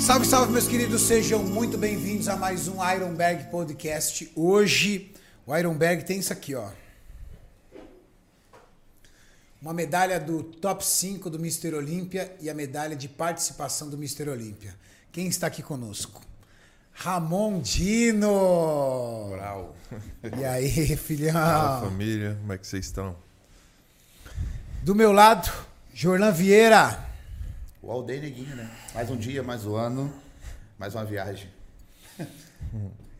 Salve, salve, meus queridos, sejam muito bem-vindos a mais um Ironberg Podcast. Hoje, o Ironberg tem isso aqui, ó. Uma medalha do top 5 do Mr. Olímpia e a medalha de participação do Mr. Olímpia. Quem está aqui conosco? Ramon Dino! Brau. E aí, filhão? Fala família, como é que vocês estão? Do meu lado, Jorlan Vieira. O Aldeia Neguinho, né? Mais um dia, mais um ano, mais uma viagem.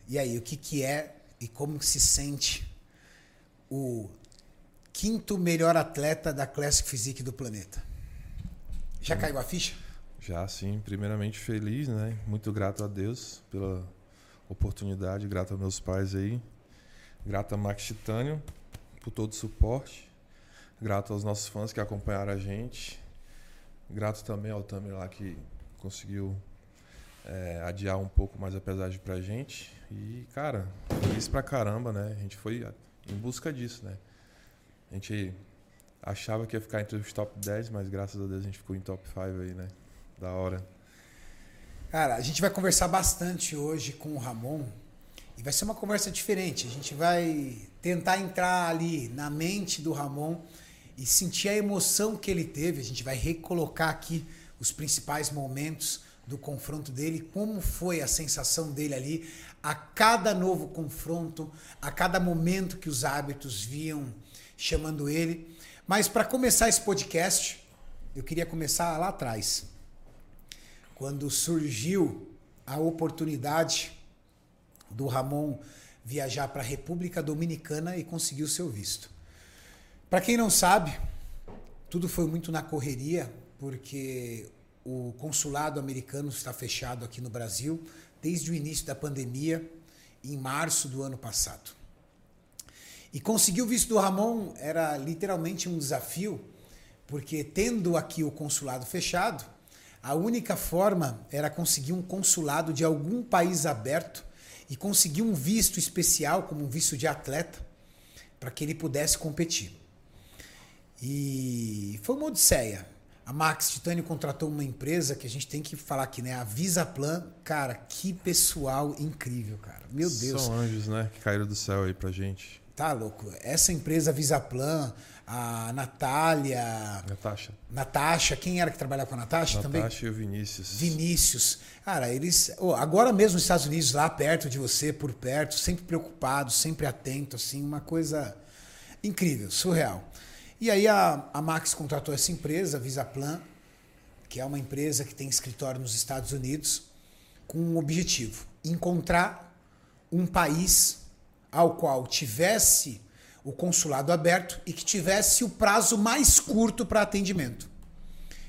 E aí, o que, que é e como se sente o quinto melhor atleta da Classic Physique do planeta? Já caiu a ficha? Já sim, primeiramente feliz, né? Muito grato a Deus pela oportunidade, grato aos meus pais aí, grato a Max Titânio por todo o suporte, grato aos nossos fãs que acompanharam a gente, grato também ao Tamer lá que conseguiu é, adiar um pouco mais a pesagem pra gente. E, cara, feliz pra caramba, né? A gente foi em busca disso, né? A gente achava que ia ficar entre os top 10, mas graças a Deus a gente ficou em top 5 aí, né? Da hora. Cara, a gente vai conversar bastante hoje com o Ramon e vai ser uma conversa diferente. A gente vai tentar entrar ali na mente do Ramon e sentir a emoção que ele teve. A gente vai recolocar aqui os principais momentos do confronto dele, como foi a sensação dele ali a cada novo confronto, a cada momento que os árbitros viam chamando ele. Mas para começar esse podcast, eu queria começar lá atrás, quando surgiu a oportunidade do Ramon viajar para a República Dominicana e conseguir o seu visto. Para quem não sabe, tudo foi muito na correria, porque o consulado americano está fechado aqui no Brasil desde o início da pandemia, em março do ano passado. E conseguir o visto do Ramon era literalmente um desafio, porque tendo aqui o consulado fechado, a única forma era conseguir um consulado de algum país aberto e conseguir um visto especial, como um visto de atleta, para que ele pudesse competir. E foi uma odisseia. A Max Titânio contratou uma empresa que a gente tem que falar aqui, né? A Visaplan. Cara, que pessoal incrível, cara. Meu Deus. São anjos, né? Que caíram do céu aí pra gente. Tá louco. Essa empresa Visaplan, a Natália. Natasha. Natasha, quem era que trabalhava com a Natasha, também? Natasha e o Vinícius. Vinícius. Cara, eles. oh, agora mesmo nos Estados Unidos, lá perto de você, por perto, sempre preocupado, sempre atento, assim, uma coisa incrível, surreal. E aí a, a Max contratou essa empresa, a Visaplan, que é uma empresa que tem escritório nos Estados Unidos, com um objetivo: encontrar um país ao qual tivesse o consulado aberto e que tivesse o prazo mais curto para atendimento.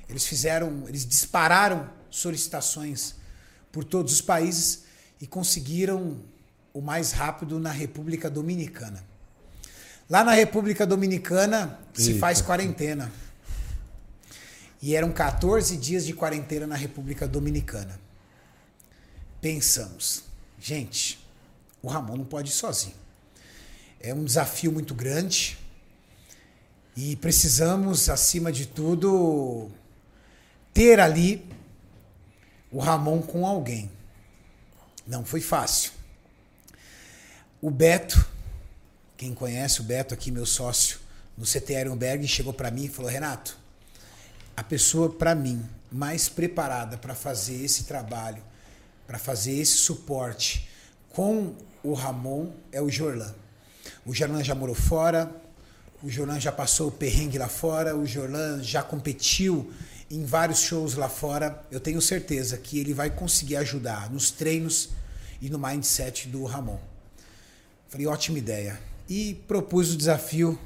Eles fizeram, eles dispararam solicitações por todos os países e conseguiram o mais rápido na República Dominicana. Lá na República Dominicana se Eita. faz quarentena. E eram 14 dias de quarentena na República Dominicana. Pensamos, gente, o Ramon não pode ir sozinho. É um desafio muito grande e precisamos, acima de tudo, ter ali o Ramon com alguém. Não foi fácil. O Beto, quem conhece o Beto aqui, meu sócio no CT Ironberg, chegou para mim e falou: Renato, a pessoa para mim mais preparada para fazer esse trabalho, para fazer esse suporte com o Ramon é o Jorlan. O Jorlan já morou fora, o Jorlan já passou o perrengue lá fora, o Jorlan já competiu em vários shows lá fora. Eu tenho certeza que ele vai conseguir ajudar nos treinos e no mindset do Ramon. Falei, ótima ideia. E propus o desafio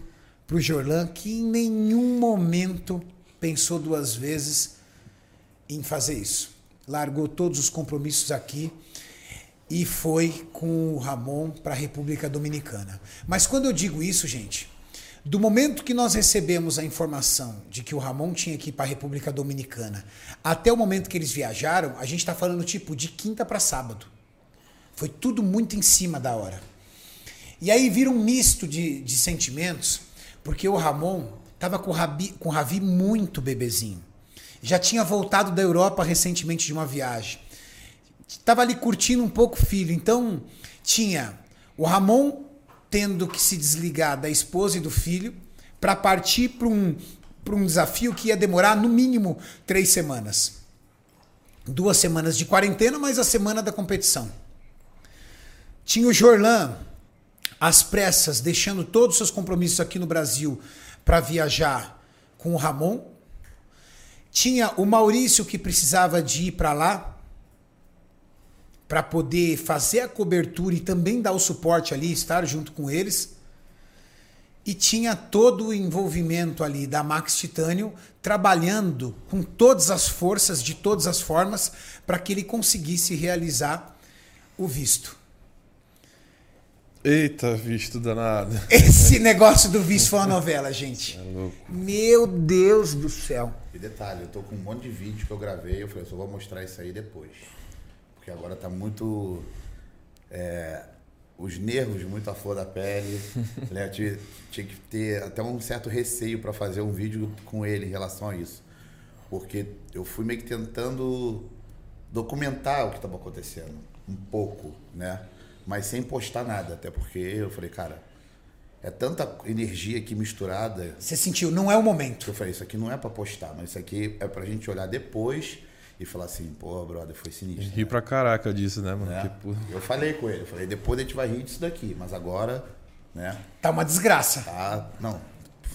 para o Jorlan, que em nenhum momento pensou duas vezes em fazer isso. Largou todos os compromissos aqui e foi com o Ramon para a República Dominicana. Mas quando eu digo isso, gente, do momento que nós recebemos a informação de que o Ramon tinha que ir para a República Dominicana até o momento que eles viajaram, a gente está falando tipo de quinta para sábado. Foi tudo muito em cima da hora. E aí vira um misto de, de sentimentos, Porque o Ramon tava com Rabi, com o Ravi muito bebezinho. Já tinha voltado da Europa recentemente de uma viagem. Tava ali curtindo um pouco o filho. Então, tinha o Ramon tendo que se desligar da esposa e do filho para partir para um, um desafio que ia demorar no mínimo três semanas. Duas semanas de quarentena, mais a semana da competição. Tinha o Jorlan, às pressas, deixando todos os seus compromissos aqui no Brasil para viajar com o Ramon. Tinha o Maurício que precisava de ir para lá para poder fazer a cobertura e também dar o suporte ali, estar junto com eles. E tinha todo o envolvimento ali da Max Titânio trabalhando com todas as forças, de todas as formas, para que ele conseguisse realizar o visto. Eita, visto danado. Esse negócio do visto foi uma novela, gente. É louco. Meu Deus do céu. E detalhe, eu tô com um monte de vídeo que eu gravei, eu falei, só vou mostrar isso aí depois. Porque agora tá muito. é, os nervos muito à flor da pele. né? Tinha, tinha que ter até um certo receio para fazer um vídeo com ele em relação a isso. Porque eu fui meio que tentando documentar o que estava acontecendo. Um pouco, né? Mas sem postar nada. Até porque eu falei, cara, é tanta energia aqui misturada Você sentiu, não é o momento. que eu falei, isso aqui não é para postar, mas isso aqui é pra gente olhar depois e falar assim, pô, brother, foi sinistro. Ri pra caraca disso, né, mano? né? Que porra. Eu falei com ele, eu falei, depois a gente vai rir disso daqui, mas agora, né, Tá uma desgraça. tá, não,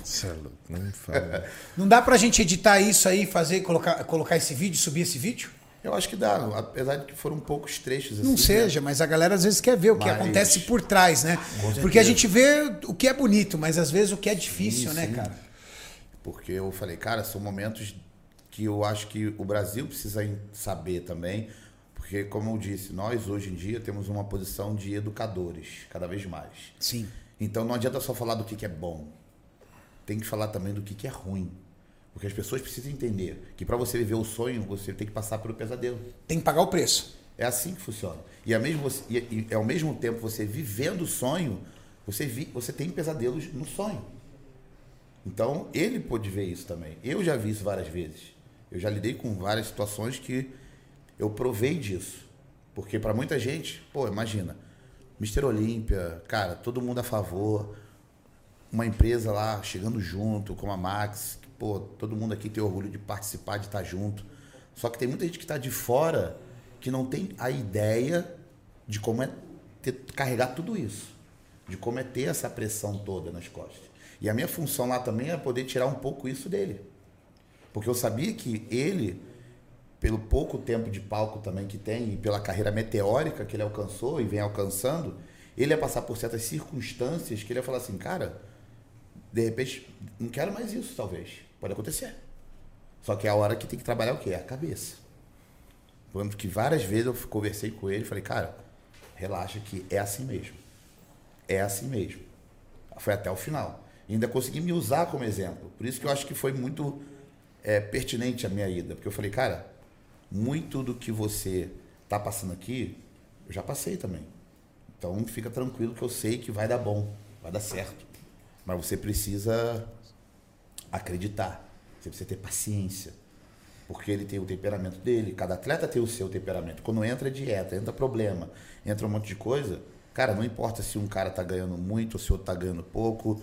Cê é louco, não me fala. Não dá pra gente editar isso aí, fazer, colocar, colocar esse vídeo, subir esse vídeo? eu acho que dá, apesar de que foram poucos trechos assim. Não né? seja, mas a galera às vezes quer ver o que Mas- acontece por trás, né? Porque a gente vê o que é bonito, mas às vezes o que é difícil, Sim, né, sim. cara? Porque eu falei, cara, são momentos que eu acho que o Brasil precisa saber também, porque como eu disse, nós hoje em dia temos uma posição de educadores, cada vez mais. Sim. Então não adianta só falar do que, que é bom. Tem que falar também do que, que é ruim. Porque as pessoas precisam entender que para você viver o sonho, você tem que passar pelo pesadelo. Tem que pagar o preço. É assim que funciona. E, é mesmo e, e ao mesmo tempo você vivendo o sonho, você, vi, você tem pesadelos no sonho. Então ele pôde ver isso também. Eu já vi isso várias vezes. Eu já lidei com várias situações que eu provei disso. Porque para muita gente, pô, imagina, Mister Olímpia, cara, todo mundo a favor, uma empresa lá chegando junto, como a Max, que, pô, todo mundo aqui tem orgulho de participar, de estar junto. Só que tem muita gente que está de fora que não tem a ideia de como é ter, carregar tudo isso, de como é ter essa pressão toda nas costas. E a minha função lá também é poder tirar um pouco isso dele. Porque eu sabia que ele, pelo pouco tempo de palco também que tem e pela carreira meteórica que ele alcançou e vem alcançando, ele ia passar por certas circunstâncias que ele ia falar assim, cara, de repente, não quero mais isso, talvez. Pode acontecer. Só que é a hora que tem que trabalhar o quê? A cabeça. Lembro que várias vezes eu conversei com ele e falei, cara, relaxa que é assim mesmo. É assim mesmo. Foi até o final. E ainda consegui me usar como exemplo. Por isso que eu acho que foi muito é, pertinente a minha ida. Porque eu falei, cara, muito do que você tá passando aqui, eu já passei também. Então fica tranquilo que eu sei que vai dar bom, vai dar certo. Mas você precisa acreditar. Você precisa ter paciência. Porque ele tem o temperamento dele, cada atleta tem o seu temperamento. Quando entra dieta, entra problema, entra um monte de coisa, cara, não importa se um cara tá ganhando muito ou se o outro tá ganhando pouco,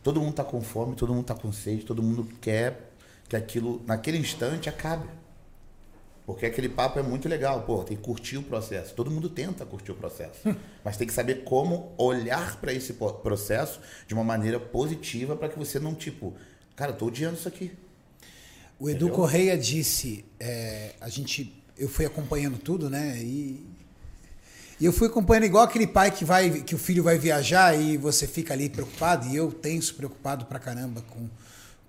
todo mundo tá com fome, todo mundo tá com sede, todo mundo quer que aquilo, naquele instante, acabe. Porque aquele papo é muito legal, pô, tem que curtir o processo. Todo mundo tenta curtir o processo. Mas tem que saber como olhar para esse processo de uma maneira positiva para que você não, tipo, cara, eu tô odiando isso aqui. O Edu Entendeu? Correia disse, é, a gente, eu fui acompanhando tudo, né? E, e eu fui acompanhando igual aquele pai que vai, que o filho vai viajar e você fica ali preocupado e eu tenso, preocupado pra caramba com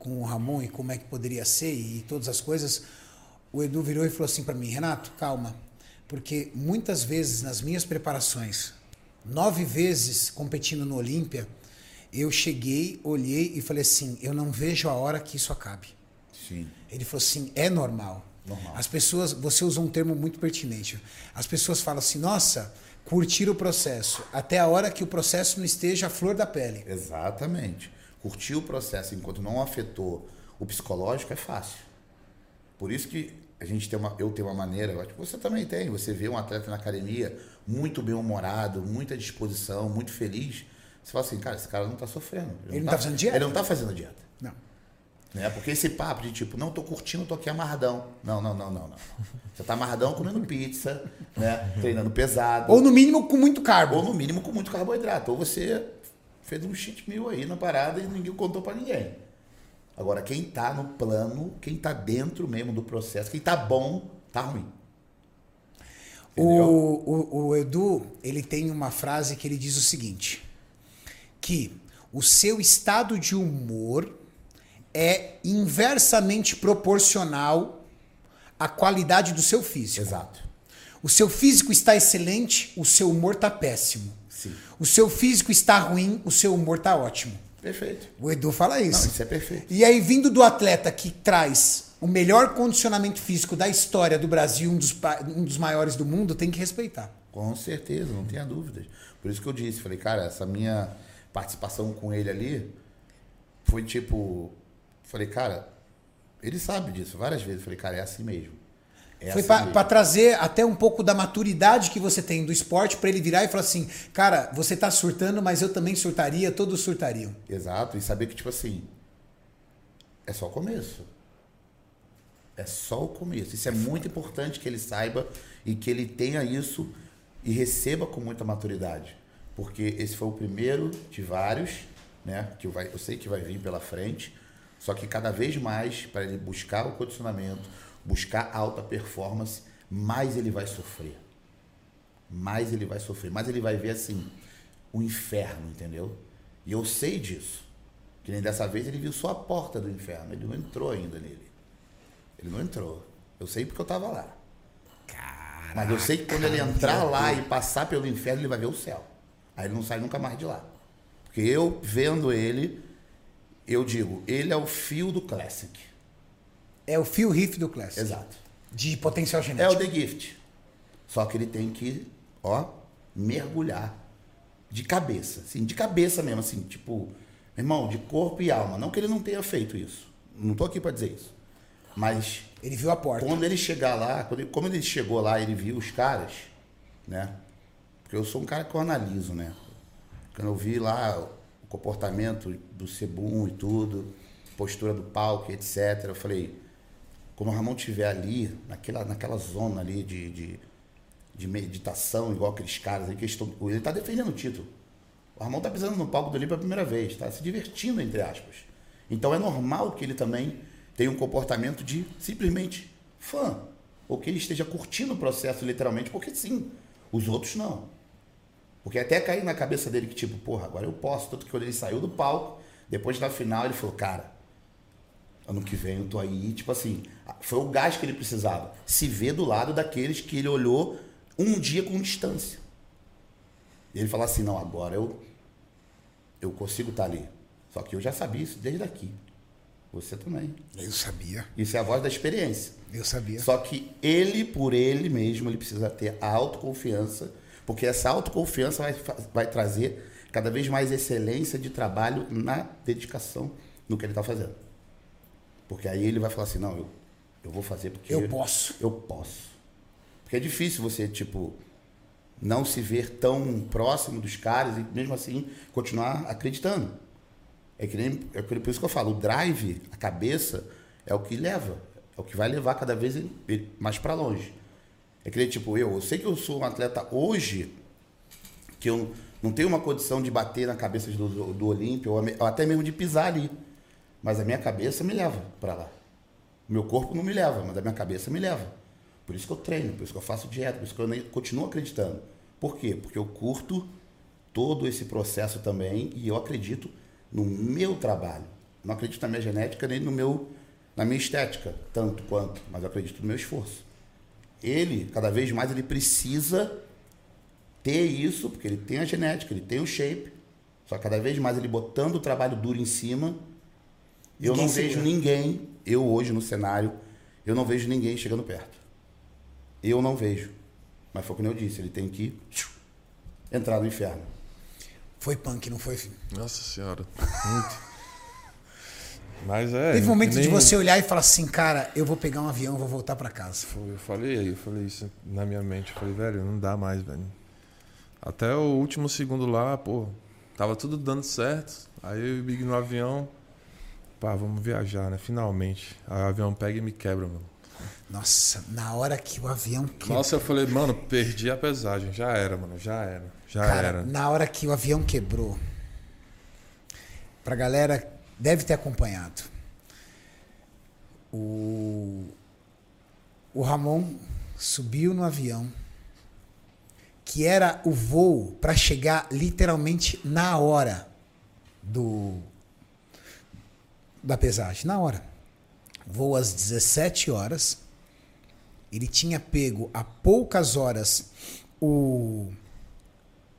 com o Ramon e como é que poderia ser e todas as coisas. O Edu virou e falou assim pra mim, Renato, calma, porque muitas vezes nas minhas preparações, nove vezes competindo no Olímpia, eu cheguei, olhei e falei assim, eu não vejo a hora que isso acabe. Sim. Ele falou assim: é normal. Normal. As pessoas, você usou um termo muito pertinente. As pessoas falam assim: nossa, curtir o processo, até a hora que o processo não esteja à flor da pele. Exatamente. Curtir o processo enquanto não afetou o psicológico é fácil. Por isso que a gente tem uma, eu tenho uma maneira, eu acho que você também tem. Você vê um atleta na academia muito bem humorado, muita disposição, muito feliz. Você fala assim, cara, esse cara não está sofrendo. Ele não tá fazendo dieta? Ele não está fazendo dieta. Não. Né? Porque esse papo de tipo, não tô curtindo, tô aqui amarradão. Não, não, não, não, não. Você tá amarradão comendo pizza, né? Treinando pesado. Ou no mínimo com muito carbo. Ou no mínimo com muito carboidrato. Ou você fez um cheat meal aí na parada e ninguém contou para ninguém. Agora, quem tá no plano, quem tá dentro mesmo do processo, quem tá bom, tá ruim. O, o, o Edu, ele tem uma frase que ele diz o seguinte: que o seu estado de humor é inversamente proporcional à qualidade do seu físico. Exato. O seu físico está excelente, o seu humor está péssimo. Sim. O seu físico está ruim, o seu humor está ótimo. Perfeito. O Edu fala isso. Não, isso é perfeito. E aí, vindo do atleta que traz o melhor condicionamento físico da história do Brasil, um dos, um dos maiores do mundo, tem que respeitar. Com certeza, não tenha dúvidas. Por isso que eu disse, falei, cara, essa minha participação com ele ali foi tipo. Falei, cara, ele sabe disso várias vezes. Falei, cara, é assim mesmo. É Foi assim pra trazer até um pouco da maturidade que você tem do esporte pra ele virar e falar assim: cara, você tá surtando, mas eu também surtaria, todos surtariam. Exato, e saber que, tipo assim, é só o começo. É só o começo. Isso é muito importante que ele saiba e que ele tenha isso e receba com muita maturidade. Porque esse foi o primeiro de vários, né? Que vai, eu sei que vai vir pela frente. Só que cada vez mais, para ele buscar o condicionamento, buscar alta performance, mais ele vai sofrer. Mais ele vai sofrer. Mais ele vai ver assim, o inferno, entendeu? E eu sei disso. Que nem dessa vez ele viu só a porta do inferno. Ele não entrou ainda nele. Ele não entrou. Eu sei porque eu tava lá. Mas eu sei que quando ele entrar lá e passar pelo inferno, ele vai ver o céu. Aí ele não sai nunca mais de lá. Porque eu, vendo ele, eu digo, ele é o fio do Classic. É o fio riff do Classic. Exato. De potencial É o genético. The Gift. Só que ele tem que, ó, mergulhar de cabeça. Assim, de cabeça mesmo, assim, tipo, irmão, de corpo e alma. Não que ele não tenha feito isso. Não tô aqui para dizer isso. Mas Ele viu a porta. quando ele chegar lá, quando ele, como ele chegou lá, ele viu os caras, né? Porque eu sou um cara que eu analiso, né? Quando eu vi lá o comportamento do Sebum e tudo, postura do palco, etc., eu falei, quando o Ramon estiver ali, naquela, naquela zona ali de, de, de meditação, igual aqueles caras aí que estão. Ele está defendendo o título. O Ramon está pisando no palco dali pela primeira vez, está se divertindo, entre aspas. Então é normal que ele também tenha um comportamento de simplesmente fã. Ou que ele esteja curtindo o processo, literalmente, porque sim, os outros não. Porque até cair na cabeça dele que, tipo, porra, agora eu posso. Tanto que quando ele saiu do palco, depois da final, ele falou, cara, ano que vem eu tô aí. Tipo assim, foi o gás que ele precisava. Se ver do lado daqueles que ele olhou um dia com distância. E ele falou assim, não, agora eu, eu consigo estar ali. Só que eu já sabia isso desde aqui. Você também. Eu sabia. Isso é a voz da experiência. Eu sabia. Só que ele, por ele mesmo, ele precisa ter a autoconfiança, porque essa autoconfiança vai, vai trazer cada vez mais excelência de trabalho na dedicação no que ele está fazendo. Porque aí ele vai falar assim, não, eu, eu vou fazer porque... Eu posso. Eu posso. Porque é difícil você, tipo, não se ver tão próximo dos caras e mesmo assim continuar acreditando. É que nem, é por isso que eu falo, o drive, a cabeça, é o que leva, é o que vai levar cada vez mais para longe. É que nem, tipo, eu, eu sei que eu sou um atleta hoje que eu não tenho uma condição de bater na cabeça do, do, do Olímpio, ou até mesmo de pisar ali. Mas a minha cabeça me leva para lá. O meu corpo não me leva, mas a minha cabeça me leva. Por isso que eu treino, por isso que eu faço dieta, por isso que eu continuo acreditando. Por quê? Porque eu curto todo esse processo também e eu acredito no meu trabalho. Não acredito na minha genética nem no meu, na minha estética, tanto quanto, mas eu acredito no meu esforço. Ele, cada vez mais, ele precisa ter isso, porque ele tem a genética, ele tem o shape, só cada vez mais ele botando o trabalho duro em cima, eu Ninguém não vejo segura. ninguém, eu hoje no cenário, eu não vejo ninguém chegando perto. Eu não vejo. Mas foi como eu disse, ele tem que entrar no inferno. Foi punk, não foi, filho? Nossa senhora. Muito. Mas é. Teve um momento nem- de você olhar e falar assim, cara, eu vou pegar um avião, vou voltar pra casa. Eu falei, eu falei isso na minha mente. Eu falei, velho, não dá mais, velho. Até o último segundo lá, pô, tava tudo dando certo. Aí eu e o Big no avião. Pá, vamos viajar, né? Finalmente. Aí o avião pega e me quebra, mano. Nossa, na hora que o avião quebrou. Nossa, eu falei, mano, perdi a pesagem. Já era, mano. Já era. Já Cara, era. na hora que o avião quebrou, pra galera deve ter acompanhado. O, o Ramon subiu no avião, que era o voo para chegar literalmente na hora do da pesagem, na hora. Voo às 17 horas. Ele tinha pego há poucas horas o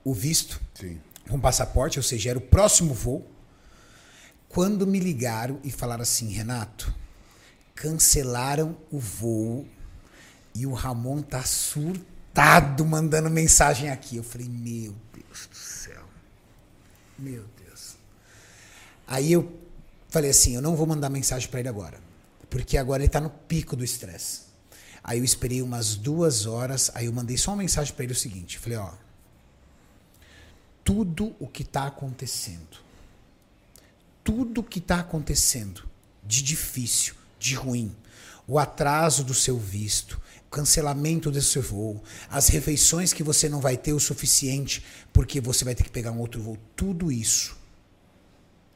o visto Sim. com passaporte, ou seja, era o próximo voo. Quando me ligaram e falaram assim, Renato, cancelaram o voo e o Ramon tá surtado mandando mensagem aqui. Eu falei, meu Deus do céu. Meu Deus. Aí eu falei assim, eu não vou mandar mensagem para ele agora, porque agora ele tá no pico do estresse. Aí eu esperei umas duas horas, aí eu mandei só uma mensagem para ele o seguinte, falei, ó, tudo o que está acontecendo, tudo o que está acontecendo de difícil, de ruim, o atraso do seu visto, o cancelamento do seu voo, as refeições que você não vai ter o suficiente porque você vai ter que pegar um outro voo, tudo isso,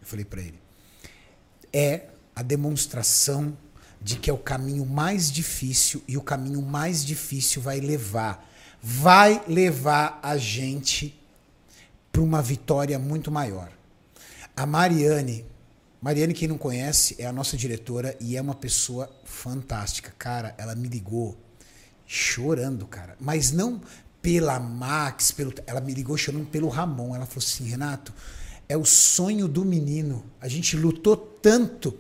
eu falei para ele, é a demonstração de que é o caminho mais difícil e o caminho mais difícil vai levar, vai levar a gente para uma vitória muito maior. A Mariane, Mariane, quem não conhece, é a nossa diretora e é uma pessoa fantástica. Cara, ela me ligou chorando, cara. Mas não pela Max, pelo, ela me ligou chorando pelo Ramon. Ela falou assim: Renato, é o sonho do menino. A gente lutou tanto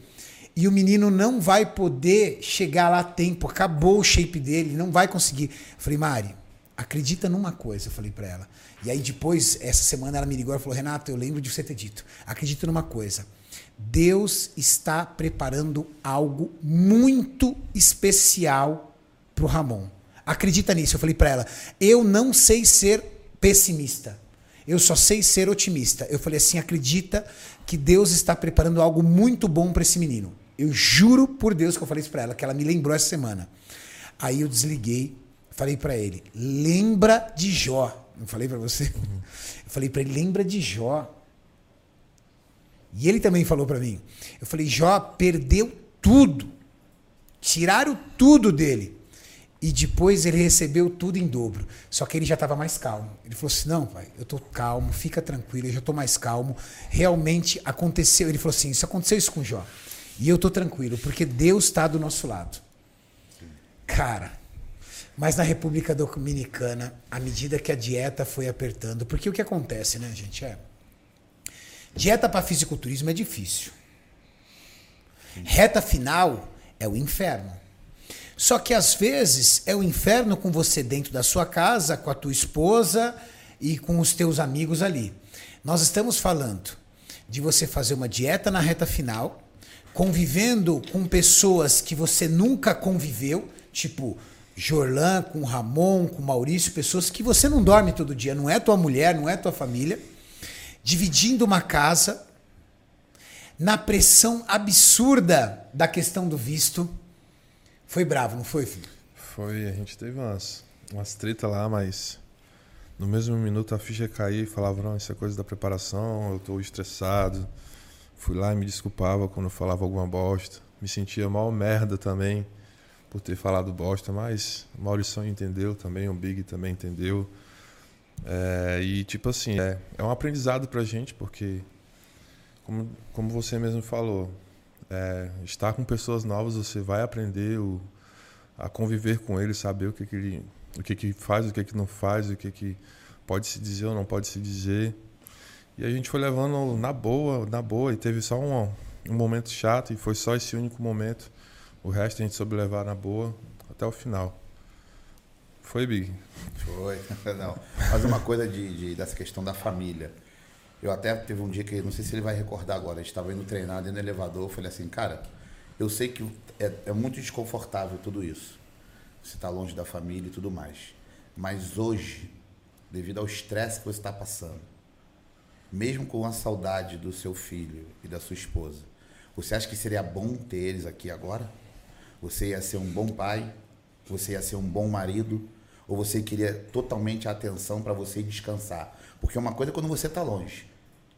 e o menino não vai poder chegar lá a tempo. Acabou o shape dele, não vai conseguir. Falei, Mari, acredita numa coisa, eu falei para ela. E aí depois, essa semana ela me ligou e falou, Renato, eu lembro de você ter dito, acredita numa coisa. Deus está preparando algo muito especial pro Ramon. Acredita nisso. Eu falei para ela, eu não sei ser pessimista. Eu só sei ser otimista. Eu falei assim, acredita que Deus está preparando algo muito bom para esse menino. Eu juro por Deus que eu falei isso para ela, que ela me lembrou essa semana. Aí eu desliguei, falei para ele, lembra de Jó. Não falei para você? Eu falei para ele, lembra de Jó. E ele também falou para mim. Eu falei, Jó perdeu tudo. Tiraram tudo dele. E depois ele recebeu tudo em dobro. Só que ele já estava mais calmo. Ele falou assim: Não, pai, eu estou calmo, fica tranquilo, eu já estou mais calmo. Realmente aconteceu. Ele falou assim: Isso aconteceu isso com Jó. E eu estou tranquilo, porque Deus está do nosso lado. Cara, mas na República Dominicana, à medida que a dieta foi apertando, porque o que acontece, né, gente? É. Dieta para fisiculturismo é difícil. Reta final é o inferno. Só que às vezes é o inferno com você dentro da sua casa, com a tua esposa e com os teus amigos ali. Nós estamos falando de você fazer uma dieta na reta final, convivendo com pessoas que você nunca conviveu, tipo Jorlan, com Ramon, com Maurício, pessoas que você não dorme todo dia, não é tua mulher, não é tua família, dividindo uma casa, na pressão absurda da questão do visto. Foi bravo, não foi, filho? Foi, a gente teve umas, umas treta lá, mas no mesmo minuto a ficha caía e falava, não, isso é coisa da preparação, eu tô estressado. Fui lá e me desculpava quando eu falava alguma bosta. Me sentia mal merda também por ter falado bosta, mas o Maurição entendeu também, o Big também entendeu. É, e tipo assim, é, é um aprendizado pra gente, porque como, como você mesmo falou, é, estar com pessoas novas, você vai aprender o, a conviver com eles, saber o que, que ele o que, que faz, o que, que não faz, o que, que pode se dizer ou não pode se dizer. E a gente foi levando na boa, na boa, e teve só um, um momento chato, e foi só esse único momento. O resto a gente soube levar na boa até o final. Foi, Big? Foi. Não. Mas uma coisa de, de- dessa questão da família. Eu até teve um dia que, não sei se ele vai recordar agora, a gente estava indo treinar dentro do elevador, eu falei assim, cara, eu sei que é, é muito desconfortável tudo isso. Você está longe da família e tudo mais. Mas hoje, devido ao estresse que você está passando, mesmo com a saudade do seu filho e da sua esposa, você acha que seria bom ter eles aqui agora? Você ia ser um bom pai? Você ia ser um bom marido? Ou você queria totalmente a atenção para você descansar? Porque uma coisa é quando você está longe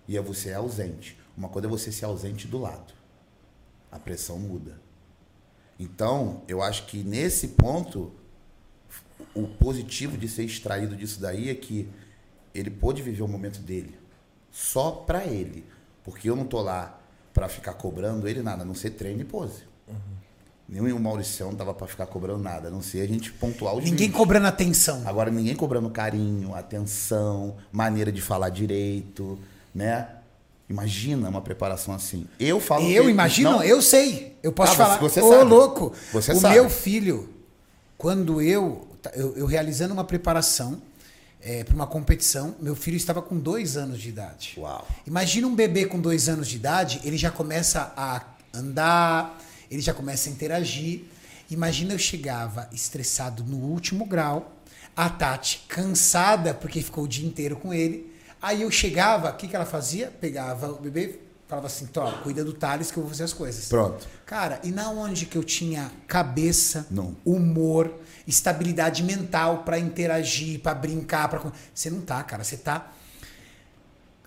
e é você é ausente. Uma coisa é você ser ausente do lado. A pressão muda. Então, eu acho que nesse ponto, o positivo de ser extraído disso daí é que ele pôde viver o momento dele. Só para ele. Porque eu não tô lá para ficar cobrando ele nada, a não ser treino e pose. Uhum. Nem o Mauricião dava para ficar cobrando nada, a não ser a gente pontuar os Ninguém vídeos. cobrando atenção. Agora, ninguém cobrando carinho, atenção, maneira de falar direito, né? Imagina uma preparação assim. Eu falo. Eu que- imagino, não, eu sei. Eu posso Ah, falar. você Ô, sabe. louco. Você o sabe. meu filho, quando eu, eu, eu realizando uma preparação para uma competição, meu filho estava com dois anos de idade. Uau. Imagina um bebê com dois anos de idade, ele já começa a andar, ele já começa a interagir. Imagina eu chegava estressado no último grau, a Tati cansada porque ficou o dia inteiro com ele. Aí eu chegava, o que, que ela fazia? Pegava o bebê, falava assim: Tó, cuida do Thales que eu vou fazer as coisas. Pronto. Cara, e na onde que eu tinha cabeça, Não. humor, estabilidade mental pra interagir, pra brincar, para você não tá, cara, você tá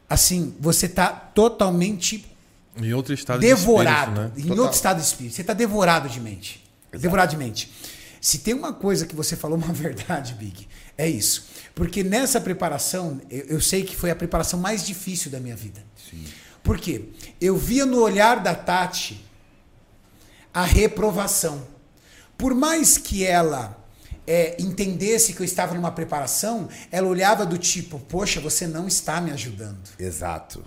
assim, você tá totalmente Em outro estado devorado, de espírito, né? em Total. outro estado de espírito. Você tá devorado de mente. Devorado de mente. Se tem uma coisa que você falou uma verdade, Big, é isso. Porque nessa preparação, eu, eu sei que foi a preparação mais difícil da minha vida. Sim. Por quê? Eu via no olhar da Tati a reprovação. Por mais que ela é, entendesse que eu estava numa preparação, ela olhava do tipo, poxa, você não está me ajudando. Exato.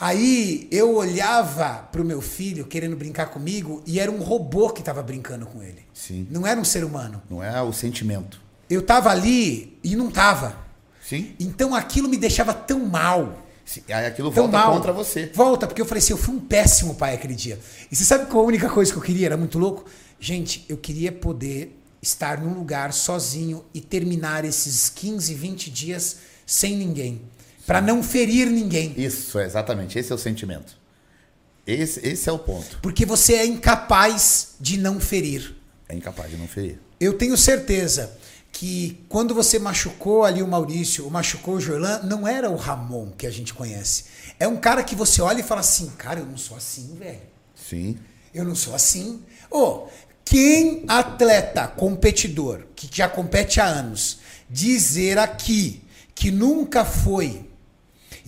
Aí eu olhava pro meu filho querendo brincar comigo e era um robô que estava brincando com ele. Sim. Não era um ser humano. Não é o sentimento. Eu tava ali e não tava. Sim. Então aquilo me deixava tão mal. Sim. Aí aquilo Tão volta mal. contra você. Volta, porque eu falei assim, eu fui um péssimo pai aquele dia. E você sabe qual a única coisa que eu queria? Era muito louco? Gente, eu queria poder estar num lugar sozinho e terminar esses 15, 20 dias sem ninguém. Pra não ferir ninguém. Isso, é exatamente. Esse é o sentimento. Esse, esse é o ponto. Porque você é incapaz de não ferir. É incapaz de não ferir. Eu tenho certeza que quando você machucou ali o Maurício, ou machucou o Jorlan, não era o Ramon que a gente conhece. É um cara que você olha e fala assim, cara, eu não sou assim, velho. Sim. Eu não sou assim. Ô, quem atleta, competidor, que já compete há anos, dizer aqui que nunca foi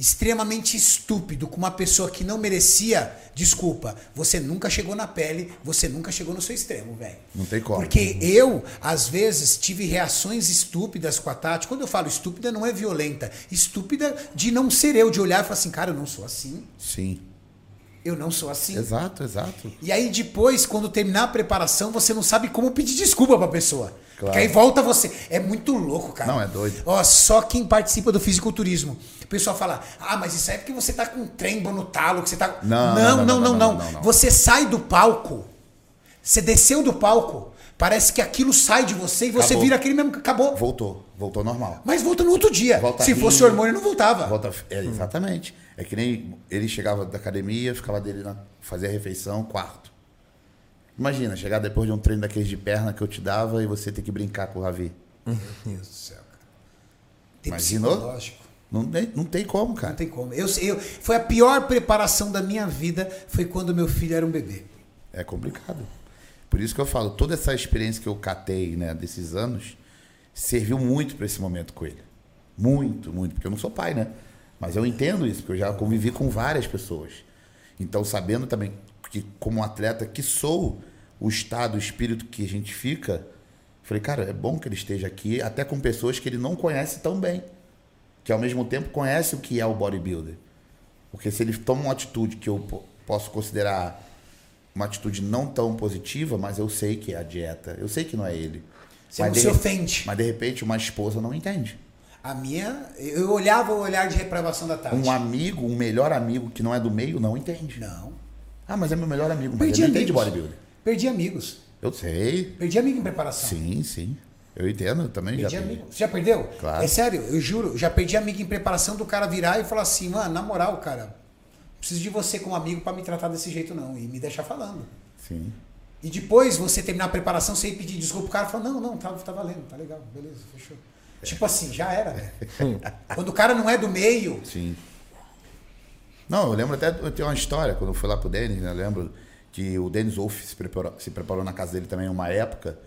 extremamente estúpido com uma pessoa que não merecia, desculpa, você nunca chegou na pele, você nunca chegou no seu extremo, velho. Não tem como. Porque eu, às vezes, tive reações estúpidas com a Tati. Quando eu falo estúpida, não é violenta. Estúpida de não ser eu, de olhar e falar assim, cara, eu não sou assim. Sim. Eu não sou assim. Exato, exato. E aí depois, quando terminar a preparação, você não sabe como pedir desculpa pra pessoa. Claro. Porque aí volta você. É muito louco, cara. Não, é doido. Ó, só quem participa do fisiculturismo. O pessoal fala, ah, mas isso aí é porque você tá com um trembo no talo, que você tá. Não, não, não, não, não, não, não, não. Você sai do palco, você desceu do palco, parece que aquilo sai de você e você Acabou. vira aquele mesmo que acabou. Voltou. Voltou normal. Mas volta no outro dia. Volta Se rindo. fosse hormônio, não voltava. Volta, é, exatamente. É que nem ele chegava da academia, ficava dele na, fazia a refeição, quarto. Imagina, chegar depois de um treino daqueles de perna que eu te dava e você ter que brincar com o Ravi. Meu Deus do céu, cara. Tem Imaginou? Não tem, não tem como, cara. Não tem como. Eu, eu, foi a pior preparação da minha vida foi quando meu filho era um bebê. É complicado. Por isso que eu falo, toda essa experiência que eu catei, né, desses anos, serviu muito para esse momento com ele. Muito, muito, porque eu não sou pai, né? Mas eu entendo isso, porque eu já convivi com várias pessoas. Então, sabendo também que como atleta que sou, o estado, o espírito que a gente fica, falei, cara, é bom que ele esteja aqui, até com pessoas que ele não conhece tão bem, que ao mesmo tempo conhece o que é o bodybuilder. Porque se ele toma uma atitude que eu po- posso considerar uma atitude não tão positiva, mas eu sei que é a dieta, eu sei que não é ele. Você mas não se re- ofende. Mas de repente uma esposa não entende. A minha, eu olhava o olhar de reprovação da Tati. Um amigo, um melhor amigo que não é do meio, não entende. Não. Ah, mas é meu melhor amigo. Mas Perdi ele não entende amigos. bodybuilding. Perdi amigos. Eu sei. Perdi amigo em preparação. Sim, sim. Eu entendo eu também. Perdi já amigo. Você já perdeu? Claro. É sério, eu juro. Já perdi amigo em preparação do cara virar e falar assim, mano, na moral, cara, preciso de você como amigo pra me tratar desse jeito não. E me deixar falando. Sim. E depois você terminar a preparação, você ir pedir desculpa, o cara fala, não, não, tá, tá valendo, tá legal, beleza, fechou. Tipo assim, já era, velho. Quando o cara não é do meio, Sim. Não, eu lembro até, eu tenho uma história, quando eu fui lá pro Denis, né? Eu lembro que o Denis Wolf se preparou, se preparou na casa dele também uma época,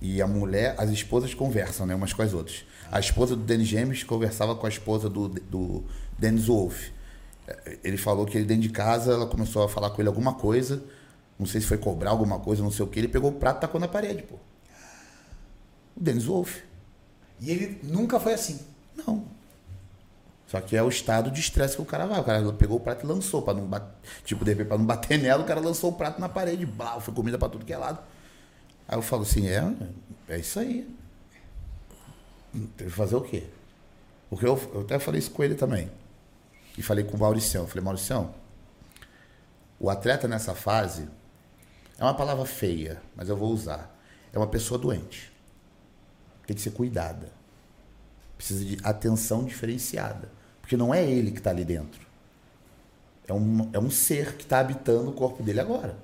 e a mulher, as esposas conversam, né? Umas com as outras. A esposa do Denis James conversava com a esposa do, do Denis Wolf. Eh, Ele falou que ele dentro de casa, ela começou a falar com ele alguma coisa, não sei se foi cobrar alguma coisa, não sei o que, ele pegou o prato e tacou na parede, pô. O Denis Wolf. E ele nunca foi assim. Não. Só que é o estado de estresse que o cara vai. O cara pegou o prato e lançou. Pra não bater, tipo, de repente, pra não bater nela, o cara lançou o prato na parede. Blau, foi comida pra tudo que é lado. Aí eu falo assim, é, é isso aí. Tem que fazer o quê? Porque eu, eu até falei isso com ele também. E falei com o Mauricião. Eu falei, Mauricião, o atleta nessa fase é uma palavra feia, mas eu vou usar. É uma pessoa doente. Tem que ser cuidada. Precisa de atenção diferenciada. Porque não é ele que está ali dentro. É um, é um ser que está habitando o corpo dele agora.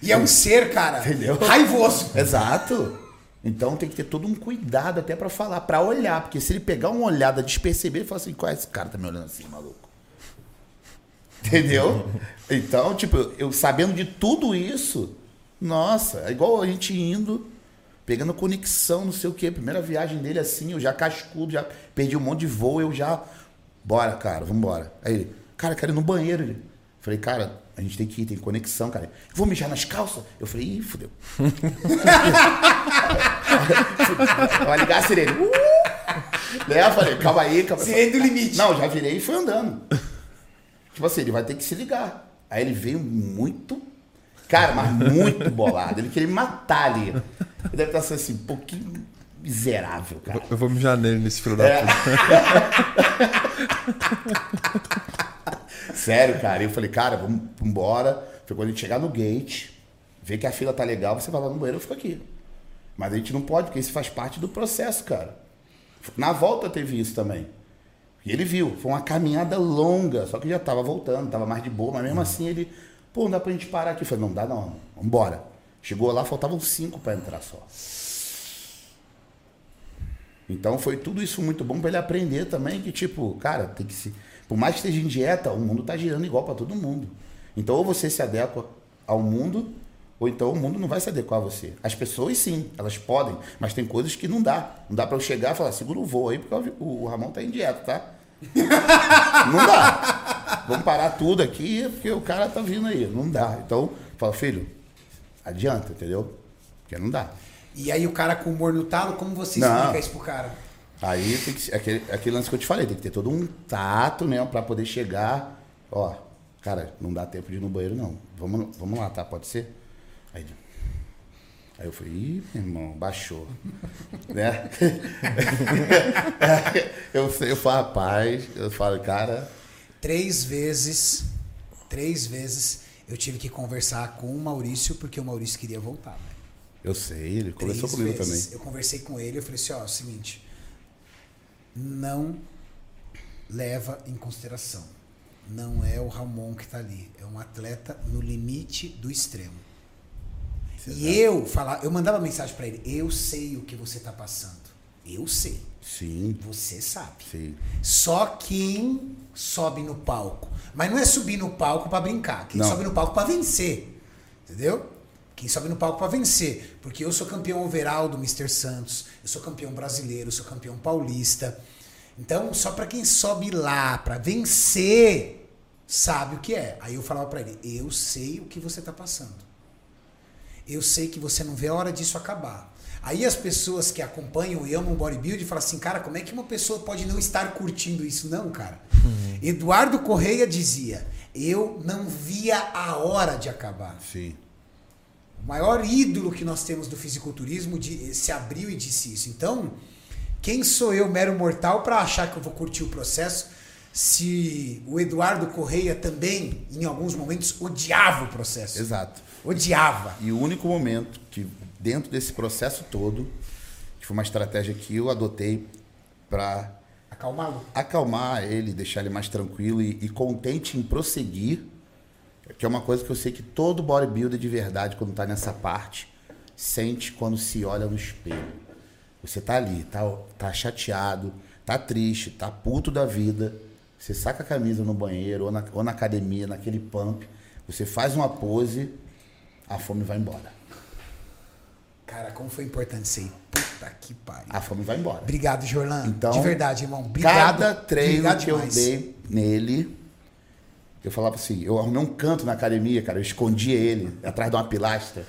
E é um ser, cara, Entendeu? raivoso. Exato. Então tem que ter todo um cuidado até para falar, para olhar. Porque se ele pegar uma olhada desperceber, ele fala assim: qual é esse cara que tá me olhando assim, maluco? Entendeu? Então, tipo, eu sabendo de tudo isso, nossa, é igual a gente indo, pegando conexão, não sei o quê. Primeira viagem dele assim, eu já cascudo, já perdi um monte de voo, eu já. Bora, cara, vambora. Aí ele, cara, quero ir no banheiro. Ele. Falei, cara, a gente tem que ir, tem conexão, cara. Eu vou mijar nas calças? Eu falei, ih, fudeu. Vai ligar a sirene. Uh! Né? Eu falei, calma aí, calma aí. Sirene do limite. Não, já virei e fui andando. Tipo assim, ele vai ter que se ligar. Aí ele veio muito. Cara, mas muito bolado. Ele queria me matar ali. Ele deve estar sendo assim, um pouquinho miserável, cara. Eu vou mijar nele nesse filho da É. puta. Sério, cara. Eu falei, cara, vamos embora. Foi quando a gente chegar no gate, ver que a fila tá legal, você vai lá no banheiro, eu fico aqui. Mas a gente não pode, porque isso faz parte do processo, cara. Na volta teve isso também. E ele viu, foi uma caminhada longa, só que já tava voltando, tava mais de boa, mas mesmo assim ele, pô, não dá pra gente parar aqui. Eu falei, não dá não, vambora. Chegou lá, faltavam cinco pra entrar só. Então foi tudo isso muito bom pra ele aprender também que, tipo, cara, tem que se. Por mais que esteja em dieta, o mundo tá girando igual pra todo mundo. Então, ou você se adequa ao mundo, ou então o mundo não vai se adequar a você. As pessoas sim, elas podem, mas tem coisas que não dá. Não dá pra eu chegar e falar, segura o voo aí, porque o o Ramon tá em dieta, tá? não dá. Vamos parar tudo aqui, porque o cara tá vindo aí. Não dá. Então, fala, filho, adianta, entendeu? Porque não dá. E aí o cara com humor no talo, como você Não. explica isso pro cara? Aí tem que ser- aquele, aquele lance que eu te falei, tem que ter todo um tato mesmo pra poder chegar. Ó, cara, não dá tempo de ir no banheiro, não. Vamos, vamos lá, tá? Pode ser? Aí, aí eu falei, ih, meu irmão, baixou. né? eu, eu falo, rapaz, eu falo, cara, Três vezes, três vezes eu tive que conversar com o Maurício, porque o Maurício queria voltar. velho. eu sei, ele conversou Três comigo vezes. também. Eu conversei com ele, eu falei assim, ó, é o seguinte, não leva em consideração. Não é o Ramon que tá ali, é um atleta no limite do extremo. E eu falar, eu mandava mensagem pra ele, eu sei o que você tá passando. Eu sei. Sim, Você sabe. sim. Só quem sobe no palco. Mas não é subir no palco pra brincar. Quem Não. sobe no palco pra vencer. Entendeu? Quem sobe no palco pra vencer. Porque eu sou campeão overall do Mr. Santos. Eu sou campeão brasileiro. Eu sou campeão paulista. Então, só pra quem sobe lá pra vencer, sabe o que é. Aí eu falava pra ele: Eu sei o que você tá passando. Eu sei que você não vê a hora disso acabar. Aí as pessoas que acompanham e amam bodybuilding falam assim, cara, como é que uma pessoa pode não estar curtindo isso? Não, cara. Eduardo Correia dizia, eu não via a hora de acabar. Sim. O maior ídolo que nós temos do fisiculturismo di- se abriu e disse isso. Então, Quem sou eu, mero mortal, para achar que eu vou curtir o processo? Se o Eduardo Correia também, em alguns momentos, odiava o processo. Exato. Odiava. E o único momento que, dentro desse processo todo, que foi uma estratégia que eu adotei para Acalmá-lo. acalmar ele, deixar ele mais tranquilo e, e contente em prosseguir, que é uma coisa que eu sei que todo bodybuilder de verdade, quando tá nessa parte, sente quando se olha no espelho. Você tá ali, tá, tá chateado, tá triste, tá puto da vida. Você saca a camisa no banheiro ou na, ou na academia, naquele pump, você faz uma pose, a fome vai embora. Cara, como foi importante isso aí. Puta que pariu. A fome vai embora. Obrigado, Jorlan. Então, de verdade, irmão. Obrigado. Cada treino Obrigado que eu demais. dei nele, eu falava assim, eu arrumei um canto na academia, cara, eu escondia ele atrás de uma pilastra.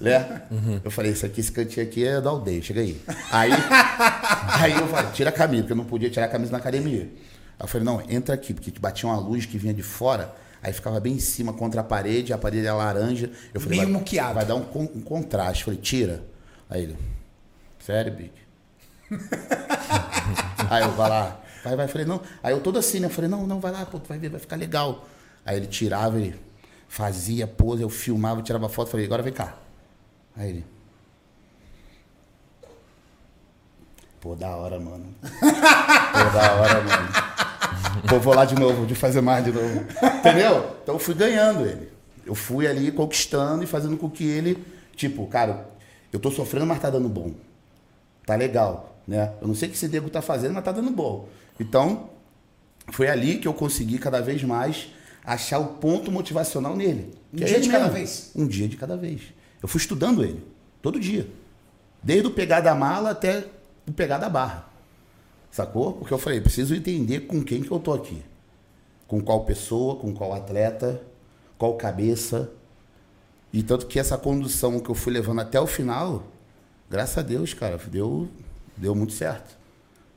Né? Eu falei, isso aqui, esse cantinho aqui é da aldeia, chega aí. Aí, aí eu falei, tira a camisa, porque eu não podia tirar a camisa na academia. Aí eu falei, não, entra aqui, porque batia uma luz que vinha de fora, aí ficava bem em cima contra a parede, a parede era laranja. Eu falei, Meio vai, muqueado. vai dar um, um contraste. Eu falei, tira. Aí ele, sério, Big? Aí eu, vai lá. Vai, vai. Eu falei, não. Aí eu todo assim, né? Eu falei, não, não, vai lá, pô, tu vai ver, vai ficar legal. Aí ele tirava, ele fazia pose, eu filmava, tirava foto. Falei, agora vem cá. Aí ele. Pô, da hora, mano. Pô, da hora, mano. Pô, vou lá de novo, de fazer mais de novo. Entendeu? Então eu fui ganhando ele. Eu fui ali conquistando e fazendo com que ele, tipo, cara, eu tô sofrendo, mas tá dando bom. Tá legal, né? Eu não sei o que esse nego tá fazendo, mas tá dando bom. Então, foi ali que eu consegui cada vez mais achar o ponto motivacional nele. Um é dia ele de cada vez? Um dia de cada vez. Eu fui estudando ele, todo dia. Desde o pegar da mala até o pegar da barra. Sacou? Porque eu falei, preciso entender com quem que eu tô aqui. Com qual pessoa, com qual atleta, qual cabeça. E tanto que essa condução que eu fui levando até o final, graças a Deus, cara, deu, deu muito certo.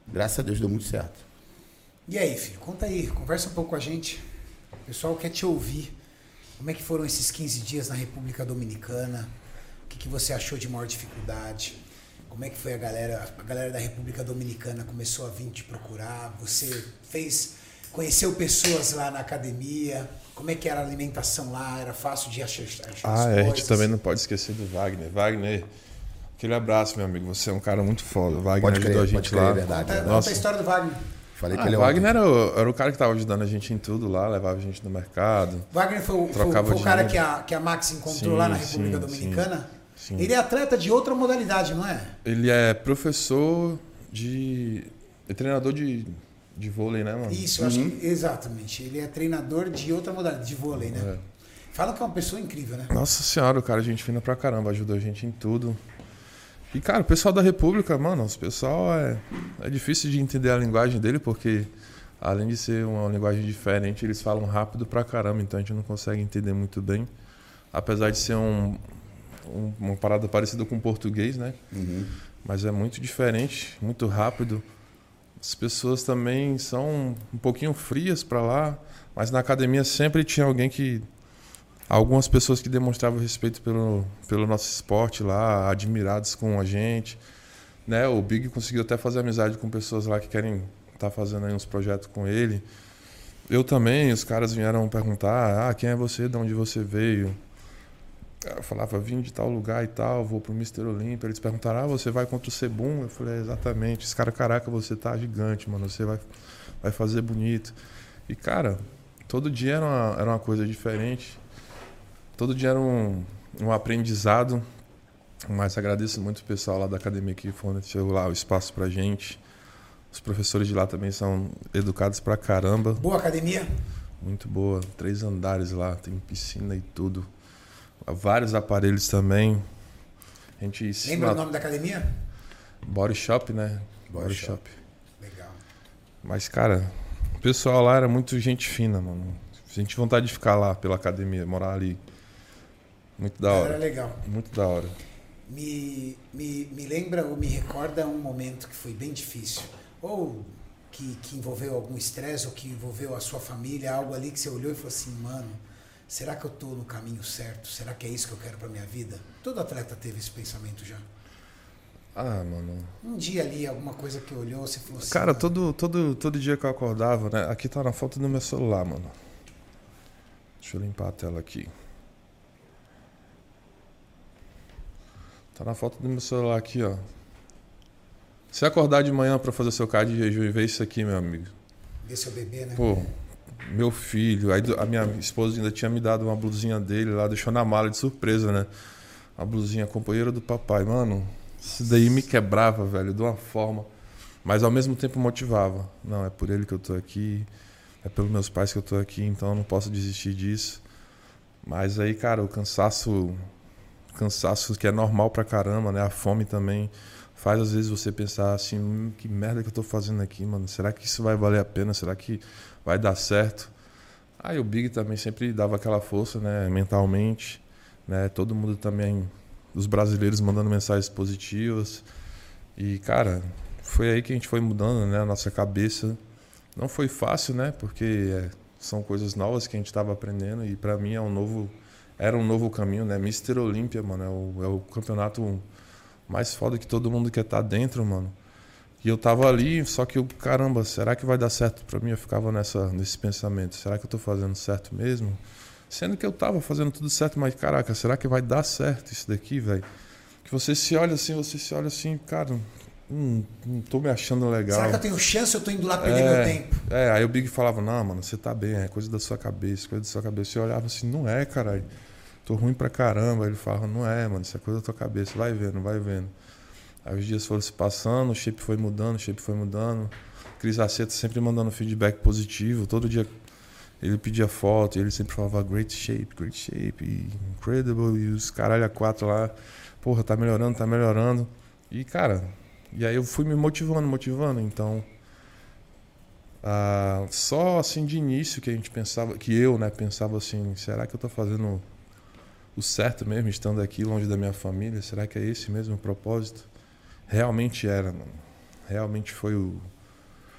Graças a Deus deu muito certo. E aí, filho, conta aí, conversa um pouco com a gente. O pessoal quer te ouvir. Como é que foram esses 15 dias na República Dominicana? O que, que você achou de maior dificuldade? Como é que foi a galera? A galera da República Dominicana começou a vir te procurar? Você fez, conheceu pessoas lá na academia? Como é que era a alimentação lá? Era fácil de achar, achar as Ah, é, a gente também não pode esquecer do Wagner. Wagner, aquele abraço, meu amigo. Você é um cara muito foda. O Wagner Pode ajudou crer, a gente pode crer, lá. é verdade. Conta Nossa. a história do Wagner. Falei Ah, que ele é o um- Wagner era o, era o cara que tava ajudando a gente em tudo lá, levava a gente no mercado. Wagner foi, o- foi, foi o cara que a, que a Max encontrou Sim, lá na República sim, Dominicana. sim. Ele é atleta de outra modalidade, não é? Ele é professor de. é treinador de, de vôlei, né, mano? Isso, eu acho que exatamente. Ele é treinador de outra modalidade, de vôlei, né? É. Fala que é uma pessoa incrível, né? Nossa senhora, o cara, gente fina pra caramba, ajudou a gente em tudo. E, cara, o pessoal da República, mano, o pessoal é, é difícil de entender a linguagem dele, porque além de ser uma linguagem diferente, eles falam rápido pra caramba, então a gente não consegue entender muito bem. Apesar de ser um, um- uma parada parecida com o português, né? Uhum. Mas é muito diferente, muito rápido. As pessoas também são um pouquinho frias pra lá, mas na academia sempre tinha alguém que algumas pessoas que demonstravam respeito pelo, pelo nosso esporte lá, admirados com a gente. Né? O Big conseguiu até fazer amizade com pessoas lá que querem estar fazendo aí uns projetos com ele. Eu também, os caras vieram perguntar: ah, quem é você, de onde você veio? Eu falava, vim de tal lugar e tal, vou pro Mr. Olímpia. Eles perguntaram, ah, você vai contra o Sebum? Eu falei, exatamente. Esse cara, caraca, você tá gigante, mano, você vai, vai fazer bonito. E, cara, todo dia era uma, era uma coisa diferente. Todo dia era um, um aprendizado. Mas agradeço muito o pessoal lá da academia que forneceu lá o espaço pra gente. Os professores de lá também são educados pra caramba. Boa academia. Muito boa. Três andares lá, tem piscina e tudo. Vários aparelhos também. A gente Lembra ensina. o nome da academia? Body Shop, né? Body Shop. Legal. Mas, cara, o pessoal lá era muito gente fina, mano. Senti vontade de ficar lá pela academia, morar ali. Muito da Era hora. legal. Muito da hora. Me, me, me lembra ou me recorda um momento que foi bem difícil. Ou que, que envolveu algum estresse, ou que envolveu a sua família, algo ali que você olhou e falou assim, mano, será que eu tô no caminho certo? Será que é isso que eu quero pra minha vida? Todo atleta teve esse pensamento já. Ah, mano. Um dia ali, alguma coisa que olhou, você falou assim. Cara, "Mano, todo, todo, todo dia que eu acordava, né? Aqui tá na foto do meu celular, mano. Deixa eu limpar a tela aqui. Tá na foto do meu celular aqui, ó. Se acordar de manhã pra fazer seu card de jejum e ver isso aqui, meu amigo. Ver seu bebê, né? Pô, meu filho. Aí a minha esposa ainda tinha me dado uma blusinha dele lá, deixou na mala de surpresa, né? A blusinha companheira do papai. Mano, isso daí me quebrava, velho, de uma forma. Mas ao mesmo tempo motivava. Não, é por ele que eu tô aqui. É pelos meus pais que eu tô aqui, então eu não posso desistir disso. Mas aí, cara, o cansaço. Cansaço que é normal pra caramba, né? A fome também faz às vezes você pensar assim, "Hum, que merda que eu tô fazendo aqui, mano? Será que isso vai valer a pena? Será que vai dar certo? Aí o Big também sempre dava aquela força, né, mentalmente, né? Todo mundo também os brasileiros mandando mensagens positivas. E cara, foi aí que a gente foi mudando, né, a nossa cabeça. Não foi fácil, né? Porque é, são coisas novas que a gente estava aprendendo e para mim é um novo era um novo caminho, né? Mr. Olímpia, mano, é o, é o campeonato mais foda que todo mundo quer estar dentro, mano. E eu tava ali, só que eu, caramba, será que vai dar certo pra mim? Eu ficava nessa, nesse pensamento, será que eu tô fazendo certo mesmo? Sendo que eu tava fazendo tudo certo, mas caraca, será que vai dar certo isso daqui, velho? Que você se olha assim, você se olha assim, cara, hum, não tô me achando legal. Será que eu tenho chance ou eu tô indo lá perder meu tempo? É, aí o Big falava, não, mano, você tá bem, é coisa da sua cabeça, coisa da sua cabeça. Eu olhava assim, não é, caralho. Tô ruim pra caramba. Ele falava, não é, mano, isso é coisa da tua cabeça, vai vendo, vai vendo. Aí os dias foram se passando, o shape foi mudando, o shape foi mudando. Cris Aceto sempre mandando feedback positivo. Todo dia ele pedia foto e ele sempre falava great shape, great shape, incredible, e os caralho a quatro lá, porra, tá melhorando, tá melhorando. E, cara, e aí eu fui me motivando, motivando, então. ah, só assim de início que a gente pensava, que eu, né, pensava assim, será que eu tô fazendo o certo mesmo, estando aqui longe da minha família? Será que é esse mesmo o propósito? Realmente era, mano. Realmente foi o,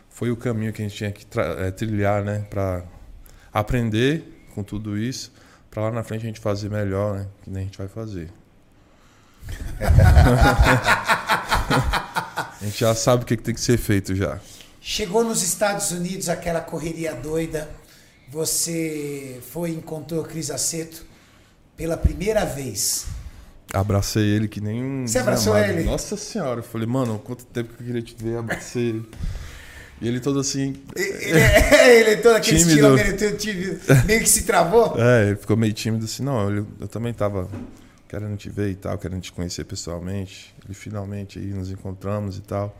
foi o caminho que a gente tinha que eh, trilhar, né? Pra aprender com tudo isso, pra lá na frente a gente fazer melhor, né? Que nem a gente vai fazer. a gente já sabe o que que tem que ser feito já. Chegou nos Estados Unidos aquela correria doida. Você foi e encontrou Cris Aceto pela primeira vez. Abracei ele que nem um. Você abraçou ele? Nossa senhora, eu falei, mano, quanto tempo que eu queria te ver, abracei ele. E ele todo assim. Ele, é- ele é todo aquele Tímido. estilo tímido, meio que se travou. É, ele ficou meio tímido assim, não, eu, eu também tava querendo te ver e tal, querendo te conhecer pessoalmente. E finalmente aí nos encontramos e tal.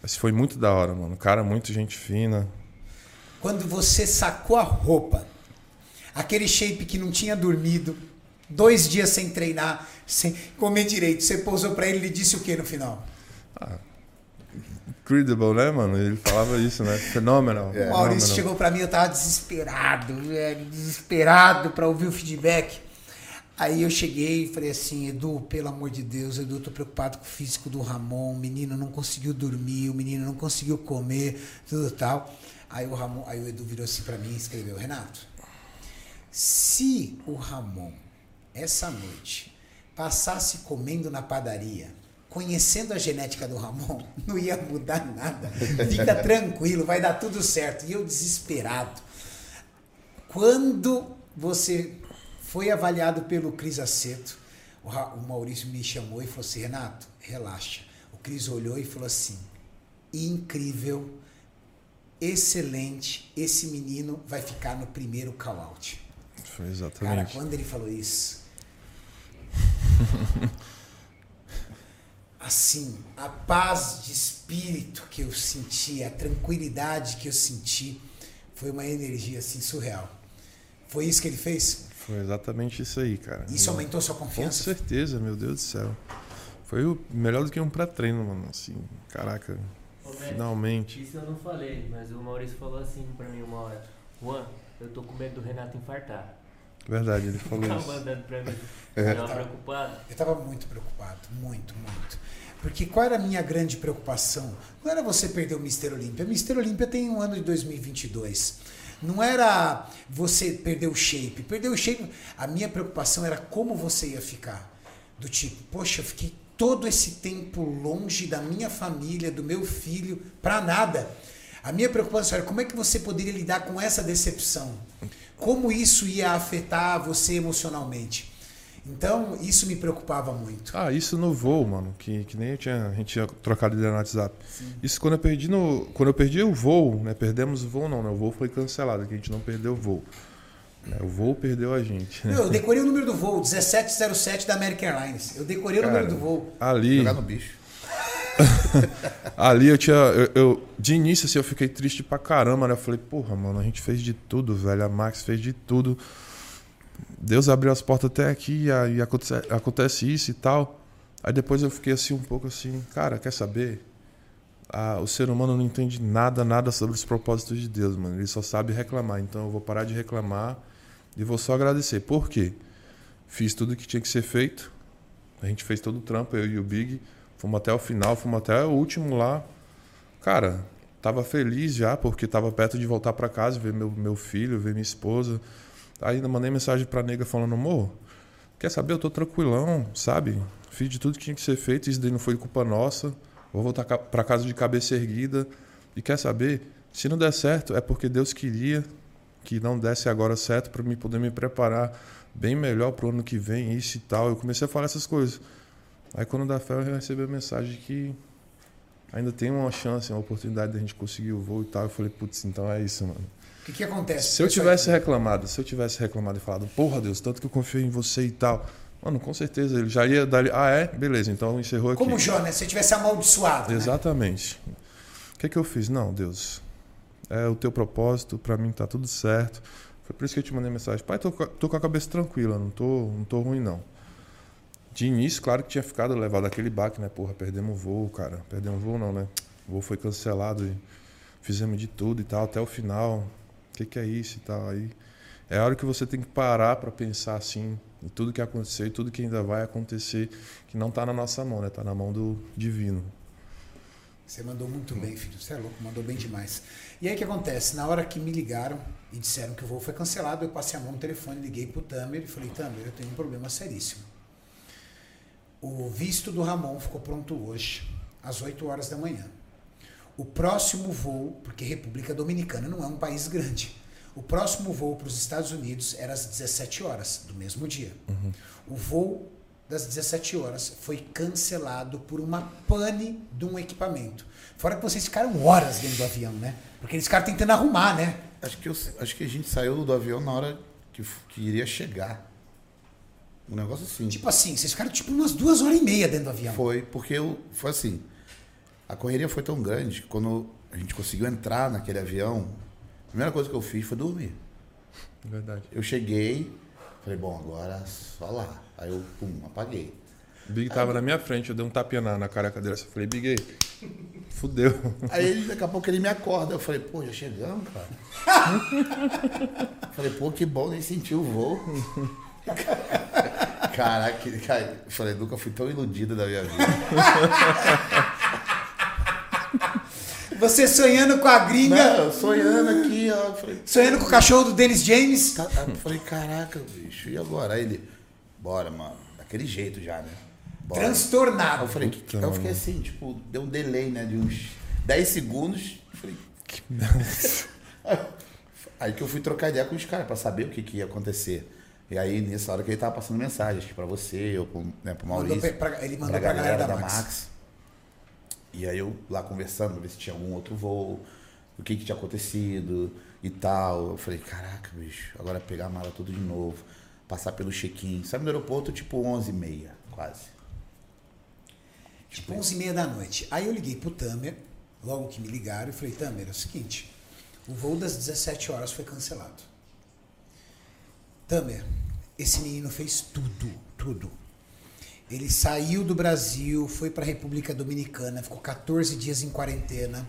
Mas foi muito da hora, mano. Cara, muito gente fina. Quando você sacou a roupa, aquele shape que não tinha dormido, dois dias sem treinar, sem comer direito, você pousou pra ele e ele disse o que no final? Incredible, né, mano? Ele falava isso, né? Fenomenal. O Maurício chegou pra mim, eu tava desesperado, velho, desesperado pra ouvir o feedback. Aí eu cheguei e falei assim, Edu, pelo amor de Deus, Edu, eu tô preocupado com o físico do Ramon, o menino não conseguiu dormir, o menino não conseguiu comer, tudo tal. Aí o Ramon, aí o Edu virou assim pra mim e escreveu, Renato, se o Ramon essa noite passasse comendo na padaria, conhecendo a genética do Ramon, não ia mudar nada. Fica tranquilo, vai dar tudo certo. E eu desesperado. Quando você foi avaliado pelo Cris Aceto, o Maurício me chamou e falou assim: Renato, relaxa. O Cris olhou e falou assim: incrível, excelente, esse menino vai ficar no primeiro call-out. Foi Cara, exatamente. quando ele falou isso. assim, a paz de espírito que eu senti, a tranquilidade que eu senti, foi uma energia assim surreal. Foi isso que ele fez? Foi exatamente isso aí, cara. Isso aumentou sua Com confiança? certeza, meu Deus do céu. Foi o melhor do que um pré-treino, mano. Assim, caraca, Ô, finalmente. Isso eu não falei, mas o Maurício falou assim pra mim uma hora. Juan, eu tô com medo do Renato infartar. Verdade, ele falou Tava isso. mandando pra mim. É. Tava preocupado. Eu estava muito preocupado, muito, muito. Porque qual era a minha grande preocupação? Não era você perder o Mister Olímpia. O Mister Olímpia tem um ano de 2022. Não era você perder o shape. Perder o shape, a minha preocupação era como você ia ficar. Do tipo, poxa, eu fiquei todo esse tempo longe da minha família, do meu filho, para nada. A minha preocupação era como é que você poderia lidar com essa decepção? Como isso ia afetar você emocionalmente? Então, isso me preocupava muito. Ah, isso no voo, mano, que, que nem eu tinha, a gente tinha trocado ideia no WhatsApp. Sim. Isso quando eu perdi no. Quando eu perdi o voo, né? Perdemos o voo não, né? O voo foi cancelado, que a gente não perdeu o voo. Né, o voo perdeu a gente. Né? Eu decorei o número do voo, 1707 da American Airlines. Eu decorei Cara, o número do voo. Ali. Jogar no bicho. ali eu tinha. Eu, eu, de início, assim, eu fiquei triste pra caramba, né? Eu falei, porra, mano, a gente fez de tudo, velho. A Max fez de tudo. Deus abriu as portas até aqui e aí acontece, acontece isso e tal. Aí depois eu fiquei assim, um pouco assim, cara, quer saber? Ah, o ser humano não entende nada, nada sobre os propósitos de Deus, mano. Ele só sabe reclamar. Então eu vou parar de reclamar e vou só agradecer. Por quê? Fiz tudo que tinha que ser feito. A gente fez todo o trampo, eu e o Big. Fomos até o final, fomos até o último lá. Cara, tava feliz já, porque tava perto de voltar para casa, ver meu, meu filho, ver minha esposa. Aí ainda mandei mensagem pra nega falando, amor, quer saber? Eu tô tranquilão, sabe? Fiz de tudo que tinha que ser feito, isso daí não foi culpa nossa. Vou voltar para casa de cabeça erguida. E quer saber? Se não der certo, é porque Deus queria que não desse agora certo para mim poder me preparar bem melhor para o ano que vem, isso e tal. Eu comecei a falar essas coisas. Aí quando dá fé, eu recebi a mensagem que ainda tem uma chance, uma oportunidade de a gente conseguir o voo e tal. Eu falei, putz, então é isso, mano. O que, que acontece? Se eu tivesse reclamado, se eu tivesse reclamado e falado, porra Deus, tanto que eu confio em você e tal. Mano, com certeza ele já ia dar. Ah, é? Beleza, então encerrou aqui. Como Jó, né? Se eu tivesse amaldiçoado. Né? Exatamente. Né? O que, que eu fiz? Não, Deus. É o teu propósito, para mim tá tudo certo. Foi por isso que eu te mandei mensagem. Pai, tô, tô com a cabeça tranquila, não tô, não tô ruim, não. De início, claro que tinha ficado levado aquele baque, né? Porra, perdemos o voo, cara. Perdemos o voo, não, né? O voo foi cancelado e fizemos de tudo e tal, até o final que, que é isso e tal. Aí é a hora que você tem que parar para pensar assim em tudo que aconteceu e tudo que ainda vai acontecer, que não está na nossa mão, né? Está na mão do divino. Você mandou muito bem, filho. Você é louco, mandou bem demais. E aí o que acontece? Na hora que me ligaram e disseram que o voo foi cancelado, eu passei a mão no telefone, liguei pro Tamer e falei, Tamer, eu tenho um problema seríssimo. O visto do Ramon ficou pronto hoje, às 8 horas da manhã. O próximo voo, porque República Dominicana não é um país grande, o próximo voo para os Estados Unidos era às 17 horas do mesmo dia. Uhum. O voo das 17 horas foi cancelado por uma pane de um equipamento. Fora que vocês ficaram horas dentro do avião, né? Porque eles ficaram tentando arrumar, né? Acho que, eu, acho que a gente saiu do avião na hora que, que iria chegar. Um negócio assim. Tipo assim, vocês ficaram tipo umas duas horas e meia dentro do avião. Foi, porque eu, foi assim. A correria foi tão grande que quando a gente conseguiu entrar naquele avião, a primeira coisa que eu fiz foi dormir. Verdade. Eu cheguei, falei, bom, agora só lá. Aí eu, pum, apaguei. O Big aí, tava na minha frente, eu dei um tapinha na, na careca dele. Eu falei, Big, fudeu. Aí ele, daqui a pouco ele me acorda. Eu falei, pô, já chegamos, cara. falei, pô, que bom, nem senti o voo. Caraca, cara, eu falei, nunca fui tão iludido da minha vida. Você sonhando com a gringa. Não, sonhando aqui, ó. Falei, sonhando com o cachorro do Dennis James. Eu falei, caraca, bicho, e agora? Aí ele, bora, mano. Daquele jeito já, né? Bora. Transtornado. Eu falei, que, eu fiquei assim, tipo, deu um delay, né? De uns 10 segundos. Falei, que Aí que eu fui trocar ideia com os caras pra saber o que, que ia acontecer. E aí, nessa hora que ele tava passando mensagens pra você, ou pro, né, pro Maurício. Mandou pra, ele mandou pra, pra galera, galera da, Max. Max. E aí eu lá conversando pra ver se tinha algum outro voo, o que que tinha acontecido e tal. Eu falei, caraca, bicho, agora pegar a mala tudo de novo, passar pelo check-in. Sabe no aeroporto, tipo 11h30, quase. Tipo 11h30 da noite. Aí eu liguei pro Tamer, logo que me ligaram, e falei, Tamer, é o seguinte, o voo das 17 horas foi cancelado. Tamer, esse menino fez tudo, tudo ele saiu do Brasil, foi para a República Dominicana, ficou 14 dias em quarentena,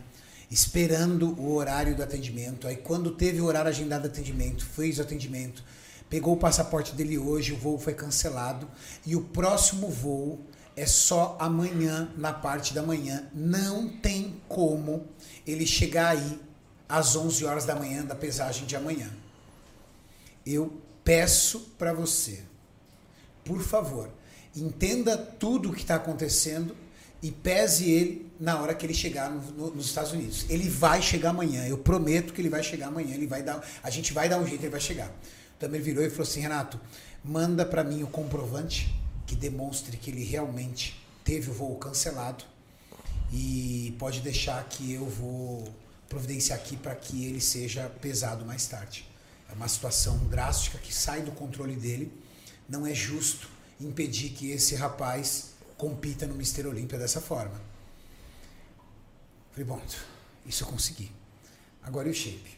esperando o horário do atendimento. Aí, quando teve o horário agendado de atendimento, fez o atendimento, pegou o passaporte dele hoje, o voo foi cancelado. E o próximo voo é só amanhã, na parte da manhã. Não tem como ele chegar aí às 11 horas da manhã da pesagem de amanhã. Eu peço para você, por favor, entenda tudo o que está acontecendo e pese ele na hora que ele chegar no- no- nos Estados Unidos. Ele vai chegar amanhã, eu prometo que ele vai chegar amanhã, ele vai dar, a gente vai dar um jeito, ele vai chegar. Então ele virou e falou assim, Renato, manda para mim o comprovante que demonstre que ele realmente teve o voo cancelado e pode deixar que eu vou providenciar aqui para que ele seja pesado mais tarde. É uma situação drástica que sai do controle dele. Não é justo impedir que esse rapaz compita no Mister Olímpia dessa forma. Falei, bom, isso eu consegui. Agora o shape?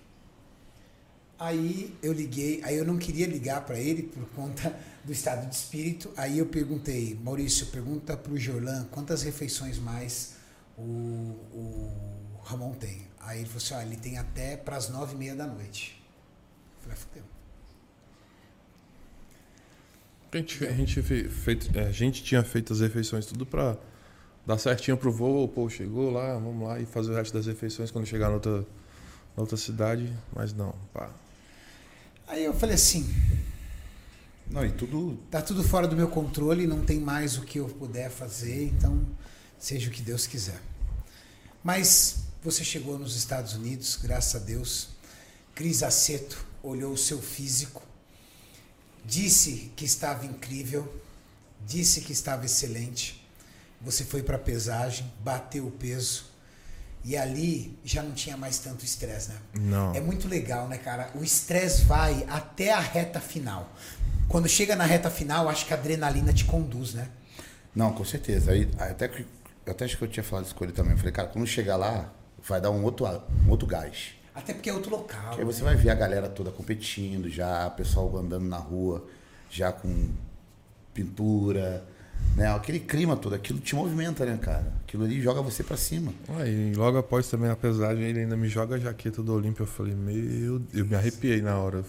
Aí eu liguei, aí eu não queria ligar para ele por conta do estado de espírito. Aí eu perguntei, Maurício, pergunta pro Jorlan quantas refeições mais o, o Ramon tem. Aí ele falou assim, olha, ele tem até para as nove e meia da noite. Falei, "Ah, fudeu. A gente, a, gente fe- feito, é, a gente tinha feito as refeições tudo pra dar certinho pro voo. Pô, chegou lá, vamos lá e fazer o resto das refeições quando chegar na outra, na outra cidade. Mas não, pá. Aí eu falei assim, Não, e tudo. tá tudo fora do meu controle, não tem mais o que eu puder fazer, então seja o que Deus quiser. Mas você chegou nos Estados Unidos, graças a Deus. Cris Aceto olhou o seu físico, disse que estava incrível, disse que estava excelente. Você foi para a pesagem, bateu o peso e ali já não tinha mais tanto estresse, né? Não. É muito legal, né, cara? O estresse vai até a reta final. Quando chega na reta final, acho que a adrenalina te conduz, né? Não, com certeza. Aí, até que, até acho que eu tinha falado isso com ele também. Eu falei, cara, quando chegar lá, vai dar um outro, um outro gás. Até porque é outro local. Porque aí você vai ver a galera toda competindo, já, o pessoal andando na rua, já com pintura, né? Aquele clima todo, aquilo te movimenta, né, cara? Aquilo ali joga você pra cima. Ah, e logo após também a pesagem, ele ainda me joga a jaqueta do Olímpio. Eu falei, meu Deus, eu me arrepiei na hora. Me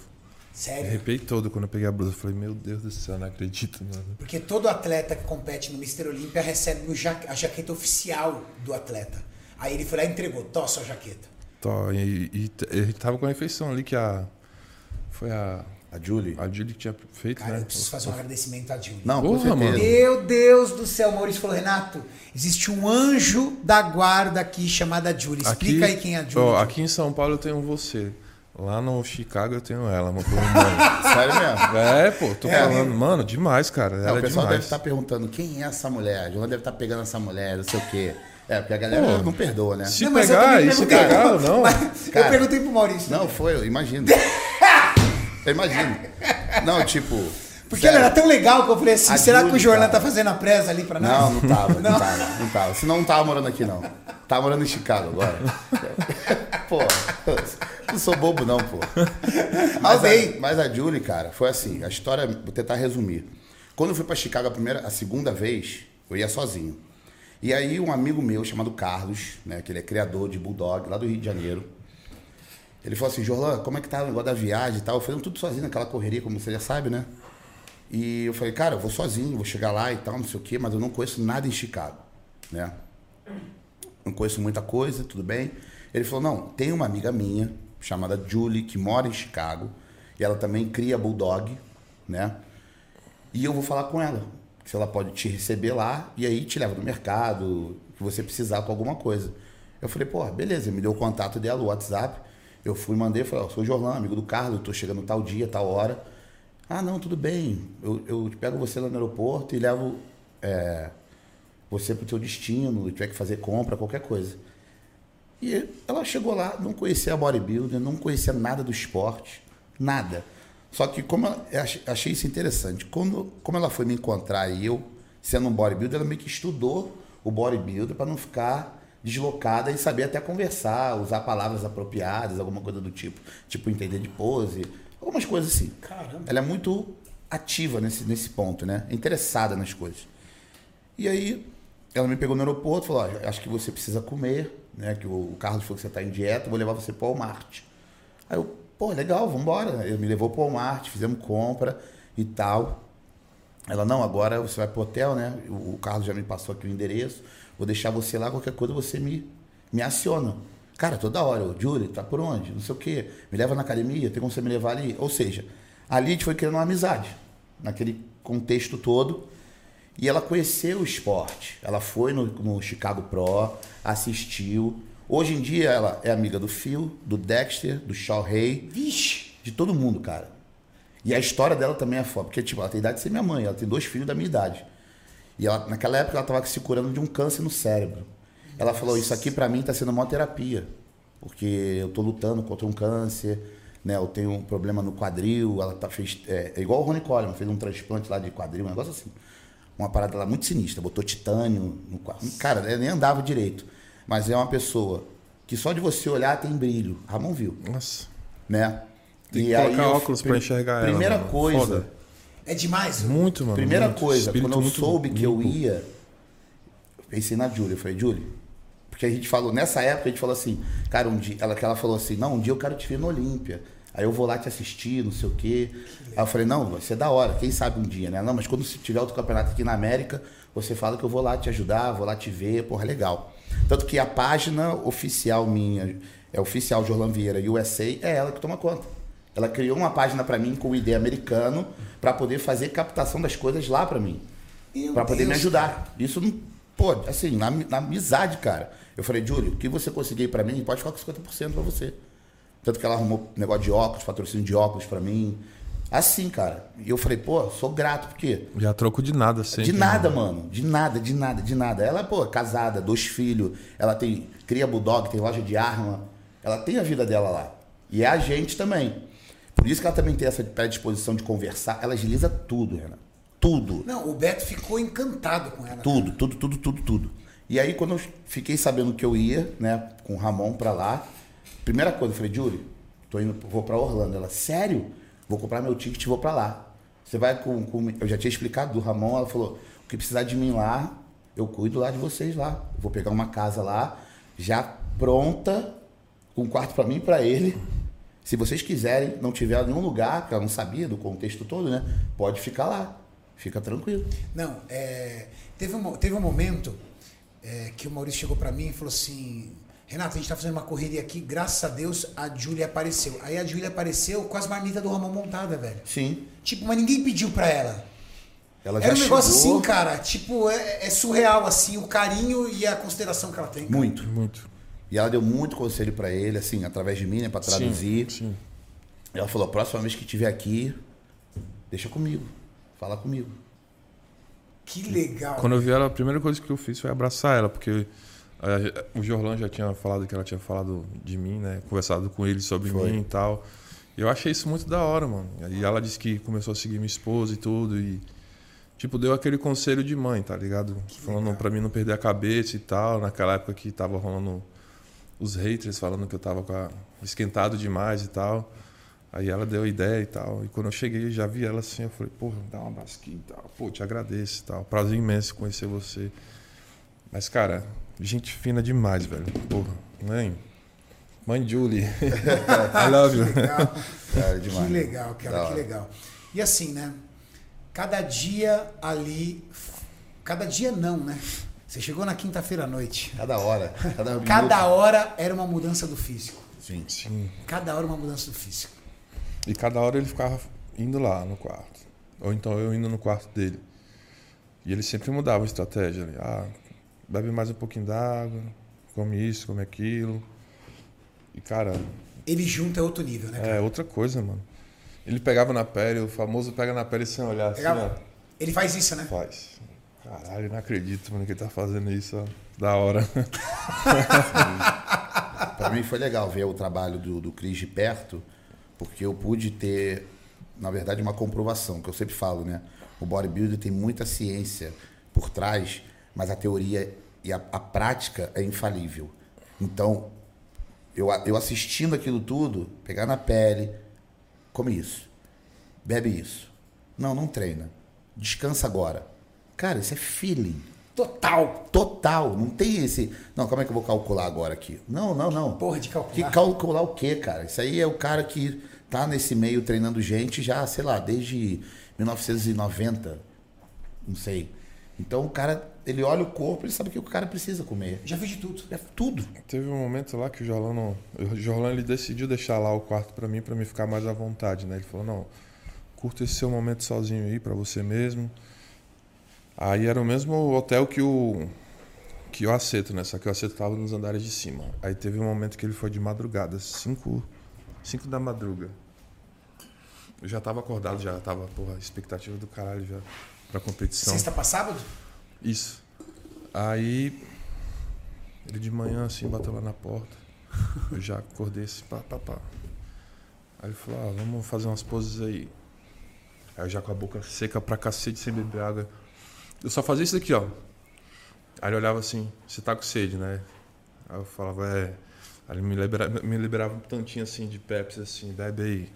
Sério. arrepiei todo quando eu peguei a blusa. Eu falei, meu Deus do céu, não acredito, mano. Porque todo atleta que compete no Mister Olímpia recebe a jaqueta oficial do atleta. Aí ele foi lá e entregou, tó sua jaqueta. Tó, e, e ele tava com a refeição ali que a. Foi a. A Julie. A Julie que tinha feito, Cara, né? eu preciso fazer um agradecimento a Dilma. Não, Porra, mano. Meu Deus do céu, o Maurício falou, Renato, existe um anjo da guarda aqui chamada Julie. Explica aí quem é a Julie. ó, aqui em São Paulo eu tenho você. Lá no Chicago eu tenho ela, mano. Sério mesmo? É, pô, tô É falando. Mano, demais, cara. Não, Ela o é pessoal deve demais. estar perguntando quem é essa mulher. A Joana deve estar pegando essa mulher, não sei o quê. É, porque a galera Pô. não perdoa, né? Se Não, mas eu pegar, também e se pegar ou não? Mas Cara. eu perguntei pro Maurício. Não, foi, eu imagino. Eu imagino. Não, tipo. Porque sério. ela era tão legal que eu falei assim, A será que o cara. tá fazendo a presa ali pra nós? Não, não tava, não, Não. tava, não tava. Senão não tava morando aqui, não. Tava morando em Chicago agora. Pô, não sou bobo, não, pô. Mas a, mas a Julie, cara, foi assim, a história, vou tentar resumir. Quando eu fui pra Chicago a primeira, a segunda vez, eu ia sozinho. E aí um amigo meu chamado Carlos, né, que ele é criador de Bulldog lá do Rio de Janeiro, ele falou assim, Jorlan, como é que tá o negócio da viagem e tal? Eu falei, tudo sozinho naquela correria, como você já sabe, né? E eu falei, cara, eu vou sozinho, vou chegar lá e tal, não sei o quê, mas eu não conheço nada em Chicago, né? Não conheço muita coisa, tudo bem. Ele falou, não, tem uma amiga minha, chamada Julie, que mora em Chicago, e ela também cria Bulldog, né? E eu vou falar com ela, se ela pode te receber lá, e aí te leva no mercado, que você precisar com alguma coisa. Eu falei, pô, beleza, me deu o contato dela, o WhatsApp. Eu fui, mandei, falei, ó, sou o Jorlan, amigo do Carlos, tô chegando tal dia, tal hora. Ah, não, tudo bem. Eu, eu pego você lá no aeroporto e levo é, você pro teu destino, tiver que fazer compra, qualquer coisa. E ela chegou lá, não conhecia a bodybuilder, não conhecia nada do esporte, nada. Só que como ela- achei isso interessante, quando, como ela foi me encontrar e eu, sendo um bodybuilder, ela meio que estudou o bodybuilder para não ficar deslocada e saber até conversar, usar palavras apropriadas, alguma coisa do tipo, tipo entender de pose, algumas coisas assim. Caramba. Ela é muito ativa nesse, nesse ponto, né? Interessada nas coisas. E aí, ela me pegou no aeroporto e falou: ó, acho que você precisa comer, né? Que o, Carlos falou que você está em dieta, vou levar você para o Walmart. Aí eu, pô, legal, vamos embora. Ele me levou para o Walmart, fizemos compra e tal. Ela, não, agora você vai pro hotel, né? O, Carlos já me passou aqui o endereço, vou deixar você lá, qualquer coisa você me, me aciona. Cara, toda hora, o Júlio, tá por onde? Não sei o quê. Me leva na academia, tem como você me levar ali? Ou seja, a gente foi criando uma amizade, naquele contexto todo. E ela conheceu o esporte. Ela foi no, no Chicago Pro, assistiu. Hoje em dia ela é amiga do Phil, do Dexter, do Shaw Hay, Vixe! de todo mundo, cara. E a história dela também é foda, porque tipo, ela tem idade de ser minha mãe, ela tem dois filhos da minha idade. E ela, naquela época ela tava se curando de um câncer no cérebro. Ela falou: Isso aqui pra mim tá sendo uma terapia, porque eu tô lutando contra um câncer, né? Eu tenho um problema no quadril. Ela tá, fez. É, é igual o Ronnie Coleman, fez um transplante lá de quadril, um negócio assim. Uma parada lá muito sinistra, botou titânio no quadril. Cara, ela nem andava direito. Mas é uma pessoa que só de você olhar tem brilho. Ramon viu, Nossa. né? Tem que colocar óculos pra enxergar ela, Primeira mano. coisa. Foda. É demais. Muito, mano. Primeira muito. coisa, Espírito quando eu muito soube que eu ia, eu pensei na Júlia. Eu falei, Júlia, porque a gente falou, nessa época a gente falou assim, cara, um dia, ela, que ela falou assim, não, um dia eu quero te ver no Olímpia. Aí eu vou lá te assistir, não sei o quê. Aí eu falei, não, vai ser da hora, quem sabe um dia, né? Não, mas quando se tiver outro campeonato aqui na América, você fala que eu vou lá te ajudar, vou lá te ver, porra, legal. Tanto que a página oficial minha, é oficial Jorlan Vieira USA, é ela que toma conta. Ela criou uma página pra mim com o ID americano pra poder fazer captação das coisas lá pra mim. Pra poder me Deus, ajudar. Isso não. Pô, assim, na, na amizade, cara. Eu falei, Júlio, o que você conseguir pra mim, pode ficar com 50% pra você. Tanto que ela arrumou negócio de óculos, patrocínio de óculos pra mim. Assim, cara. E eu falei, pô, sou grato, por quê? Já troco de nada sempre. De nada, mano. De nada, de nada, de nada. Ela, pô, casada, dois filhos, ela tem. Cria bulldog, tem loja de arma. Ela tem a vida dela lá. E é a gente também. Por isso que ela também tem essa predisposição de conversar. Ela agiliza tudo, Renan. Tudo. Não, o Beto ficou encantado com ela. Tudo, tudo, tudo, tudo, tudo. E aí, quando eu fiquei sabendo que eu ia, né, com o Ramon pra lá, primeira coisa, eu falei, Júlio, tô indo, vou pra Orlando. Ela, sério? Vou comprar meu ticket e vou pra lá. Você vai com, com. Eu já tinha explicado do Ramon, ela falou: o que precisar de mim lá, eu cuido lá de vocês lá. Vou pegar uma casa lá, já pronta, com um quarto pra mim e pra ele. Se vocês quiserem, não tiver nenhum lugar, porque ela não sabia do contexto todo, né? Pode ficar lá. Fica tranquilo. Não, é, teve, um, teve um momento é, que o Maurício chegou pra mim e falou assim: Renato, a gente tá fazendo uma correria aqui, graças a Deus a Júlia apareceu. Aí a Júlia apareceu com as marmitas do Ramon montada, velho. Sim. Tipo, mas ninguém pediu pra ela. Ela já Era um negócio chegou- assim, cara, tipo, é, é surreal, assim, o carinho e a consideração que ela tem. cara. Muito. Muito. E ela deu muito conselho pra ele, assim, através de mim, né, pra traduzir. Sim, sim. Ela falou: a próxima vez que tiver aqui, deixa comigo. Fala comigo. Que legal. Quando eu vi ela, a primeira coisa que eu fiz foi abraçar ela, porque o Jorlan já tinha falado que ela tinha falado de mim, né? Conversado com ele sobre Foi. mim e tal. Eu achei isso muito da hora, mano. E ela disse que começou a seguir minha esposa e tudo. E, tipo, deu aquele conselho de mãe, tá ligado? Falando legal. pra mim não perder a cabeça e tal. Naquela época que tava rolando os haters falando que eu tava a- esquentado demais e tal. Aí ela deu a ideia e tal. E quando eu cheguei, já vi ela assim, eu falei, porra, dá um abraço aqui e tal. Pô, te agradeço e tal. Prazer imenso conhecer você. Mas, cara, gente fina demais, velho. Porra, mãe. Mãe Julie. I love you. Legal. Cara, demais. Que legal, Da cara, que legal. E assim, né? Cada dia ali. Cada dia não, né? Você chegou na quinta-feira à noite. Cada hora. Cada. Cada hora era uma mudança do físico. Sim. Sim. Cada hora uma mudança do físico. E cada hora ele ficava indo lá no quarto. Ou então eu indo no quarto dele. E ele sempre mudava a estratégia. Ele, ah, bebe mais um pouquinho d'água, come isso, come aquilo. E, cara, Ele junto é outro nível, né? cara? é outra coisa, mano. Ele pegava na pele, o famoso pega na pele sem olhar, assim, Pegava- Ele faz isso, né? Faz. Caralho, não acredito, mano, que ele tá fazendo isso, ó. Da hora. Pra mim foi legal ver o trabalho do, do Cris de perto, porque eu pude ter, na verdade, uma comprovação, que eu sempre falo, né? O bodybuilder tem muita ciência por trás, mas a teoria e a, a prática é infalível. Então, eu, eu assistindo aquilo tudo, pegar na pele, come isso, bebe isso. Não, não treina. Descansa agora. Cara, isso é feeling. Total. Total. Não tem esse. Não, como é que eu vou calcular agora aqui? Não, não, não. Porra de Que calcular. calcular o quê, cara? Isso aí é o cara que tá nesse meio treinando gente já, sei lá, desde 1990. Não sei. Então o cara, ele olha o corpo, ele sabe o que o cara precisa comer. Já fiz de tudo. É tudo. Teve um momento lá que o Jorlan não. O Jorlan ele decidiu deixar lá o quarto pra mim, pra me ficar mais à vontade, né? Ele falou: não, curta esse seu momento sozinho aí, pra você mesmo. Aí era o mesmo hotel que o que o Aceto, né? Só que o Aceto tava nos andares de cima. Aí teve um momento que ele foi de madrugada, 5 cinco da madruga. Eu já tava acordado, já tava, porra, expectativa do caralho já pra competição. Sexta pra sábado? Isso. Aí ele de manhã assim bateu lá na porta. Eu já acordei assim, pá, pá, pá. Aí ele falou, ah, vamos fazer umas poses aí. Aí eu já com a boca seca pra cacete, sem beber água. Eu só fazia isso daqui, ó. Aí ele olhava assim, você tá com sede, né? Aí eu falava, é. Aí ele me liberava, me liberava um tantinho assim de Pepsi, assim, bebe aí.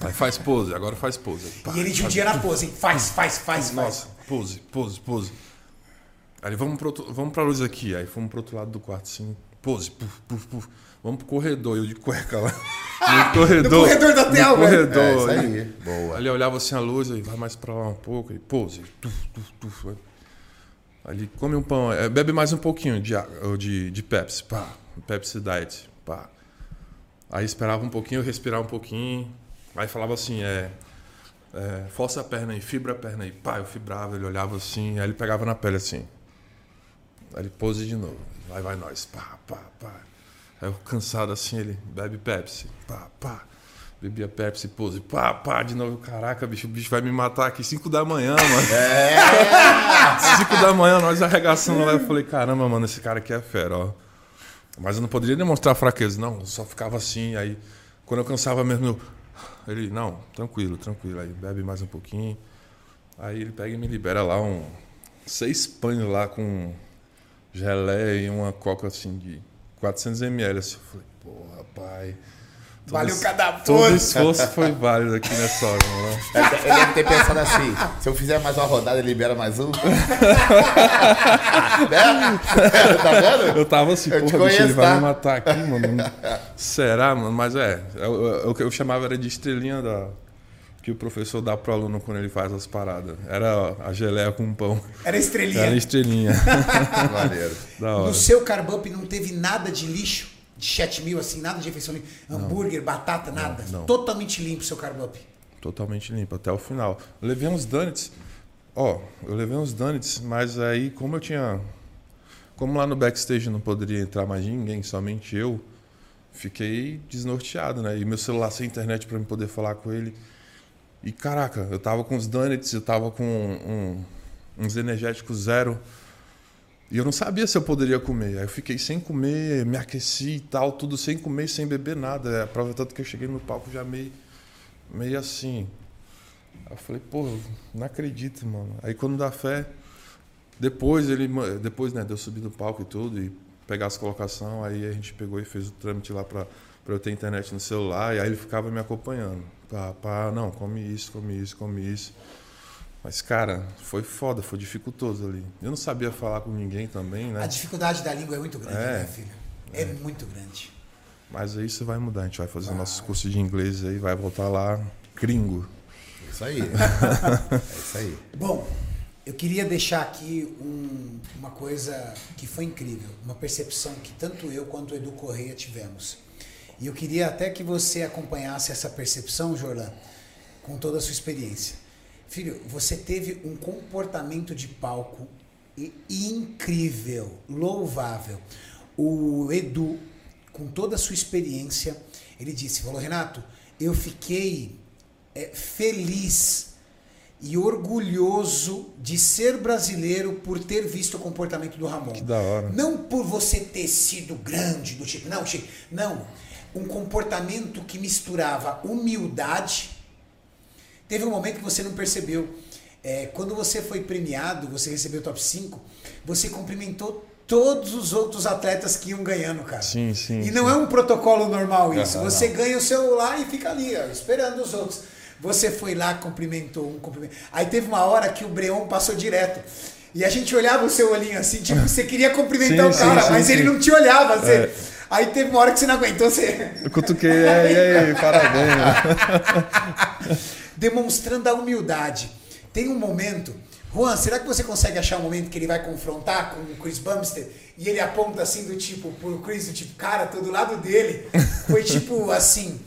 Aí faz pose, agora faz pose. Pá, E ele de um dia na pose, hein? Faz, faz, faz, Nossa, faz. pose, pose, pose. Aí vamos, pro outro, vamos pra luz aqui. Aí fomos pro outro lado do quarto, assim. Pose, puf, puf, puf. Vamos pro corredor, eu de cueca lá. No corredor. no corredor do hotel, no velho. corredor. É isso né? aí. Boa. Aí ele olhava assim a luz, aí vai mais pra lá um pouco, aí pose, tuf, tuf, tuf. Ali come um pão, é, bebe mais um pouquinho de, de, de Pepsi, pá, Pepsi Diet, pá. Aí esperava um pouquinho, eu respirava um pouquinho, aí falava assim, é, é, força a perna aí, fibra a perna aí, pá, eu fibrava, ele olhava assim, aí ele pegava na pele assim. Aí ele pose de novo, vai, vai nós, pá, pá, pá. Aí eu cansado assim, ele bebe Pepsi, pá, pá. Bebia Pepsi, pose, pá, pá, de novo. Caraca, bicho, o bicho vai me matar aqui 5 da manhã, mano. É. 5 da manhã, nós arregaçando lá. Eu falei, caramba, mano, esse cara aqui é fera, ó. Mas eu não poderia demonstrar fraqueza, não. Eu só ficava assim, aí quando eu cansava mesmo, eu... ele, não, tranquilo, tranquilo. Aí bebe mais um pouquinho. Aí ele pega e me libera lá um seis pães lá com geleia e uma coca assim de 400 ml. Assim, eu falei, porra, pai. todo Valeu cada Todo pose. esforço foi válido aqui nessa hora, mano. Ele deve ter pensado assim: se eu fizer mais uma rodada, ele libera mais um. né? Tá vendo? Eu tava assim, Eu porra, bicho, ele vai tá? me matar aqui, mano. Será, mano? Mas é, eu- eu- o que eu chamava era de estrelinha da. Que o professor dá pro aluno quando ele faz as paradas. Era a geleia com pão. Era estrelinha. Era estrelinha. Maneiro. da hora. No seu carb up não teve nada de lixo, de chat mil, assim, nada de refeição. Hambúrguer, batata, nada. não. Totalmente limpo o seu carb up. Totalmente limpo, até o final. Eu levei uns donuts. Ó, eu levei uns donuts, mas aí, como eu tinha. Como lá no backstage não poderia entrar mais ninguém, somente eu, fiquei desnorteado, né? E meu celular sem internet para eu poder falar com ele. E caraca, eu tava com os donuts, eu tava com um- uns energéticos zero. E eu não sabia se eu poderia comer. Aí eu fiquei sem comer, me aqueci e tal, tudo sem comer, sem beber nada. É, prova tanto que eu cheguei no palco já meio, meio assim. Aí eu falei, pô, não acredito, mano. Aí quando dá fé, depois ele, depois, né, de eu subir no palco e tudo e pegar as colocações, aí a gente pegou e fez o trâmite lá pra, pra eu ter internet no celular, e aí ele ficava me acompanhando. Pá, pá, não, come isso, come isso, come isso. Mas, cara, foi foda, foi dificultoso ali. Eu não sabia falar com ninguém também, A né? dificuldade da língua é muito grande, É. né, filho? É, muito grande. Mas aí isso vai mudar, a gente vai fazer nosso curso de inglês aí, vai voltar lá gringo. Isso aí. É isso aí. Bom, eu queria deixar aqui um- uma coisa que foi incrível, uma percepção que tanto eu quanto o Edu Correia tivemos. E eu queria até que você acompanhasse essa percepção, Jorlan, com toda a sua experiência. Filho, você teve um comportamento de palco incrível, louvável. O Edu, com toda a sua experiência, ele disse, falou, Renato, eu fiquei é, feliz e orgulhoso de ser brasileiro por ter visto o comportamento do Ramon. Que da hora. Não por você ter sido grande, do tipo, não, Chico, não. Um comportamento que misturava humildade. Teve um momento que você não percebeu. É, quando você foi premiado, você recebeu o top 5, você cumprimentou todos os outros atletas que iam ganhando, cara. Sim, sim, E não é um protocolo normal isso. Você ganha o celular e fica ali, ó, esperando os outros. Você foi lá, cumprimentou um, cumprimentou. Aí teve uma hora que o Breon passou direto. E a gente olhava o seu olhinho assim, tipo, você queria cumprimentar Sim, o cara, sim, sim, mas ele sim. não te olhava. Você... É. Aí teve uma hora que você não aguentou, você. Eu cutuquei, é, e aí, parabéns. demonstrando a humildade. Tem um momento. Juan, será que você consegue achar um momento que ele vai confrontar com o Chris Bumstead e ele aponta assim do tipo pro Chris, do tipo, cara, tô do lado dele. Foi tipo assim.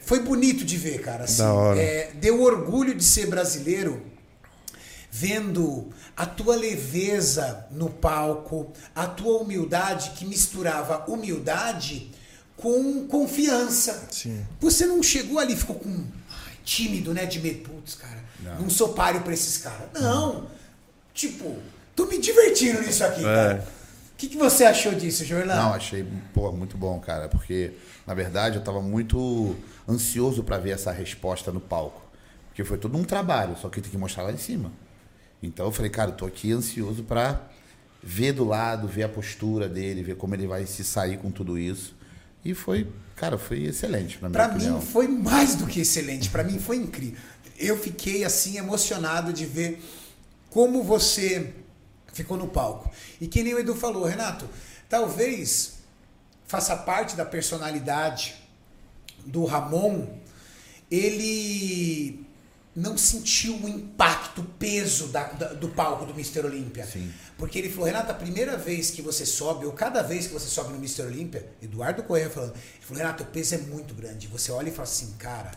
Foi bonito de ver, cara. Assim, Da hora. É, deu orgulho de ser brasileiro vendo a tua leveza no palco, a tua humildade que misturava humildade com confiança. Sim. Você não chegou ali e ficou com ai, tímido, né? De medo, putz, cara, não, Não. sou páreo pra esses caras. Não. Tipo, tô me divertindo nisso aqui, É. cara. O que, que você achou disso, Jornal? Não, achei pô, muito bom, cara, porque na verdade eu tava muito ansioso para ver essa resposta no palco. Porque foi todo um trabalho, só que tem que mostrar lá em cima. Então eu falei, cara, eu tô aqui ansioso para ver do lado, ver a postura dele, ver como ele vai se sair com tudo isso. E foi, cara, foi excelente, minha Pra opinião. mim foi mais do que excelente, pra mim foi incrível. Eu fiquei assim emocionado de ver como você ficou no palco. E que nem o Edu falou, Renato, talvez faça parte da personalidade do Ramon, ele não sentiu o impacto, o peso da- da- do palco do Mr. Olímpia. Porque ele falou, Renato, a primeira vez que você sobe, ou cada vez que você sobe no Mr. Olímpia, Eduardo Correia falando, ele falou, Renato, o peso é muito grande. Você olha e fala assim, cara,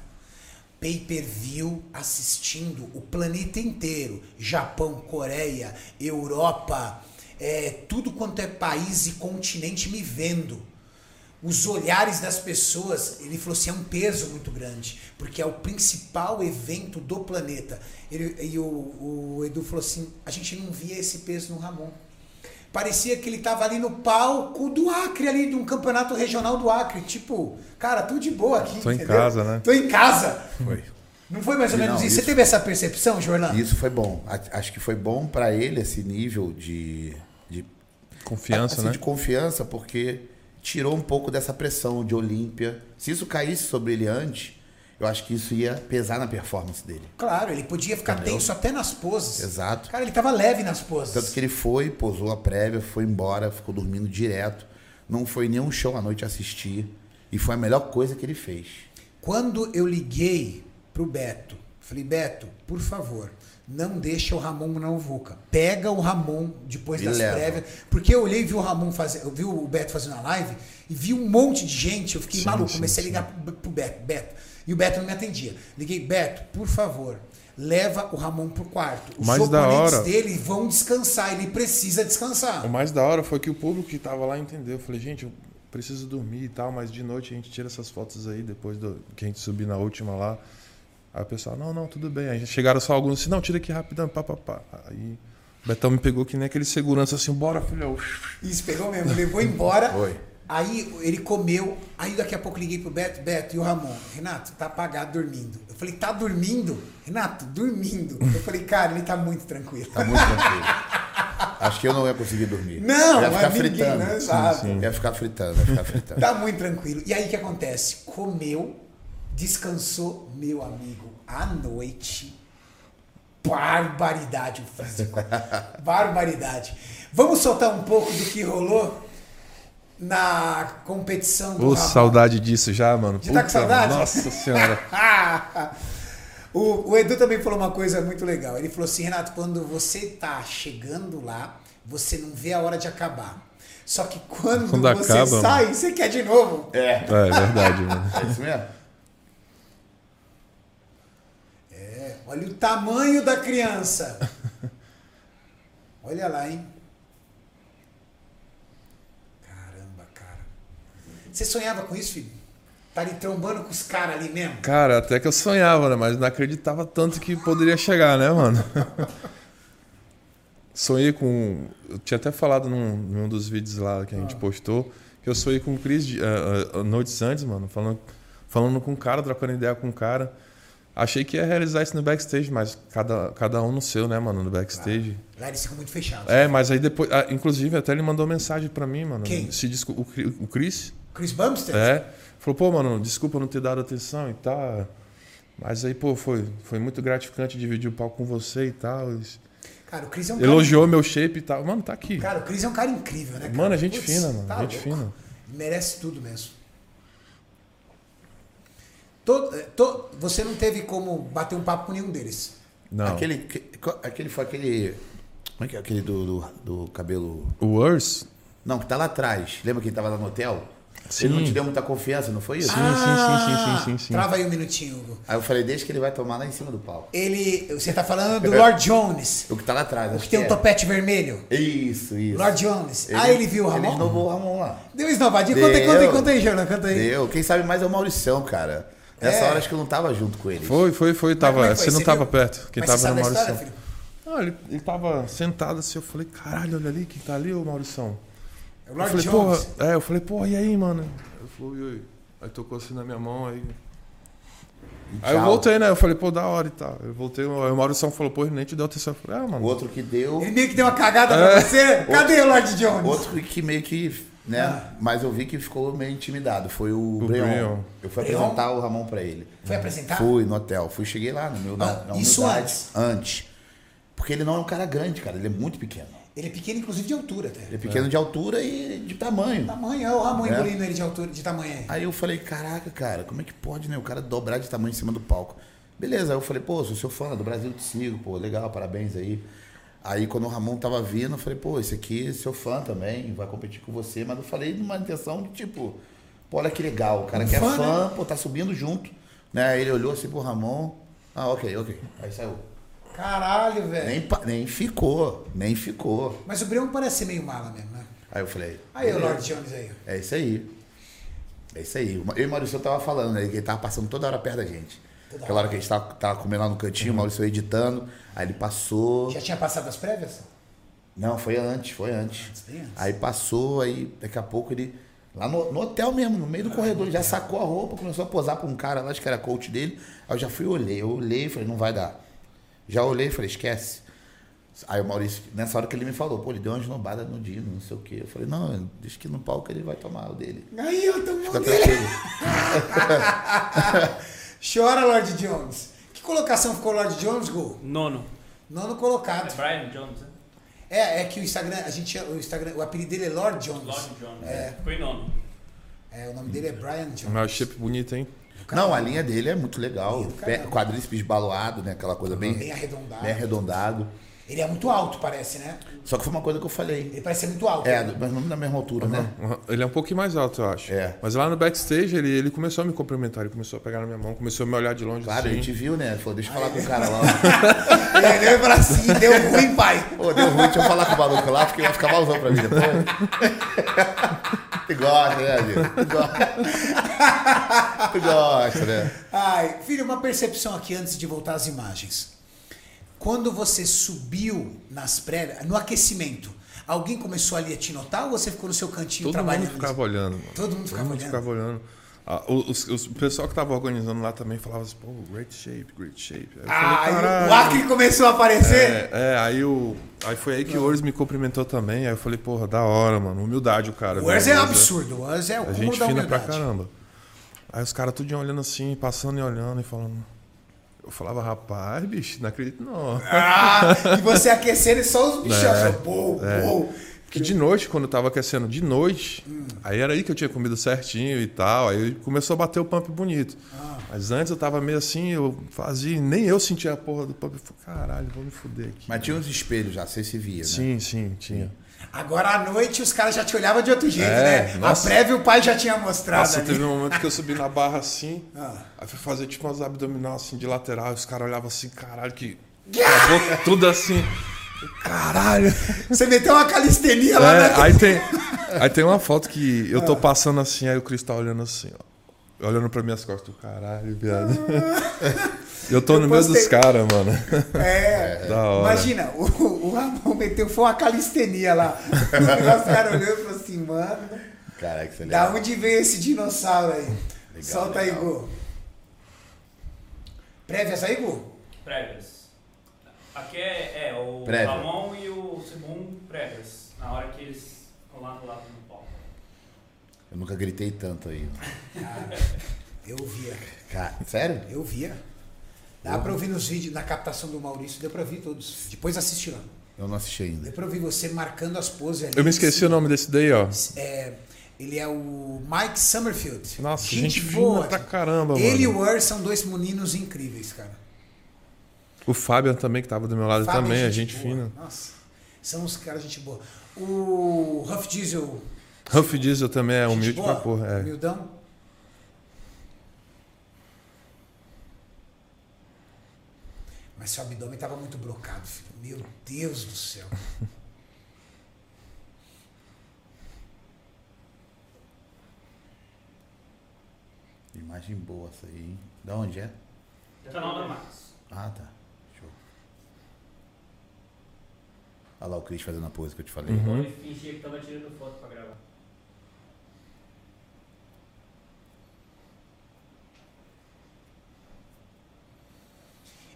pay-per-view assistindo o planeta inteiro, Japão, Coreia, Europa, é, tudo quanto é país e continente me vendo. Os olhares das pessoas, ele falou assim, é um peso muito grande, porque é o principal evento do planeta. Ele, e o, o Edu falou assim, a gente não via esse peso no Ramon. Parecia que ele tava ali no palco do Acre, ali, de um campeonato regional do Acre. Tipo, cara, tudo de boa aqui. Tô em entendeu? casa, né? Tô em casa. Foi. Não foi mais ou Não, menos isso? isso- Você teve essa percepção, Jorlan? Isso foi bom. Acho que foi bom para ele esse nível de, de Confiança, assim, né? de confiança, porque tirou um pouco dessa pressão de Olímpia. Se isso caísse sobre ele antes, eu acho que isso ia pesar na performance dele. Claro, ele podia ficar Entendeu? tenso até nas poses. Exato. Cara, ele tava leve nas poses. Tanto que ele foi, posou a prévia, foi embora, ficou dormindo direto. Não foi nenhum show à noite assistir. E foi a melhor coisa que ele fez. Quando eu liguei pro Beto, falei, Beto, por favor, não deixa o Ramon não Vuca. Pega o Ramon depois E das leva. prévias. Porque eu olhei e vi o Ramon fazer, eu vi o Beto fazendo a live e vi um monte de gente. Eu fiquei Sim, maluco, sim, comecei a ligar pro, pro Beto, Beto. E o Beto não me atendia. Liguei, Beto, por favor. Leva o Ramon pro quarto. Os Mais da oponentes hora- dele vão descansar. Ele precisa descansar. O mais da hora foi que o público que tava lá entendeu. Eu falei, gente, eu preciso dormir e tal, mas de noite a gente tira essas fotos aí, depois do, que a gente subir na última lá. Aí o pessoal, não, não, tudo bem. Aí chegaram só alguns assim, não, tira aqui rapidão, pá, pá, pá. Aí o Betão me pegou que nem aquele segurança assim, bora, filhão. Isso, pegou mesmo. Levou embora. Foi. Aí ele comeu. Aí daqui a pouco liguei pro Beto, Beto e o Ramon. Renato, tá apagado dormindo. Eu falei, tá dormindo? Renato, dormindo. Eu falei, cara, ele tá muito tranquilo. Tá muito tranquilo. Acho que eu não ia conseguir dormir. Não, ia ficar mas ninguém, fritando. né? Exato. Ia ficar fritando, ia ficar fritando. Tá muito tranquilo. E aí o que acontece? Comeu, descansou, meu amigo, à noite. Barbaridade o físico. Barbaridade. Vamos soltar um pouco do que rolou na competição do Ô, Ramon? saudade disso já, mano. Já tá com saudade? Nossa senhora. o, o Edu também falou uma coisa muito legal. Ele falou assim, Renato, quando você tá chegando lá, você não vê a hora de acabar. Só que quando, Quando você acaba, sai, você quer de novo. É, É, é verdade, mano. é isso mesmo? É, olha o tamanho da criança. Olha lá, hein? Caramba, cara. Você sonhava com isso, filho? Tá ali trombando com os caras ali mesmo? Cara, até que eu sonhava, né? Mas não acreditava tanto que poderia chegar, né, mano? Sonhei com. Eu tinha até falado num, num dos vídeos lá que a gente postou, que eu sonhei com o Chris de- ah, ah, noites antes, mano, falando, falando com o cara, trocando ideia com o cara. Achei que ia realizar isso no backstage, mas cada, cada um no seu, né, mano, no backstage. Lá eles ficam muito fechados. É, mas aí depois. ah, inclusive, até ele mandou mensagem pra mim, mano. Quem? Se descul- o, Chris. Chris Bumstead? É. Falou, pô, mano, desculpa não ter dado atenção e tal. Mas aí, pô, foi, foi muito gratificante dividir o palco com você e tal. Cara, o Chris é um cara... Elogiou meu shape e tal. Mano, tá aqui. Cara, o Chris é um cara incrível, né? cara? Mano, é gente Putz, fina, mano. tá gente louco. fina. Merece tudo mesmo. Todo, to- você não teve como bater um papo com nenhum deles. Não. Aquele, que- aquele foi aquele. Como é que é aquele do, do, do cabelo. O Urs? Não, que tá lá atrás. Lembra que ele tava lá no hotel? Sim. Ele não te deu muita confiança, não foi isso? Sim, sim, sim, sim, sim, sim, sim. Trava aí um minutinho, Hugo. Aí eu falei, deixa que ele vai tomar lá em cima do palco. Ele. Você tá falando do Lord Jones. O que tá lá atrás, O que tem um é. topete vermelho. Isso, isso. Lord Jones. ah, ele viu o Ele Ramon? esnobou o Ramon lá. Deu esnovadinha. Conta aí, conta aí, conta aí, Jordan. Conta aí. Deu. Quem sabe mais é o Mauricião, cara. Nessa É. hora acho que eu não tava junto com ele. Foi, foi, foi. Tava, é que foi? Você não Você tava viu? perto. Quem Mas tava você era o história, Maurição. Não, ele, ele tava sentado assim, eu falei, caralho, olha ali, quem tá ali, ô Maurição? É o Eu Lord falei, Jones. porra, é, eu falei, porra, e aí, mano? Ele falou, e aí? Aí tocou assim na minha mão, aí. E Aí eu voltei, né? Eu falei, pô, da hora e tal. Eu voltei, aí o Maurição falou, pô, ele nem te deu atenção. Eu falei, ah, O mano. outro que deu. Ele meio que deu uma cagada pra você. Cadê o Lord Jones? Outro que meio que. Né? Ah. Mas eu vi que ficou meio intimidado. Foi o, O Breon. Breon. Eu fui Breon? apresentar o Ramon pra ele. Foi apresentar? Fui no hotel. Fui, cheguei lá no meu, na, Ah, na isso humildade. antes? Antes. Porque ele não é um cara grande, cara. Ele é muito pequeno. Ele é pequeno, inclusive, de altura até. Ele é pequeno de altura e de tamanho. Tamanho, é o Ramon É. engolindo ele de altura, de tamanho aí. Aí eu falei, caraca, cara, como é que pode, né? O cara dobrar de tamanho em cima do palco. Beleza, aí eu falei, pô, sou seu fã do Brasil, te sigo, pô, legal, parabéns aí. Aí quando o Ramon tava vindo, eu falei, pô, esse aqui é seu fã também, vai competir com você, mas eu falei numa intenção de tipo, pô, olha que legal, o cara que é fã, fã, pô, tá subindo junto. Né? Aí ele olhou assim pro Ramon, ah, ok, ok. Aí saiu. Caralho, velho. Nem, nem ficou, nem ficou. Mas o Breon parece meio mala mesmo, né? Aí eu falei. Aí o. Lord Jones aí. É isso aí. É isso aí. Eu e o Maurício tava falando, né? Que ele tava passando toda hora perto da gente. Aquela hora que a gente tava, tava comendo lá no cantinho, o Maurício editando. Aí ele passou. Já tinha passado as prévias? Não, foi antes, foi antes. Antes, bem antes. Aí passou, aí daqui a pouco ele. Lá no, no hotel mesmo, no meio do corredor, ele já sacou a roupa, começou a posar pra um cara lá, acho que era coach dele. Aí eu já fui e olhei. Eu olhei e falei, não vai dar. Já olhei e falei, esquece. Aí o Maurício, nessa hora que ele me falou, pô, ele deu uma esnobada no Dino, não sei o quê. Eu falei, não, deixa que no palco ele vai tomar o dele. Aí eu tô Fica dele. Chora, Lord Jones. Que colocação ficou o Lord Jones, Gol? Nono. Nono É colocado. Brian Jones, né? É, é que o Instagram, a gente, o Instagram, o apelido dele é Lord Jones. Lord Jones. É. Foi nono. É, o nome dele é Brian Jones. Mas o shape bonito, hein? Não, a linha dele é muito legal. Caramba. Quadríceps baloado, né? Aquela coisa bem, Bem arredondado. bem arredondado. Ele é muito alto, parece, né? Só que foi uma coisa que eu falei. Ele parece ser muito alto. É, né? mas não na mesma altura, né? Uhum. Ele é um pouquinho mais alto, eu acho. É. Mas lá no backstage, ele, ele começou a me cumprimentar, ele começou a pegar na minha mão, começou a me olhar de longe Claro, assim. a gente viu, né? Ele falou, deixa eu falar com o cara lá. Ele olhou pra cima, deu ruim, pai. Pô, deu ruim, deixa eu falar com o maluco lá, porque vai ficar malzão pra mim depois. tu gosta, né, amigo? Tu gosta. tu gosta, né? Ai, filho, uma percepção aqui antes de voltar às imagens. Quando você subiu nas prévias, no aquecimento, alguém começou ali a te notar ou você ficou no seu cantinho Todo trabalhando? mundo ficava olhando. Mano. Todo mundo ficava olhando. ficava olhando. Ah, os, os- o pessoal que tava organizando lá também falava assim, pô, great shape, great shape. Aí Ah, falei, o. Acre começou a aparecer? É, é, aí, o, aí foi aí que o Urs me cumprimentou também. Aí eu falei, porra, da hora, mano. Humildade o cara. o Urs é né? absurdo, o Urs é o A gente fina pra caramba. Aí os caras tudinho olhando assim, passando e olhando e falando. Eu falava, rapaz, bicho, não acredito não. Ah, e você aquecendo e só os bichos. É, Pou, é. Porque de noite, quando eu tava aquecendo de noite, Hum. aí era aí que eu tinha comido certinho e tal. Aí começou a bater o pump bonito. Ah. Mas antes eu tava meio assim, eu fazia, nem eu sentia a porra do pump. Eu falei, caralho, vou me fuder aqui. Mas tinha uns espelhos já, você se via, né? Sim, sim, tinha. Agora à noite os caras já te olhavam de outro jeito, É, né? nossa. A prévia o pai já tinha mostrado Nossa, ali. teve um momento que eu subi na barra assim, Ah. aí fui fazer tipo umas abdominal assim de lateral, e os caras olhavam assim, caralho, que. A boca tudo assim. Caralho! Você meteu uma calistenia lá, É, né? aí tem, aí tem uma foto que eu tô passando assim, aí o Cris tá olhando assim, ó. Olhando pra minhas costas, caralho, viado. Eu tô Eu no meio dos caras, mano. É. Da hora. Imagina, o, o Ramon meteu foi uma calistenia lá. Os caras olhou e falou assim, mano, Caraca, você da lembra? onde veio esse dinossauro aí? Legal, Solta aí, legal. Gu. Prévias aí, Gu? Prévias. Aqui é, é o Prévia. Ramon e o Simon prévias. Na hora que eles rolaram lá no palco. Eu nunca gritei tanto aí. Eu via, Cara, sério? eu via. Dá pra ouvir nos vídeos, na captação do Maurício, deu pra ouvir todos. Depois assisti lá. Eu não assisti ainda. Deu pra ouvir você marcando as poses ali. Eu me esqueci o nome desse daí, ó. É, ele é o Mike Summerfield. Nossa, gente fina pra caramba, Ele e mano. o Ur são dois meninos incríveis, cara. O Fabian também, que tava do meu lado Fábio é também, a gente boa. fina. Nossa, são uns caras gente boa. O Ruff Diesel Huff Diesel também é Gente humilde boa, pra porra. É. Humildão. Mas seu abdômen tava muito brocado, filho. Meu Deus do céu. Imagem boa essa aí, hein? Da onde é? Canal da Max. Ah, tá. Show. Olha lá o Cris fazendo a pose que eu te falei. Uhum. Ele fingia que tava tirando foto pra gravar.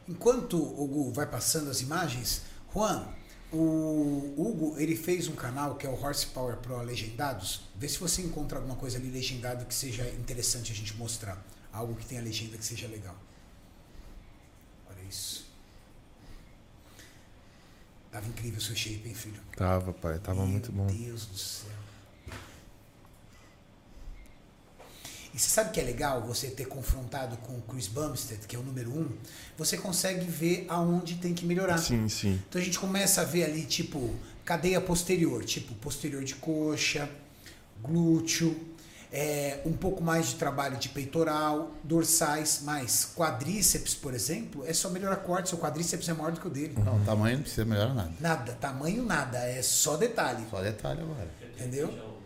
Enquanto o Hugo vai passando as imagens, Juan, o Hugo ele fez um canal que é o Horsepower Pro Legendados. Vê se você encontra alguma coisa ali legendada que seja interessante a gente mostrar. Algo que tenha legenda que seja legal. Olha isso. Tava incrível o seu shape, hein, filho? Tava, pai. Tava Meu muito bom. Deus do céu. E você sabe que é legal você ter confrontado com o Chris Bumstead, que é o número um? Você consegue ver aonde tem que melhorar. Sim, sim. Então a gente começa a ver ali, tipo, cadeia posterior, tipo, posterior de coxa, glúteo, é, um pouco mais de trabalho de peitoral, dorsais, mas quadríceps, por exemplo, é só melhorar corte, seu quadríceps é maior do que o dele. Não, o tamanho não precisa melhorar nada. Nada, tamanho nada, é só detalhe. Só detalhe agora. Entendeu? o-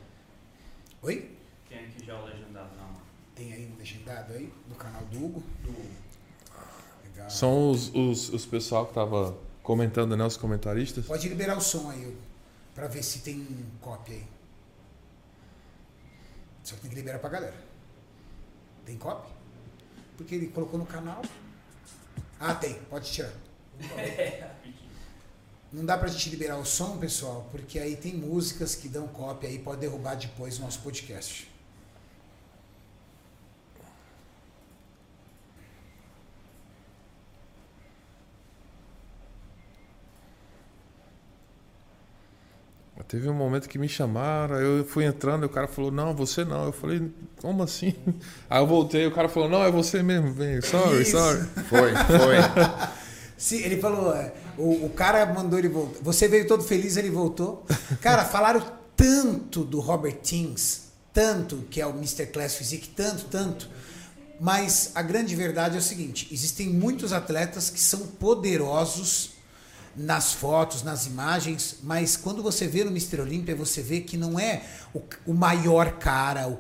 Oi? Tem aqui já o. Tem aí legendado aí, no canal do Hugo. Do Legal. São os, os, os pessoal que tava comentando, né? Os comentaristas. Pode liberar o som aí, Hugo, pra ver se tem cópia aí. Só que tem que liberar pra galera. Tem cópia? Porque ele colocou no canal. Ah, tem. Pode tirar. Não dá pra gente liberar o som, pessoal, porque aí tem músicas que dão cópia aí, pode derrubar depois o nosso podcast. Teve um momento que me chamaram, aí eu fui entrando e o cara falou, não, você não. Eu falei, como assim? Aí eu voltei, o cara falou, não, é você mesmo, vem, sorry, Isso. sorry. Foi, foi. Sim, ele falou, é, o, o cara mandou ele voltar. Você veio todo feliz, ele voltou. Cara, falaram tanto do Robert Teams, tanto que é o Mr. Class Physique, tanto, tanto. Mas a grande verdade é o seguinte: existem muitos atletas que são poderosos nas fotos, nas imagens, mas quando você vê no Mr. Olímpia, você vê que não é o, o maior cara, o,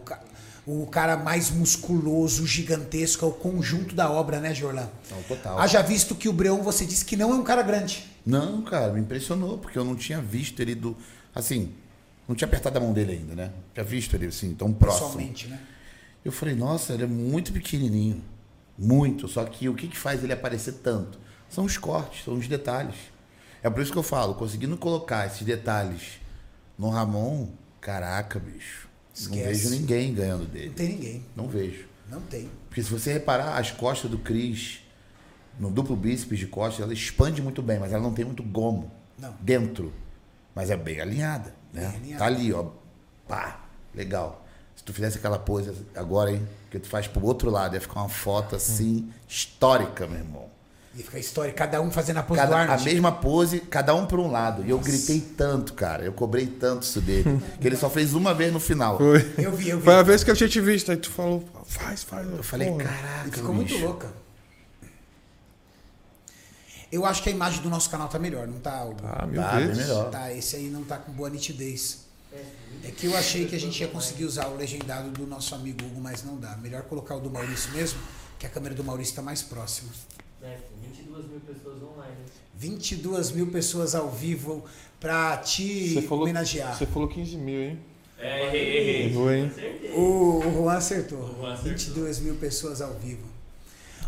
o cara mais musculoso, gigantesco, é o conjunto da obra, né, Jorlan? Não, total. Haja visto que o Breon, você disse que não é um cara grande. Não, cara, me impressionou, porque eu não tinha visto ele do. Assim, não tinha apertado a mão dele ainda, né? Tinha visto ele assim, tão próximo. Pessoalmente, né? Eu falei, nossa, ele é muito pequenininho. Muito. Só que o que, que faz ele aparecer tanto? São os cortes, são os detalhes. É por isso que eu falo, conseguindo colocar esses detalhes no Ramon, caraca, bicho. Não Esquece. vejo ninguém ganhando Não dele. tem ninguém. Não vejo. Não tem. Porque se você reparar, as costas do Cris, no duplo bíceps de costas, ela expande muito bem, mas ela não tem muito gomo Não. dentro. Mas é bem alinhada, né? Bem alinhada. Tá ali, ó. Pá, legal. Se tu fizesse aquela pose agora, hein? Que tu faz pro outro lado, ia ficar uma foto assim, histórica, meu irmão. E fica a história, cada um fazendo a pose do Cada, a Arnold. mesma pose, cada um por um lado. E eu gritei tanto, cara. Eu cobrei tanto isso dele. que ele só fez uma vez no final. Foi. Eu vi, eu vi. Foi a vez que eu tinha te visto, aí tu falou, faz, faz. Eu falei, porra. caraca. E ficou muito bicho. louca. Eu acho que a imagem do nosso canal tá melhor, não tá? Hugo? Ah, mil Tá, vezes. melhor. Tá, esse aí não tá com boa nitidez. É que eu achei que a gente ia conseguir usar o legendado do nosso amigo Hugo, mas não dá. Melhor colocar o do Maurício mesmo, que a câmera do Maurício tá mais próxima. Mestre, 22 mil pessoas online. 22 mil pessoas ao vivo pra te Você falou, homenagear. você falou 15 mil, hein? É, errei, errei. Errou, hein? O, o Juan acertou. O Juan acertou. 22 mil pessoas ao vivo.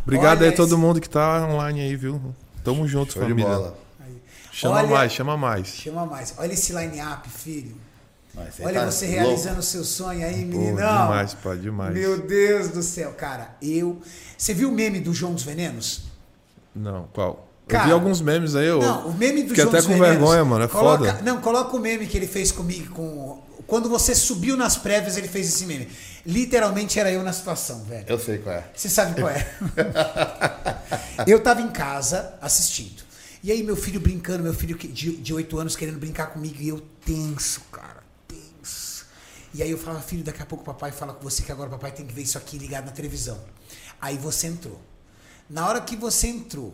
Obrigado Olha aí a todo esse- mundo que tá online aí, viu? Tamo junto, Show de família. Chama Olha- mais, chama mais. Chama mais. Olha esse line-up, filho. Mas Olha tá você louco. realizando o seu sonho aí, Pô, meninão. demais, pai, demais. Meu Deus do céu, cara. Eu. Você viu o meme do João dos Venenos? Não, qual? Cara, eu vi alguns memes aí, eu. Não, o meme do Fiquei João até dos com Venenos. vergonha, mano, é coloca, foda. Não, coloca o meme que ele fez comigo com. Quando você subiu nas prévias, ele fez esse meme. Literalmente era eu na situação, velho. Eu sei qual é. Você sabe qual é? eu tava em casa assistindo. E aí meu filho brincando, meu filho de, de 8 anos querendo brincar comigo e eu tenso, cara, tenso. E aí eu falava, filho, daqui a pouco o papai fala com você que agora o papai tem que ver isso aqui ligado na televisão. Aí você entrou. Na hora que você entrou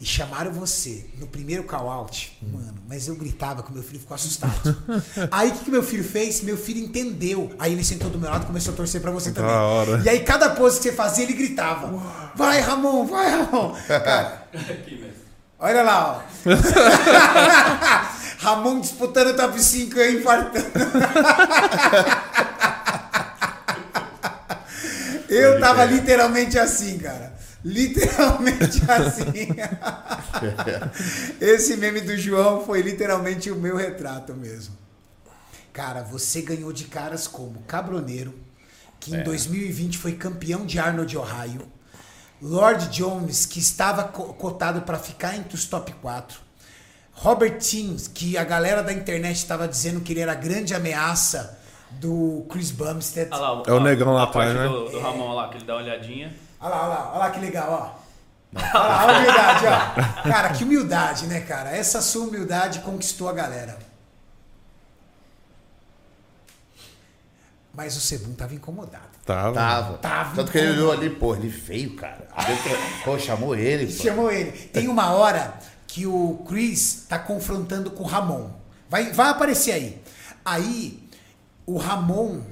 e chamaram você no primeiro call out, mano, mas eu gritava que meu filho ficou assustado. aí o que, que meu filho fez? Meu filho entendeu. Aí ele sentou do meu lado e começou a torcer pra você também. Hora. E aí cada pose que você fazia, ele gritava. Vai, Ramon, vai, Ramon. Cara, olha lá, ó. Ramon disputando o top 5 e eu infartando. Eu tava literalmente assim, cara. Literalmente assim. Esse meme do João foi literalmente o meu retrato mesmo. Cara, você ganhou de caras como Cabroneiro, que em 2020 foi campeão de Arnold Ohio. Lord Jones, que estava co- cotado para ficar entre os top 4. Robert Teams, que a galera da internet estava dizendo que ele era a grande ameaça do Chris Bumstead. Olha lá, É o negão lá atrás, né? Do, do Ramon lá, que ele dá uma olhadinha. Olha lá, olha lá, olha lá que legal, ó. Olha lá, olha a humildade, ó. Cara, que humildade, né, cara? Essa sua humildade conquistou a galera. Mas o Sebum tava incomodado. Tava. Tava. Tava Tanto que ele olhou ali, pô, ele veio, cara. Pô, chamou ele. Pô. Chamou ele. Tem uma hora que o Chris tá confrontando com o Ramon. Vai, vai aparecer aí. Aí o Ramon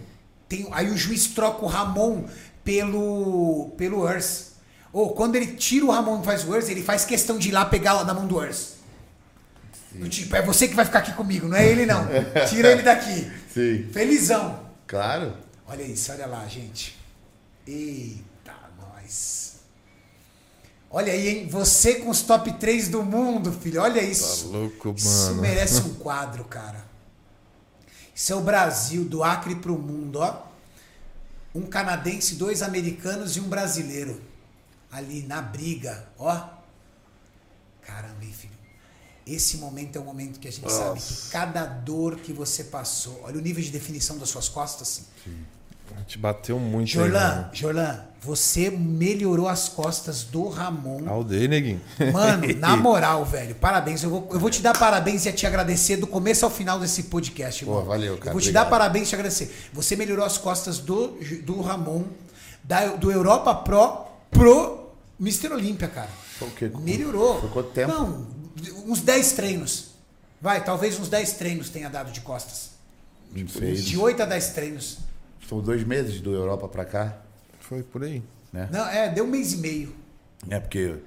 tem, aí o juiz troca o Ramon pelo pelo Urs. Ou quando ele tira o Ramon e faz o Urs, ele faz questão de ir lá pegar na mão do Urs. Do Tipo, é você que vai ficar aqui comigo, não é ele não. Tira ele daqui. Sim. Felizão. Claro. Olha isso, olha lá, gente. Eita, nós. Olha aí, hein? Você com os top 3 do mundo, filho. Olha isso. Tá louco, Isso mano. merece um quadro, cara. Isso é o Brasil, do Acre pro mundo, ó. Um canadense, dois americanos e um brasileiro. Ali na briga, ó. Caramba, hein, filho. Esse momento é um momento que a gente sabe que cada dor que você passou. Olha o nível de definição das suas costas. A gente bateu muito Jorlan. Jorlan, você melhorou as costas do Ramon. Aldeia, neguinho. Mano, na moral, velho, parabéns. Eu vou, eu vou te dar parabéns e te agradecer do começo ao final desse podcast, irmão. Pô, valeu, cara, Eu vou te obrigado. dar parabéns e te agradecer. Você melhorou as costas do, do Ramon, da, do Europa Pro pro Mr. Olímpia, cara. Foi o quê? Melhorou. Quanto tempo? Não, uns 10 treinos. Vai, talvez uns 10 treinos tenha dado de costas. Fez. De 8 a 10 treinos. São dois meses do Europa pra cá, Foi por aí. né? Não, é, deu um mês e meio. É porque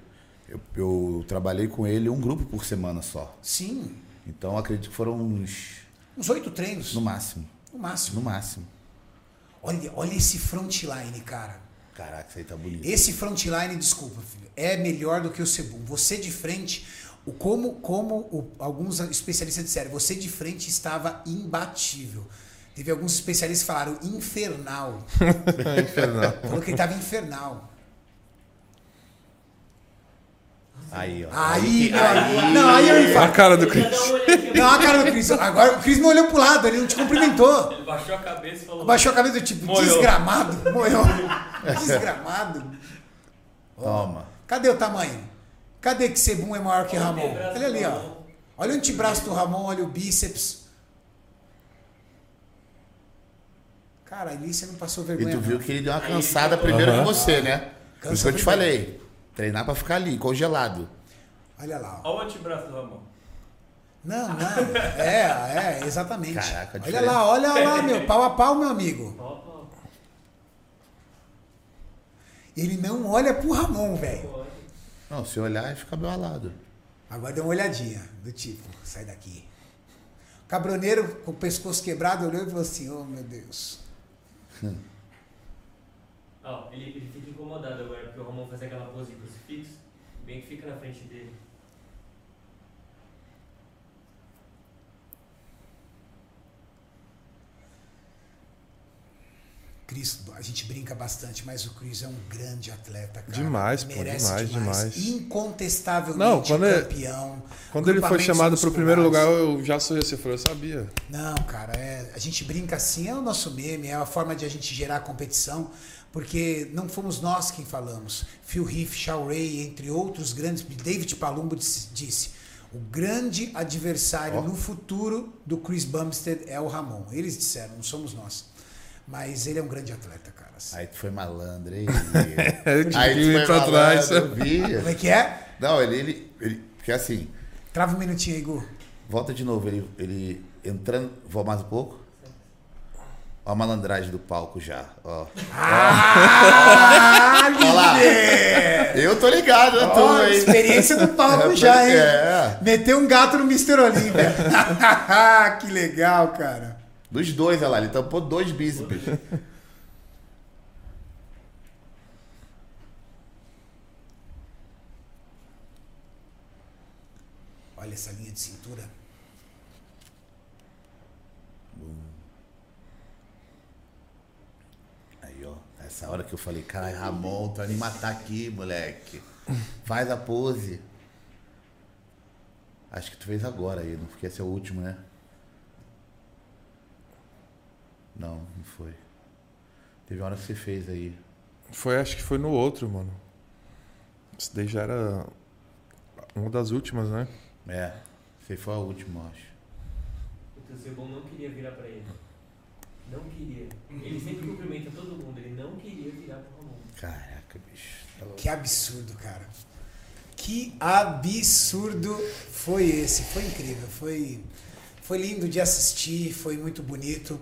eu, eu trabalhei com ele um grupo por semana só. Sim, Então acredito que foram uns. uns 8 treinos. No máximo. No máximo. No máximo. Olha, olha esse frontline, cara. Caraca, isso aí tá bonito. Esse frontline, desculpa, filho, é melhor do que o Sebum. Você de frente, o como, como o- alguns especialistas disseram, você de frente estava imbatível. Teve alguns especialistas que falaram infernal. Infernal. Falou que ele estava infernal. Aí, ó. Aí, que- meu amigo, não, aí eu A infarto. cara do olhadinha. Não, a cara do Cris. Agora o Cris me olhou pro lado, ele não te cumprimentou. Ele baixou a cabeça e falou. Baixou a cabeça do tipo, Moiou. desgramado. Moiou. Desgramado. Toma. Cadê o tamanho? Cadê que Sebum é maior que Ramon? Olha ali, ó. Ramon. Olha o antebraço do Ramon, olha o bíceps. Cara, ali você não passou E vergonha. tu viu não. que ele deu uma cansada primeiro que você, né? Por Cansa isso que eu te primeiro. falei. Treinar pra ficar ali, congelado. Olha lá. ó. Olha o antebraço do Ramon. Não, não. É, é, exatamente. Caraca, a olha lá, olha lá, meu. Pau a pau, meu amigo. Ó, ó, Ele não olha pro Ramon, velho. Não, se olhar, fica meu lado. Agora deu uma olhadinha, do tipo, sai daqui. O cabroneiro com o pescoço quebrado olhou e falou assim: Oh meu Deus. Ó, ele, ele fica incomodado agora, porque o Ramon faz aquela pose de crucifixo, bem que fica na frente dele. Cris, a gente brinca bastante, mas o Cris é um grande atleta, cara. Demais, pô, Merece demais, demais. Incontestavelmente Não, quando é- campeão. Quando ele foi chamado pro primeiro lugar, eu já sou esse. Eu sabia. Não, cara, é, a gente brinca assim, é o nosso meme, é a forma de a gente gerar competição, porque não fomos nós quem falamos. Phil Heath, Shaw Ray, entre outros grandes, David Palumbo disse, O grande adversário Ó. no futuro do Chris Bumstead é o Ramon. Eles disseram, não somos nós. Mas ele é um grande atleta, cara. Aí tu foi malandro, hein? Eu Aí tu ir foi pra trás. vi. Como é que é? Não, ele, ele, ele. Porque assim, Trava um minutinho aí, Gu. volta de novo, ele, ele entrando. Vou mais um pouco? Ó a malandragem do palco já. Ó. Ah, Ó lá. Eu tô ligado, eu tô, hein? experiência do palco É, já, hein? é. Meteu um gato no Mr. Olímpia. que legal, cara. Dos dois, olha lá, ele tampou dois bíceps. Olha essa linha de cintura. Aí, ó. Essa hora que eu falei, caralho, Ramon, tu vai me matar aqui, moleque. Faz a pose. Acho que tu fez agora aí, não porque esse é o último, né? Não, não foi. Teve uma hora que você fez aí. Foi, acho que foi no outro, mano. Isso daí já era uma das últimas, né? É, você foi a última, eu acho. O Tecebon não queria virar pra ele. Não queria. Ele sempre cumprimenta todo mundo, ele não queria virar pro Ramon. Caraca, bicho. Tá. Que absurdo, cara. Que absurdo foi esse. Foi incrível. Foi, foi lindo de assistir. Foi muito bonito.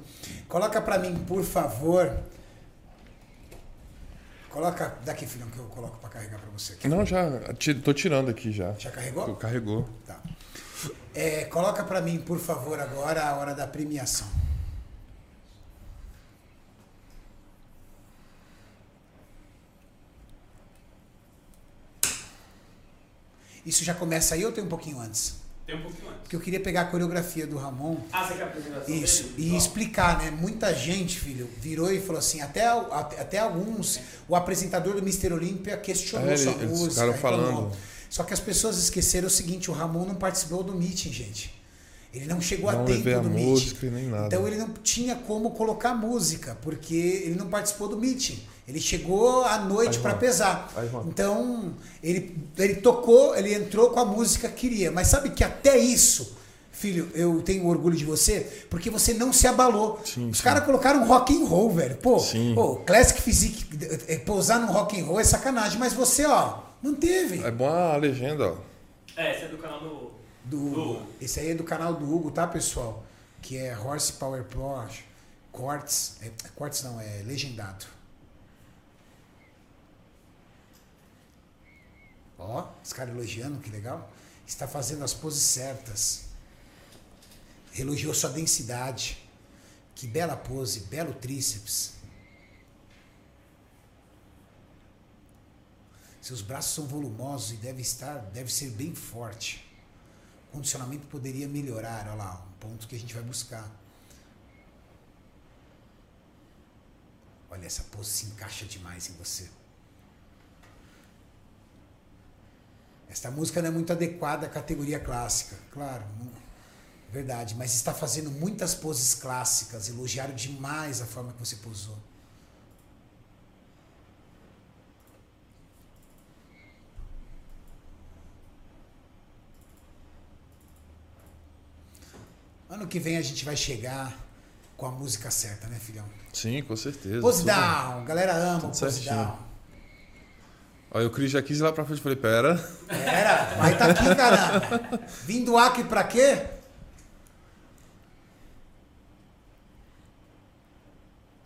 Coloca pra mim, por favor. Coloca daqui, filhão, que eu coloco pra carregar pra você. aqui. Não, já. Tô tirando aqui já. Já carregou? Carregou. Tá. É, coloca pra mim, por favor, agora a hora da premiação. Isso já começa aí ou tem um pouquinho antes? Tem um pouquinho antes. Porque eu queria pegar a coreografia do Ramon Ah, você quer a apresentação isso, dele? e Ó, explicar, né? Muita gente, filho, virou e falou assim, até, até, até alguns, o apresentador do Mr. Olímpia questionou É, sua ele- eles música. ficaram falando. Só que as pessoas esqueceram o seguinte, o Ramon não participou do meeting, gente. Ele não chegou a Não tempo a do meeting. música e nem nada. Então ele não tinha como colocar música, porque ele não participou do meeting. Ele chegou à noite para pesar. Então, ele, ele tocou, ele entrou com a música que queria. Mas sabe que até isso, filho, eu tenho orgulho de você, porque você não se abalou. Sim, Os caras colocaram rock and roll, velho. Pô, Sim. pô, Classic Physique, eh, pousar no rock and roll é sacanagem. Mas você, ó, manteve. É bom a legenda, ó. É, esse é do canal do. Do, Do- esse aí é do canal do Hugo, tá, pessoal? Que é Horsepower Porsche. Quartz. É, quartz não, é legendado. Ó, os caras elogiando, que legal. Está fazendo as poses certas. Elogiou sua densidade. Que bela pose, belo tríceps. Seus braços são volumosos e deve estar, deve ser bem forte. O condicionamento poderia melhorar, olha lá, um ponto que a gente vai buscar. Olha, essa pose se encaixa demais em você. Esta música não é muito adequada à categoria clássica, claro, não- verdade, mas está fazendo muitas poses clássicas, elogiaram demais a forma que você posou. Ano que vem a gente vai chegar com a música certa, né, filhão? Sim, com certeza. Pose down, galera ama o tudo pose certinho. down. Olha, o Cris já quis ir lá pra frente. Falei, pera. Era, vai tá aqui, caramba. Vim do Acre pra quê?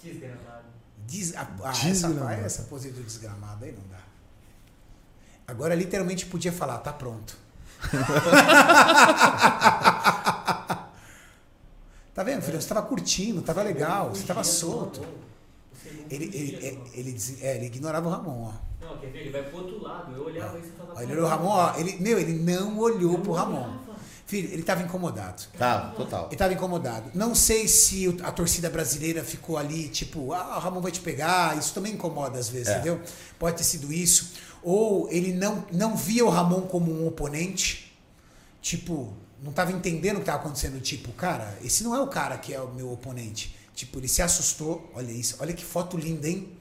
Desgramado. Des... Ah, ah, essa, Desgramado. vai, essa pose do desgramado aí não dá. Agora literalmente podia falar, tá pronto. tá vendo, filho? Você tava curtindo, tava legal, você tava solto. Ele, ele, ele, ele, diz- é, ele ignorava o Ramon, ó. Não, quer ver? Ele vai pro outro lado. Eu olhava isso e falava. Ele olhou o Ramon, ó. Ele, meu, ele não olhou pro Ramon. olhava. Filho, ele tava incomodado. Tá, total. Ele estava incomodado. Não sei se a torcida brasileira ficou ali, tipo, ah, o Ramon vai te pegar. Isso também incomoda às vezes, É. entendeu? Pode ter sido isso. Ou ele não, não via o Ramon como um oponente. Tipo, não estava entendendo o que estava acontecendo. Tipo, cara, esse não é o cara que é o meu oponente. Tipo, ele se assustou. Olha isso. Olha que foto linda, hein?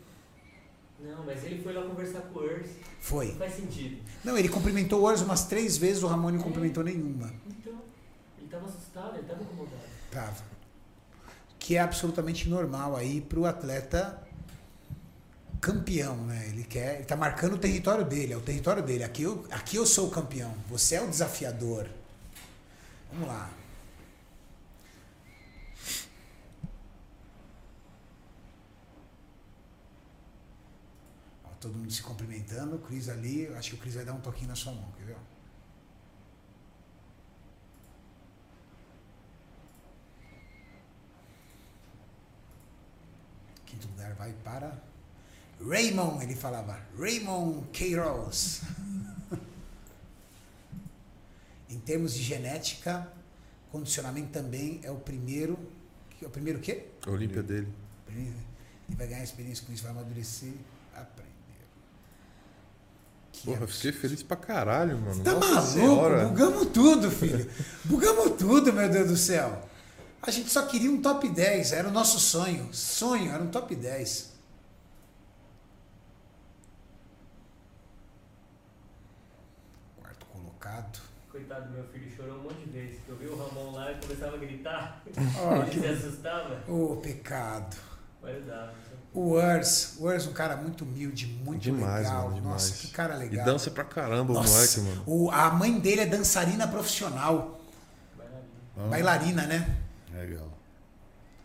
Não, mas ele foi lá conversar com o Urs. Foi. Não faz sentido. Não, ele cumprimentou o Urs umas três vezes, o Ramon não cumprimentou nenhuma. Então, ele tava assustado, ele tava incomodado. Tava. Que é absolutamente normal aí pro atleta campeão, né? Ele quer, ele tá marcando o território dele, é o território dele. Aqui eu, aqui eu sou o campeão, você é o desafiador. Vamos lá. Todo mundo se cumprimentando, o Cris ali, acho que o Cris vai dar um toquinho na sua mão, quer ver? Quinto lugar vai para Raymond, ele falava. Raymond Queiroz. em termos de genética, condicionamento também é o primeiro. é O primeiro quê? A Olímpia dele. Ele vai ganhar experiência com isso, vai amadurecer, Porra, eu fiquei feliz pra caralho, mano. Tá Nossa maluco? senhora. Bugamos tudo, filho. Bugamos tudo, meu Deus do céu. A gente só queria um top 10, era o nosso sonho. Sonho, era um top 10. Quarto colocado. Coitado do meu filho, chorou um monte de vezes. Eu vi o Ramon lá e começava a gritar. Ó, ele se assustava. Ô, pecado. Mas dava. O Urs, o Urs é um cara muito humilde, muito Demais, legal. mano, demais. Nossa, que cara E legal. dança pra caramba o Nossa, moleque, mano. o- a mãe dele é dançarina profissional, Bailarina. Bailarina, né? Legal.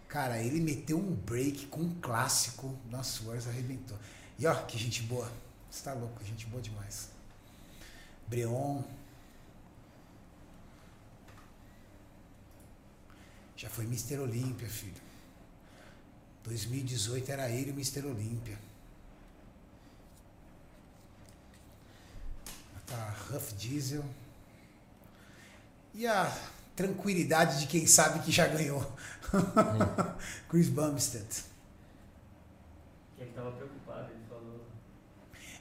Cara, ele meteu um break com um clássico. Nossa, o Urs arrebentou. E ó, que gente boa. Você tá louco, gente boa demais. Breon. Já foi Mr. Olímpia, filho. 2018 era ele o Mr. Olímpia. Tá Ruff Diesel. E a tranquilidade de quem sabe que já ganhou. Chris Bumstead. Que ele tava preocupado, ele falou.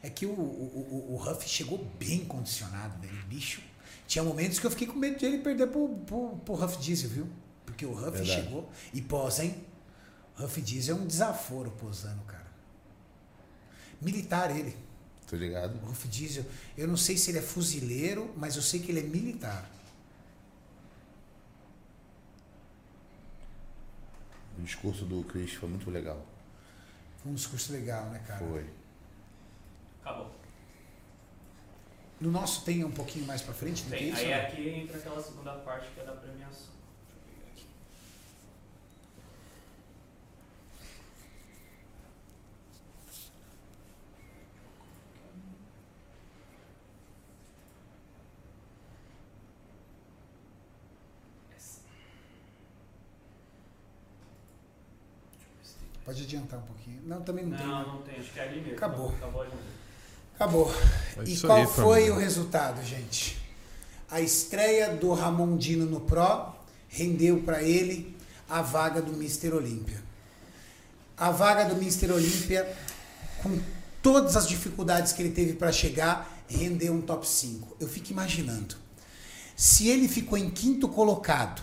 É que o, o, o, o Huff chegou bem condicionado, velho. Bicho. Tinha momentos que eu fiquei com medo de ele perder pro, pro, pro Huff Diesel, viu? Porque o Huff Verdade. chegou. E posa, hein? Huff Diesel é um desaforo posando, cara. Militar ele. Tô ligado? O Huff Diesel. Eu não sei se ele é fuzileiro, mas eu sei que ele é militar. O discurso do Chris foi muito legal. Foi um discurso legal, né, cara? Foi. Acabou. No nosso tem um pouquinho mais pra frente, tem, Tem, isso? aí não? aqui entra aquela segunda parte que é da premiação. Deixa eu pegar aqui. Essa. Deixa eu ver se tem mais. Pode adiantar um pouquinho. Não, também não, tem. né? Não, não tem, acho que é ali mesmo. Acabou. Acabou ali mesmo. Acabou. É e qual aí, foi família. o resultado, gente? A estreia do Ramondino no Pro rendeu para ele a vaga do Mr. Olímpia. A vaga do Mr. Olímpia, com todas as dificuldades que ele teve para chegar, rendeu um top 5. Eu fico imaginando. Se ele ficou em quinto colocado,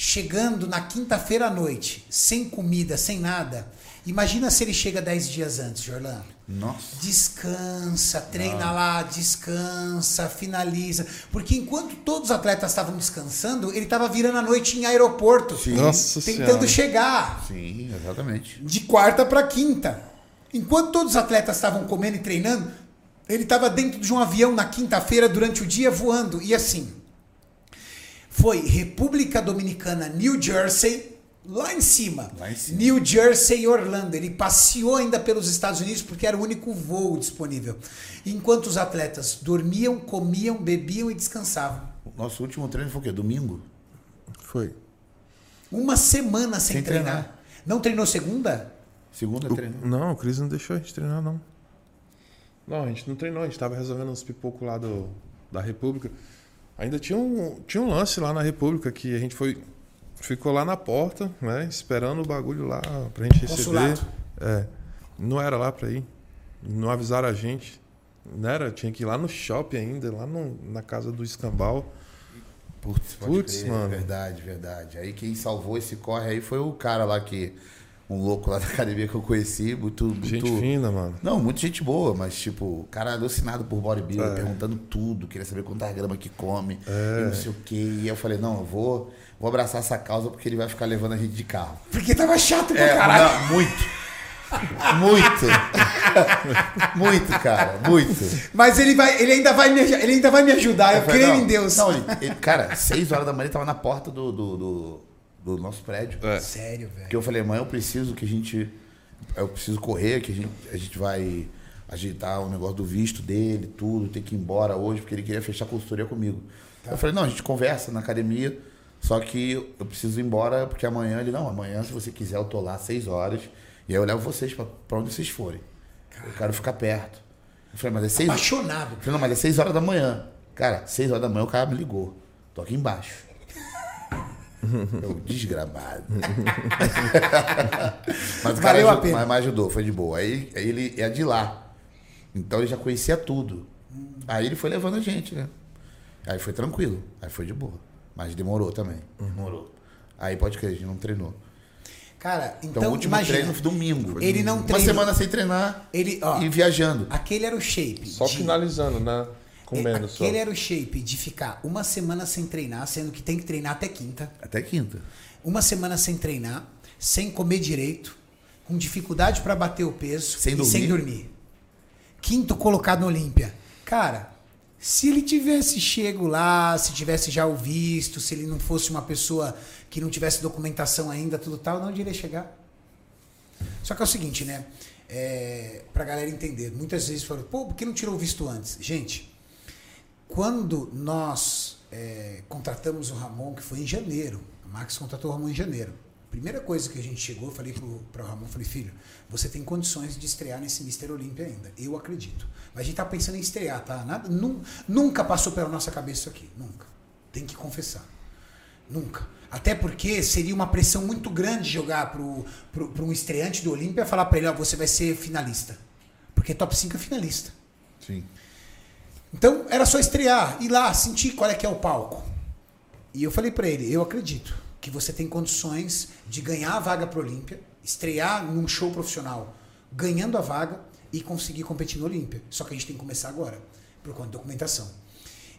chegando na quinta-feira à noite, sem comida, sem nada, imagina se ele chega 10 dias antes, Jorlan. Nossa. Descansa, treina lá, descansa, finaliza. Porque enquanto todos os atletas estavam descansando, ele estava virando a noite em aeroporto, Sim. Nossa tentando senhora. chegar Sim, exatamente. de quarta para quinta. Enquanto todos os atletas estavam comendo e treinando, ele estava dentro de um avião na quinta-feira durante o dia voando. E assim, foi República Dominicana, New Jersey, lá em cima. Lá em cima. New Jersey e Orlando. Ele passeou ainda pelos Estados Unidos porque era o único voo disponível. Enquanto os atletas dormiam, comiam, bebiam e descansavam. O nosso último treino foi o quê? Domingo? Foi. Uma semana sem, Sem treinar. treinar. Não treinou segunda? Segunda O- treino. não, o Cris não deixou a gente treinar, não. Não, a gente não treinou, a gente tava resolvendo uns pipocos lá do, da República. Ainda tinha um, tinha um lance lá na República que a gente foi. Ficou lá na porta, né? Esperando o bagulho lá pra gente receber. Consulado. É. Não era lá pra ir. Não avisaram a gente. Não era, tinha que ir lá no shopping ainda, lá no- na casa do escambau. Putz, Putz, crer, mano. Verdade, verdade. Aí quem salvou esse corre aí foi o cara lá que. Um louco lá da academia que eu conheci, muito. Gente muito... fina, mano. Não, muita gente boa, mas tipo, cara alucinado por bodybuilder, É. perguntando tudo, queria saber quantas gramas que come, e não sei o quê. E eu falei, não, eu vou, vou abraçar essa causa porque ele vai ficar levando a gente de carro. Porque tava chato pra É, caralho. não, muito. Muito. muito, cara, muito. Mas ele, vai, ele, ainda vai me, ele ainda vai me ajudar. Eu, falei, creio não, em Deus. Não, ele, ele- cara, seis horas da manhã ele tava na porta do, do, do, do nosso prédio. É. Sério, velho. Porque eu falei, mãe, eu preciso que a gente. Eu preciso correr, que a gente, a gente vai ajeitar o negócio do visto dele, tudo, tem que ir embora hoje, porque ele queria fechar a consultoria comigo. Eu falei, não, a gente conversa na academia, só que eu preciso ir embora, porque amanhã ele, não, amanhã, se você quiser, eu tô lá às seis horas, e aí eu levo vocês pra, pra onde vocês forem. Eu quero ficar perto. Eu falei, mas é seis Apaixonado. eu falei, não, mas é 6 horas da manhã. Cara, 6 horas da manhã o cara me ligou. Tô aqui embaixo. Eu, desgramado. mas o cara Valeu a aju- pena. Mas, mas ajudou, foi de boa. Aí, aí ele é de lá. Então ele já conhecia tudo. Aí ele foi levando a gente, né? Aí foi tranquilo. Aí foi de boa. Mas demorou também. Demorou. Aí pode crer, a gente não treinou. Cara, Então, então, o último imagina. treino foi domingo. Ele não Uma treinou- semana sem treinar Ele, ó, e viajando. aquele era o shape. Só de- finalizando, né? Comendo é, só. Aquele era o shape de ficar uma semana sem treinar, sendo que tem que treinar até quinta. Até quinta. Uma semana sem treinar, sem comer direito, com dificuldade pra bater o peso Sem e dormir. sem dormir. Quinto colocado no Olímpia. Cara, se ele tivesse chego lá, se tivesse já o visto, se ele não fosse uma pessoa que não tivesse documentação ainda, tudo tal, não iria chegar. Só que é o seguinte, né? É, pra galera entender, muitas vezes falam, pô, por que não tirou o visto antes? Gente, quando nós é, contratamos o Ramon, que foi em janeiro, a Max contratou o Ramon em janeiro. Primeira coisa que a gente chegou, falei pro, pro Ramon, falei, filho, você tem condições de estrear nesse Mister Olímpia ainda. Eu acredito. Mas a gente tá pensando em estrear, tá? Nada, nu- nunca passou pela nossa cabeça isso aqui. Nunca. Tem que confessar. Nunca. Até porque seria uma pressão muito grande jogar pro um estreante do Olímpia falar pra ele, ó, você vai ser finalista. Porque top 5 é finalista. Sim. Então era só estrear, ir lá, sentir qual é que é o palco. E eu falei pra ele, eu acredito que você tem condições de ganhar a vaga pro Olímpia, estrear num show profissional, ganhando a vaga e conseguir competir no Olímpia. Só que a gente tem que começar agora, por conta de documentação.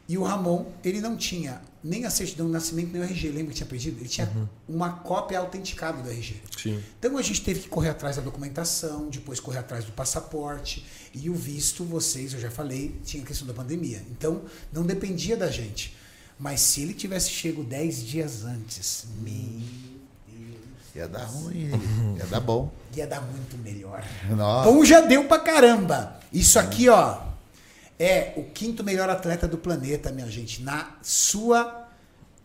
E o Ramon, ele não tinha nem a certidão de nascimento, nem o RG. Lembra que tinha pedido? Ele tinha uma cópia autenticada do RG. Sim. Então a gente teve que correr atrás da documentação, depois correr atrás do passaporte e o visto, vocês, eu já falei, tinha a questão da pandemia. Então não dependia da gente. Mas se ele tivesse chego 10 dias antes, meu Ia dar ruim, ia dar bom. ia dar muito melhor. Nossa. Bom já deu pra caramba. Isso aqui, ó, é o quinto melhor atleta do planeta, minha gente, na sua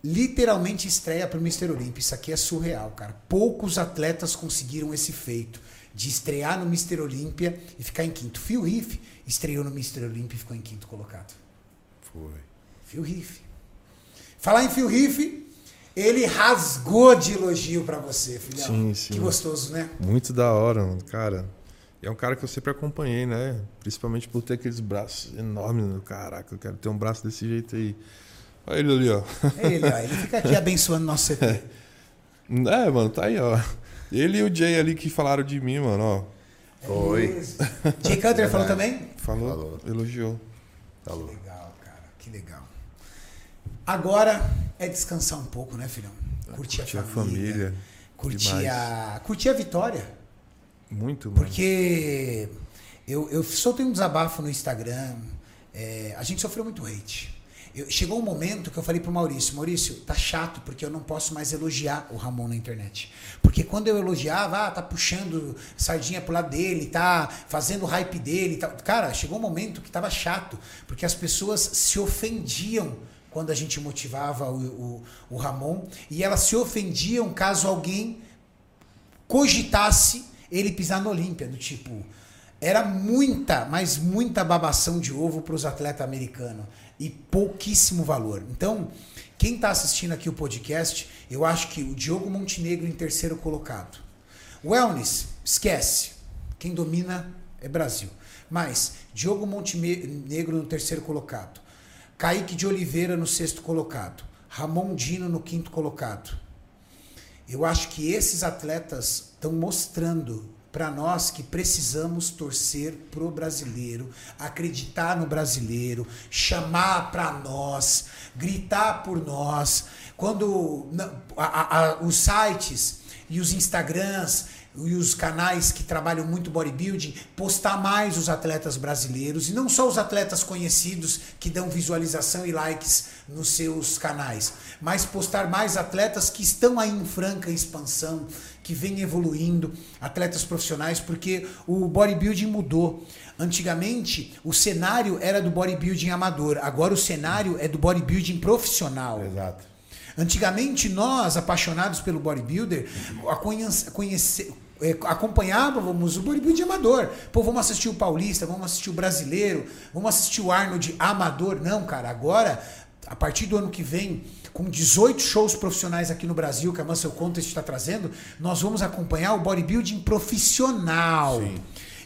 literalmente estreia pro Mr. Olympia. Isso aqui é surreal, cara. Poucos atletas conseguiram esse feito de estrear no Mr. Olympia e ficar em quinto. Phil Riff estreou no Mr. Olympia e ficou em quinto colocado. Foi. Phil Riff. Falar em Phil Riff, ele rasgou de elogio pra você, filhão. Sim, sim. Que gostoso, né? Muito da hora, mano, cara. E é um cara que eu sempre acompanhei, né? Principalmente por ter aqueles braços enormes. Né? Caraca, eu quero ter um braço desse jeito aí. Olha ele ali, ó. É ele, ó. Ele fica aqui abençoando nosso CT. É, mano, tá aí, ó. Ele e o Jay ali que falaram de mim, mano, ó. Foi. Beleza. Jay Cutler falou também? Falou, Falou. elogiou. Falou. Legal, cara. Que legal. Agora é descansar um pouco, né, filhão? Curtir, Curtir a a família. família. Curtir demais. a, curtir a vitória. Muito, mano. Porque eu, eu soltei um desabafo no Instagram. é, a gente sofreu muito hate. Eu- chegou um momento que eu falei pro Maurício, Maurício, tá chato porque eu não posso mais elogiar o Ramon na internet. Porque quando eu elogiava, ah, tá puxando sardinha pro lado dele, tá fazendo hype dele. Tá... Cara, chegou um momento que tava chato, porque as pessoas se ofendiam quando a gente motivava o, o, o Ramon, e elas se ofendiam caso alguém cogitasse ele pisar no Olímpia, do tipo, era muita, mas muita babação de ovo para os atletas americanos e pouquíssimo valor. Então, quem está assistindo aqui o podcast, eu acho que o Diogo Montenegro em terceiro colocado. Wellness, esquece. Quem domina é Brasil. Mas Diogo Montenegro no terceiro colocado. Kaique de Oliveira no sexto colocado. Ramon Dino no quinto colocado. Eu acho que esses atletas estão mostrando para nós que precisamos torcer pro brasileiro, acreditar no brasileiro, chamar para nós, gritar por nós. Quando a- a- os sites e os Instagrams e os canais que trabalham muito bodybuilding postar mais os atletas brasileiros e não só os atletas conhecidos que dão visualização e likes nos seus canais, mas postar mais atletas que estão aí em franca expansão, que vêm evoluindo, atletas profissionais, porque o bodybuilding mudou. Antigamente, o cenário era do bodybuilding amador, agora o cenário é do bodybuilding profissional. Exato. Antigamente, nós, apaixonados pelo bodybuilder, a conhece- conhece- acompanhávamos o bodybuilding amador. Pô, vamos assistir o Paulista, vamos assistir o Brasileiro, vamos assistir o Arnold amador. Não, cara, agora, a partir do ano que vem, com 18 shows profissionais aqui no Brasil, que a Muscle Contest está trazendo, nós vamos acompanhar o bodybuilding profissional.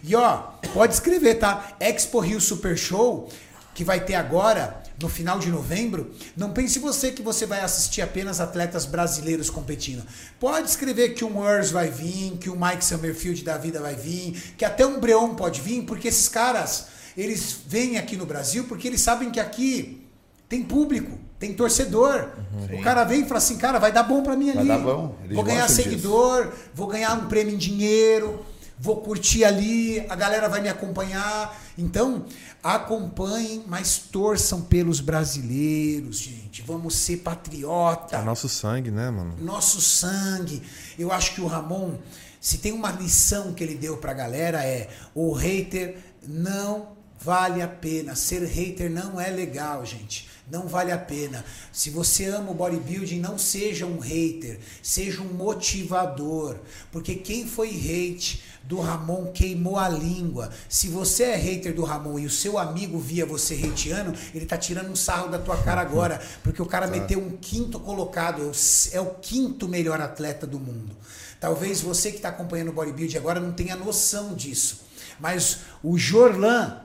E ó, pode escrever, tá? Expo Rio Super Show, que vai ter agora, no final de novembro, não pense você que você vai assistir apenas atletas brasileiros competindo. Pode escrever que um Urs vai vir, que o Mike Summerfield da vida vai vir, que até um Breon pode vir, porque esses caras, eles vêm aqui no Brasil porque eles sabem que aqui tem público, tem torcedor. O cara vem e fala assim, cara, vai dar bom pra mim Vai ali. dar bom, eles Vou ganhar seguidor, vou ganhar um prêmio em dinheiro, vou curtir ali, a galera vai me acompanhar. Então, acompanhem, mas torçam pelos brasileiros, gente. Vamos ser patriota É nosso sangue, né, mano? nosso sangue. Eu acho que o Ramon, se tem uma lição que ele deu pra galera é: o hater não vale a pena. Ser hater não é legal, gente. Não vale a pena. Se você ama o bodybuilding, não seja um hater, seja um motivador. Porque quem foi hate do Ramon queimou a língua. Se você é hater do Ramon e o seu amigo via você hateando, ele tá tirando um sarro da tua cara agora. Porque o cara meteu um quinto colocado, é o é quinto melhor atleta do mundo. Talvez você que está acompanhando o bodybuilding agora não tenha noção disso. Mas o Jorlan,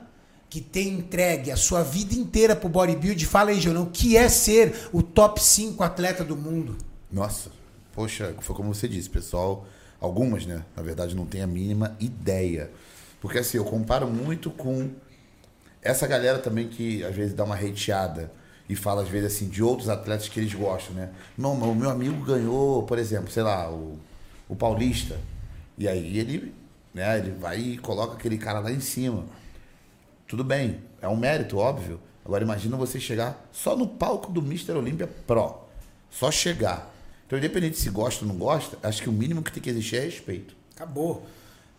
que tem entregue a sua vida inteira pro bodybuilding, fala aí, Jorlan, o que é ser o top 5 atleta do mundo? Nossa, poxa, foi como você disse, pessoal. Algumas, né? Na verdade, não tem a mínima ideia. Porque assim, eu comparo muito com essa galera também que às vezes dá uma hateada e fala às vezes assim de outros atletas que eles gostam, né? Não, mas o meu amigo ganhou, por exemplo, sei lá, o, o Paulista. E aí ele, né, ele vai e coloca aquele cara lá em cima. Tudo bem, é um mérito, óbvio. Agora imagina você chegar só no palco do Mr. Olímpia Pro. Só chegar. Então, independente se gosta ou não gosta, acho que o mínimo que tem que existir é respeito. Acabou.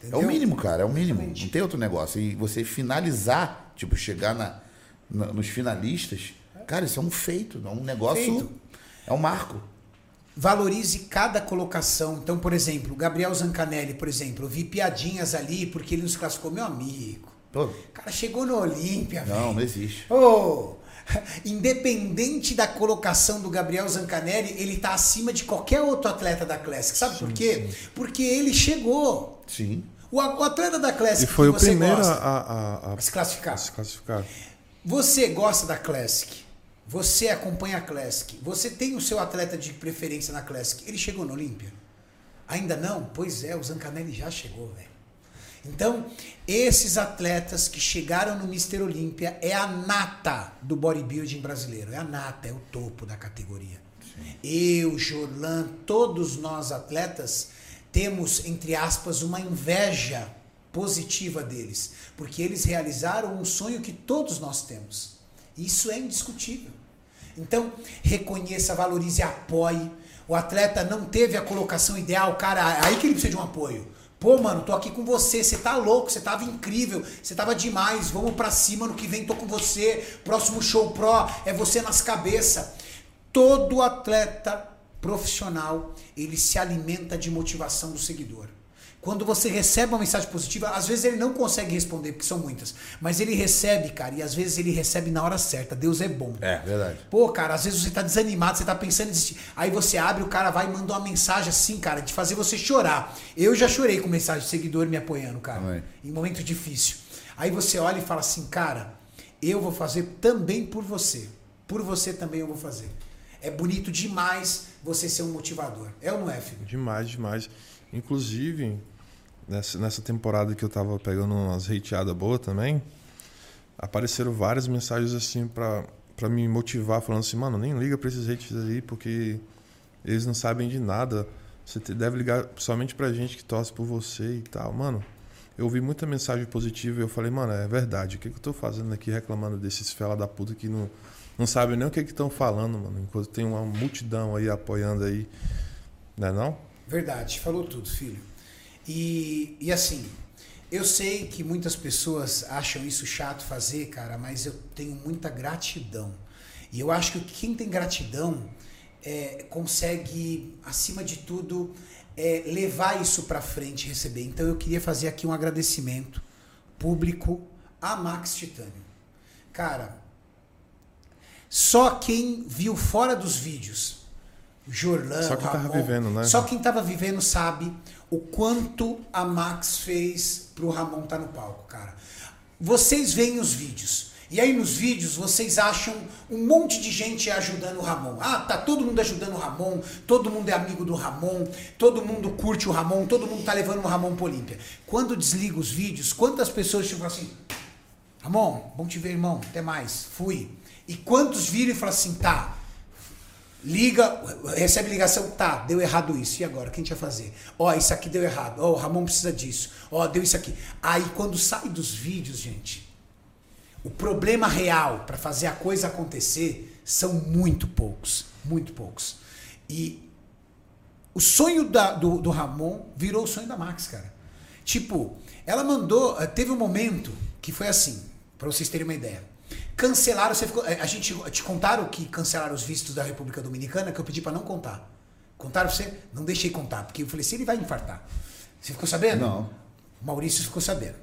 É Entendeu? o mínimo, cara, é o mínimo. Exatamente. Não tem outro negócio. E você finalizar, tipo, chegar na, na- nos finalistas, cara, isso é um feito, é um negócio. Feito. É um marco. valorize cada colocação. Então, por exemplo, o Gabriel Zancanelli, por exemplo, eu vi piadinhas ali porque ele nos classificou, meu amigo. Pô, cara chegou no Olímpia, não, velho. não existe. Ô, independente da colocação do Gabriel Zancanelli, ele tá acima de qualquer outro atleta da Classic. Sabe por quê? Porque ele chegou. Sim. O, o atleta da Classic E foi que o você primeiro a, gosta, a, a- a se classificar. a se classificar. Você gosta da Classic. Você acompanha a Classic. Você tem o seu atleta de preferência na Classic. Ele chegou no Olímpia? Ainda não? Pois é, o Zancanelli já chegou, velho. Então, esses atletas que chegaram no Mr. Olímpia é a nata do bodybuilding brasileiro. É a nata, é o topo da categoria. Eu, Jorlan, todos nós atletas temos, entre aspas, uma inveja positiva deles. Porque eles realizaram um sonho que todos nós temos. Isso é indiscutível. Então, reconheça, valorize, apoie. O atleta não teve a colocação ideal, cara, aí que ele precisa de um apoio. Pô, mano, tô aqui com você, você tá louco, você tava incrível, você tava demais, vamos pra cima, no que vem tô com você, próximo show pro é você nas cabeças. Todo atleta profissional, ele se alimenta de motivação do seguidor. Quando você recebe uma mensagem positiva, às vezes ele não consegue responder, porque são muitas, mas ele recebe, cara, e às vezes ele recebe na hora certa. Deus é bom. É, verdade. Pô, cara, às vezes você tá desanimado, você tá pensando em desistir. Aí você abre, o cara vai e manda uma mensagem assim, cara, de fazer você chorar. Eu já chorei com mensagem de seguidor me apoiando, cara. Também. Em momento difícil. Aí você olha e fala assim, cara, eu vou fazer também por você. Por você também eu vou fazer. É bonito demais você ser um motivador. É ou não é, filho? Demais, demais. Inclusive, nessa, nessa temporada que eu tava pegando umas hateadas boas também, apareceram várias mensagens assim pra, pra me motivar, falando assim, mano, nem liga pra esses hates aí, porque eles não sabem de nada. Você deve ligar somente pra gente que torce por você e tal. Mano, eu ouvi muita mensagem positiva e eu falei, mano, é verdade. O que, que eu tô fazendo aqui reclamando desses fela da puta que não, não sabem nem o que que estão falando, mano. Enquanto tem uma multidão aí apoiando aí. Não é não? Verdade, falou tudo, filho. E, e assim, eu sei que muitas pessoas acham isso chato fazer, cara, mas eu tenho muita gratidão. E eu acho que quem tem gratidão é, consegue, acima de tudo, é, levar isso pra frente e receber. Então eu queria fazer aqui um agradecimento público a Max Titânio. Cara, só quem viu fora dos vídeos, Jorlan, Só quem tava vivendo, né? Só quem tava vivendo sabe o quanto a Max fez pro Ramon estar no palco, cara. Vocês veem os vídeos. E aí nos vídeos vocês acham um monte de gente ajudando o Ramon. Ah, tá todo mundo ajudando o Ramon, todo mundo é amigo do Ramon, todo mundo curte o Ramon, todo mundo tá levando o Ramon pro Olímpia. Quando desliga os vídeos, quantas pessoas ficam assim, Ramon, bom te ver, irmão, até mais, fui. E quantos viram e falam assim, tá, liga, recebe ligação, tá, deu errado isso, e agora, o que a gente vai fazer? Ó, isso aqui deu errado, ó, o Ramon precisa disso, ó, deu isso aqui. Aí quando sai dos vídeos, gente, o problema real para fazer a coisa acontecer são muito poucos, muito poucos. E o sonho da- do, do Ramon virou o sonho da Max, cara. Tipo, ela mandou. eh, Teve um momento que foi assim, pra vocês terem uma ideia. Cancelaram, você ficou. eh, A gente te contaram que cancelaram os vistos da República Dominicana, que eu pedi pra não contar. Contaram pra você? Não deixei contar, porque eu falei, se ele vai infartar. Você ficou sabendo? Não. Maurício ficou sabendo.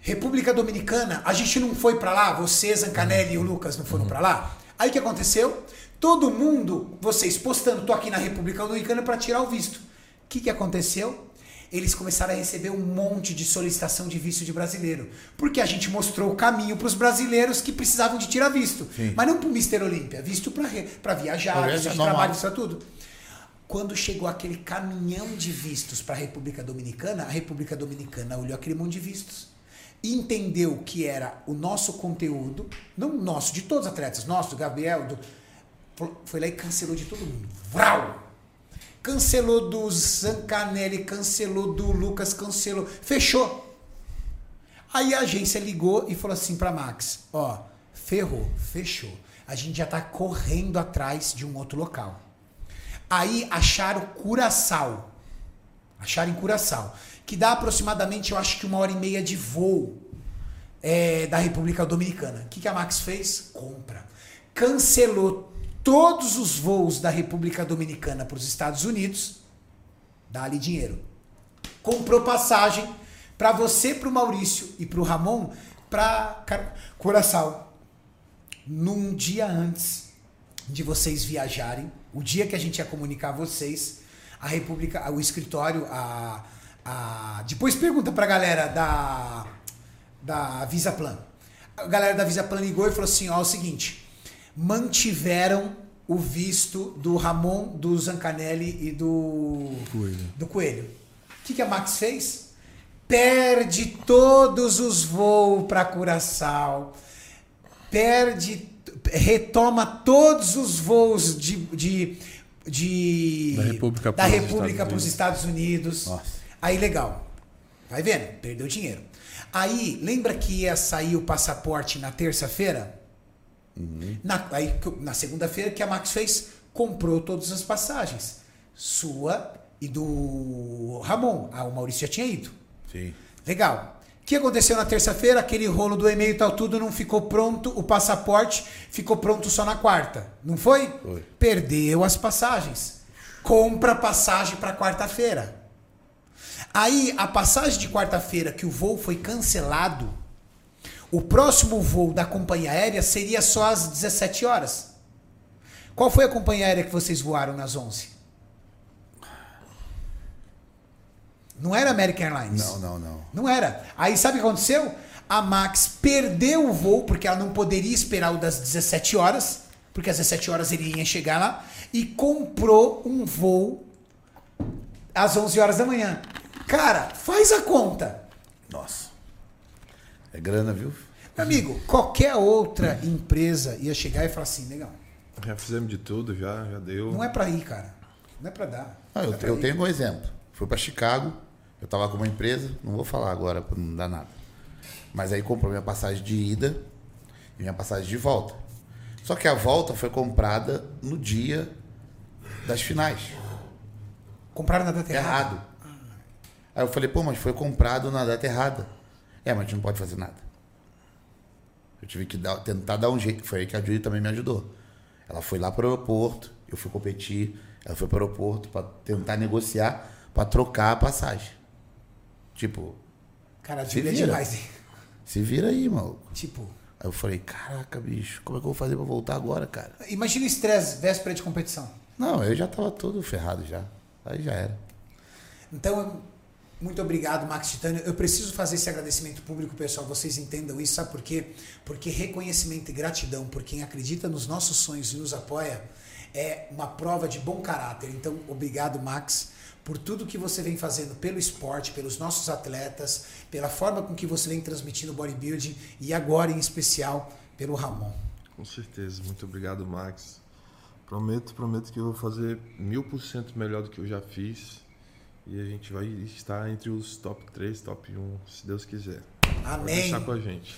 República Dominicana, a gente não foi pra lá, você, Zancanelli e o Lucas não foram pra lá. Aí o que aconteceu? Todo mundo, vocês postando, tô aqui na República Dominicana pra tirar o visto. O que, que aconteceu? Eles começaram a receber um monte de solicitação de visto de brasileiro. Porque a gente mostrou o caminho pros brasileiros que precisavam de tirar visto. Sim. Mas não pro Mister Olímpia, visto pra viajar, Pra visto de normal. trabalho, isso é tudo. Quando chegou aquele caminhão de vistos para a República Dominicana, a República Dominicana olhou aquele monte de vistos entendeu que era o nosso conteúdo, não o nosso, de todos os atletas, nosso, do Gabriel, do, foi lá e cancelou de todo mundo. Vrau! Cancelou do Zancanelli, cancelou do Lucas, cancelou. Fechou. Aí a agência ligou e falou assim pra Max: Ó, ferrou, fechou. A gente já tá correndo atrás de um outro local. Aí acharam Curaçao. Acharam em Curaçao. Que dá aproximadamente, eu acho que uma hora e meia de voo é, da República Dominicana. O que, que a Max fez? Compra. Cancelou todos os voos da República Dominicana para os Estados Unidos. Dá-lhe dinheiro. Comprou passagem para você, para o Maurício e para o Ramon para Curaçao. Num dia antes de vocês viajarem, o dia que a gente ia comunicar vocês, a República, o escritório, a, a depois pergunta pra galera da da Visaplan. A galera da Visaplan ligou e falou assim: ó, é o seguinte, mantiveram o visto do Ramon, do Zancanelli e do Coelho. do Coelho. O que, que a Max fez? Perde todos os voos para Curaçao. Perde, retoma todos os voos de, de, de Da República Estados para os Estados Unidos. Nossa. Aí legal. Vai vendo? Perdeu dinheiro. Aí, lembra que ia sair o passaporte na terça-feira? Na, aí, na segunda-feira, que a Max fez? Comprou todas as passagens. Sua e do Ramon. Ah, o Maurício já tinha ido. Sim. Legal. O que aconteceu na terça-feira? Aquele rolo do e-mail e tal, tudo não ficou pronto. O passaporte ficou pronto só na quarta. Não foi? Foi. Perdeu as passagens. Compra passagem para quarta-feira. Aí, a passagem de quarta-feira que o voo foi cancelado, o próximo voo da companhia aérea seria só às 17 horas. Qual foi a companhia aérea que vocês voaram nas 11? Não era American Airlines. Não, não, não. Não era. Aí sabe o que aconteceu? A Max perdeu o voo, porque ela não poderia esperar o das 17 horas, porque às 17 horas ele ia chegar lá, e comprou um voo às 11 horas da manhã. Cara, faz a conta. Nossa. É grana, viu? Meu amigo, qualquer outra empresa ia chegar e falar assim, legal, Já fizemos de tudo, já, já deu. não é pra ir, cara. Não é pra dar. Ah, Não eu, é eu tenho um exemplo. Fui para Chicago, eu tava com uma empresa, não vou falar agora para não dar nada. Mas aí comprou minha passagem de ida e minha passagem de volta. Só que a volta foi comprada no dia das finais. Compraram na data errada. Errado. Aí eu falei, pô, mas foi comprado na data errada. É, mas a gente não pode fazer nada. Eu tive que dar- tentar dar um jeito. Foi aí que a Judy também me ajudou. Ela foi lá para o aeroporto, eu fui competir, ela foi para o aeroporto para tentar negociar, para trocar a passagem. Tipo, Cara, a Se Júlia é vira. demais, hein? se vira aí, maluco. Tipo, Aí eu falei, caraca, bicho, como é que eu vou fazer para voltar agora, cara? imagina o estresse véspera de competição. Não, eu já tava todo ferrado já. Aí já era. Então, muito obrigado, Max Titânio. Eu preciso fazer esse agradecimento público, pessoal. Vocês entendam isso, sabe por quê? Porque reconhecimento e gratidão por quem acredita nos nossos sonhos e nos apoia é uma prova de bom caráter. Então, obrigado, Max, por tudo que você vem fazendo pelo esporte, pelos nossos atletas, pela forma com que você vem transmitindo o bodybuilding e agora, em especial, pelo Ramon. Com certeza. Muito obrigado, Max. Prometo, prometo que eu vou fazer mil por cento melhor do que eu já fiz. E a gente vai estar entre os top 3, top 1, se Deus quiser. Pode Amém. deixar com a gente.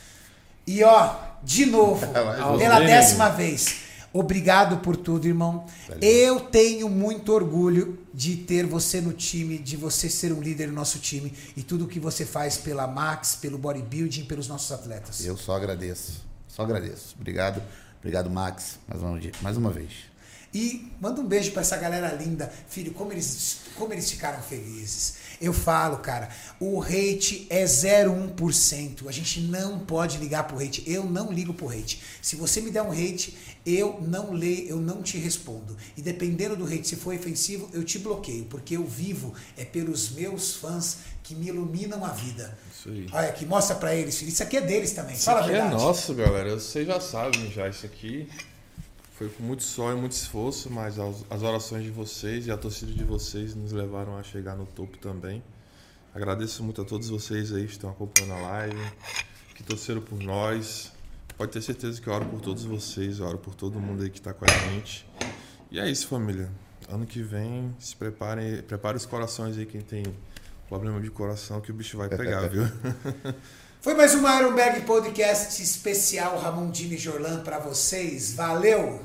E ó, de novo, Vai, pela décima vez. Obrigado por tudo, irmão. Eu tenho muito orgulho de ter você no time, de você ser um líder do nosso time e tudo que você faz pela Max, pelo bodybuilding, pelos nossos atletas. Eu só agradeço. Só agradeço. Obrigado. Obrigado, Max, mais uma, mais uma vez. E manda um beijo pra essa galera linda. Filho, como eles, como eles ficaram felizes. Eu falo, cara, o hate é 0,1%. A gente não pode ligar pro hate. Eu não ligo pro hate. Se você me der um hate, eu não leio, eu não te respondo. E dependendo do hate, se for ofensivo, eu te bloqueio. Porque eu vivo é pelos meus fãs que me iluminam a vida. Isso aí. Olha aqui, mostra pra eles, filho. Isso aqui é deles também. Isso Fala a aqui é verdade. nosso, galera. Vocês já sabem já. Isso aqui foi com muito sonho, muito esforço, mas as, orações de vocês e a torcida de vocês nos levaram a chegar no topo também. Agradeço muito a todos vocês aí que estão acompanhando a live, que torceram por nós. Pode ter certeza que eu oro por todos vocês, eu oro por todo mundo aí que está com a gente. E é isso, família. Ano que vem, se preparem, prepare os corações aí, quem tem problema de coração, que o bicho vai pegar, viu? Foi mais um Iron Bag Podcast especial Ramon Dini Jorlan pra vocês. Valeu!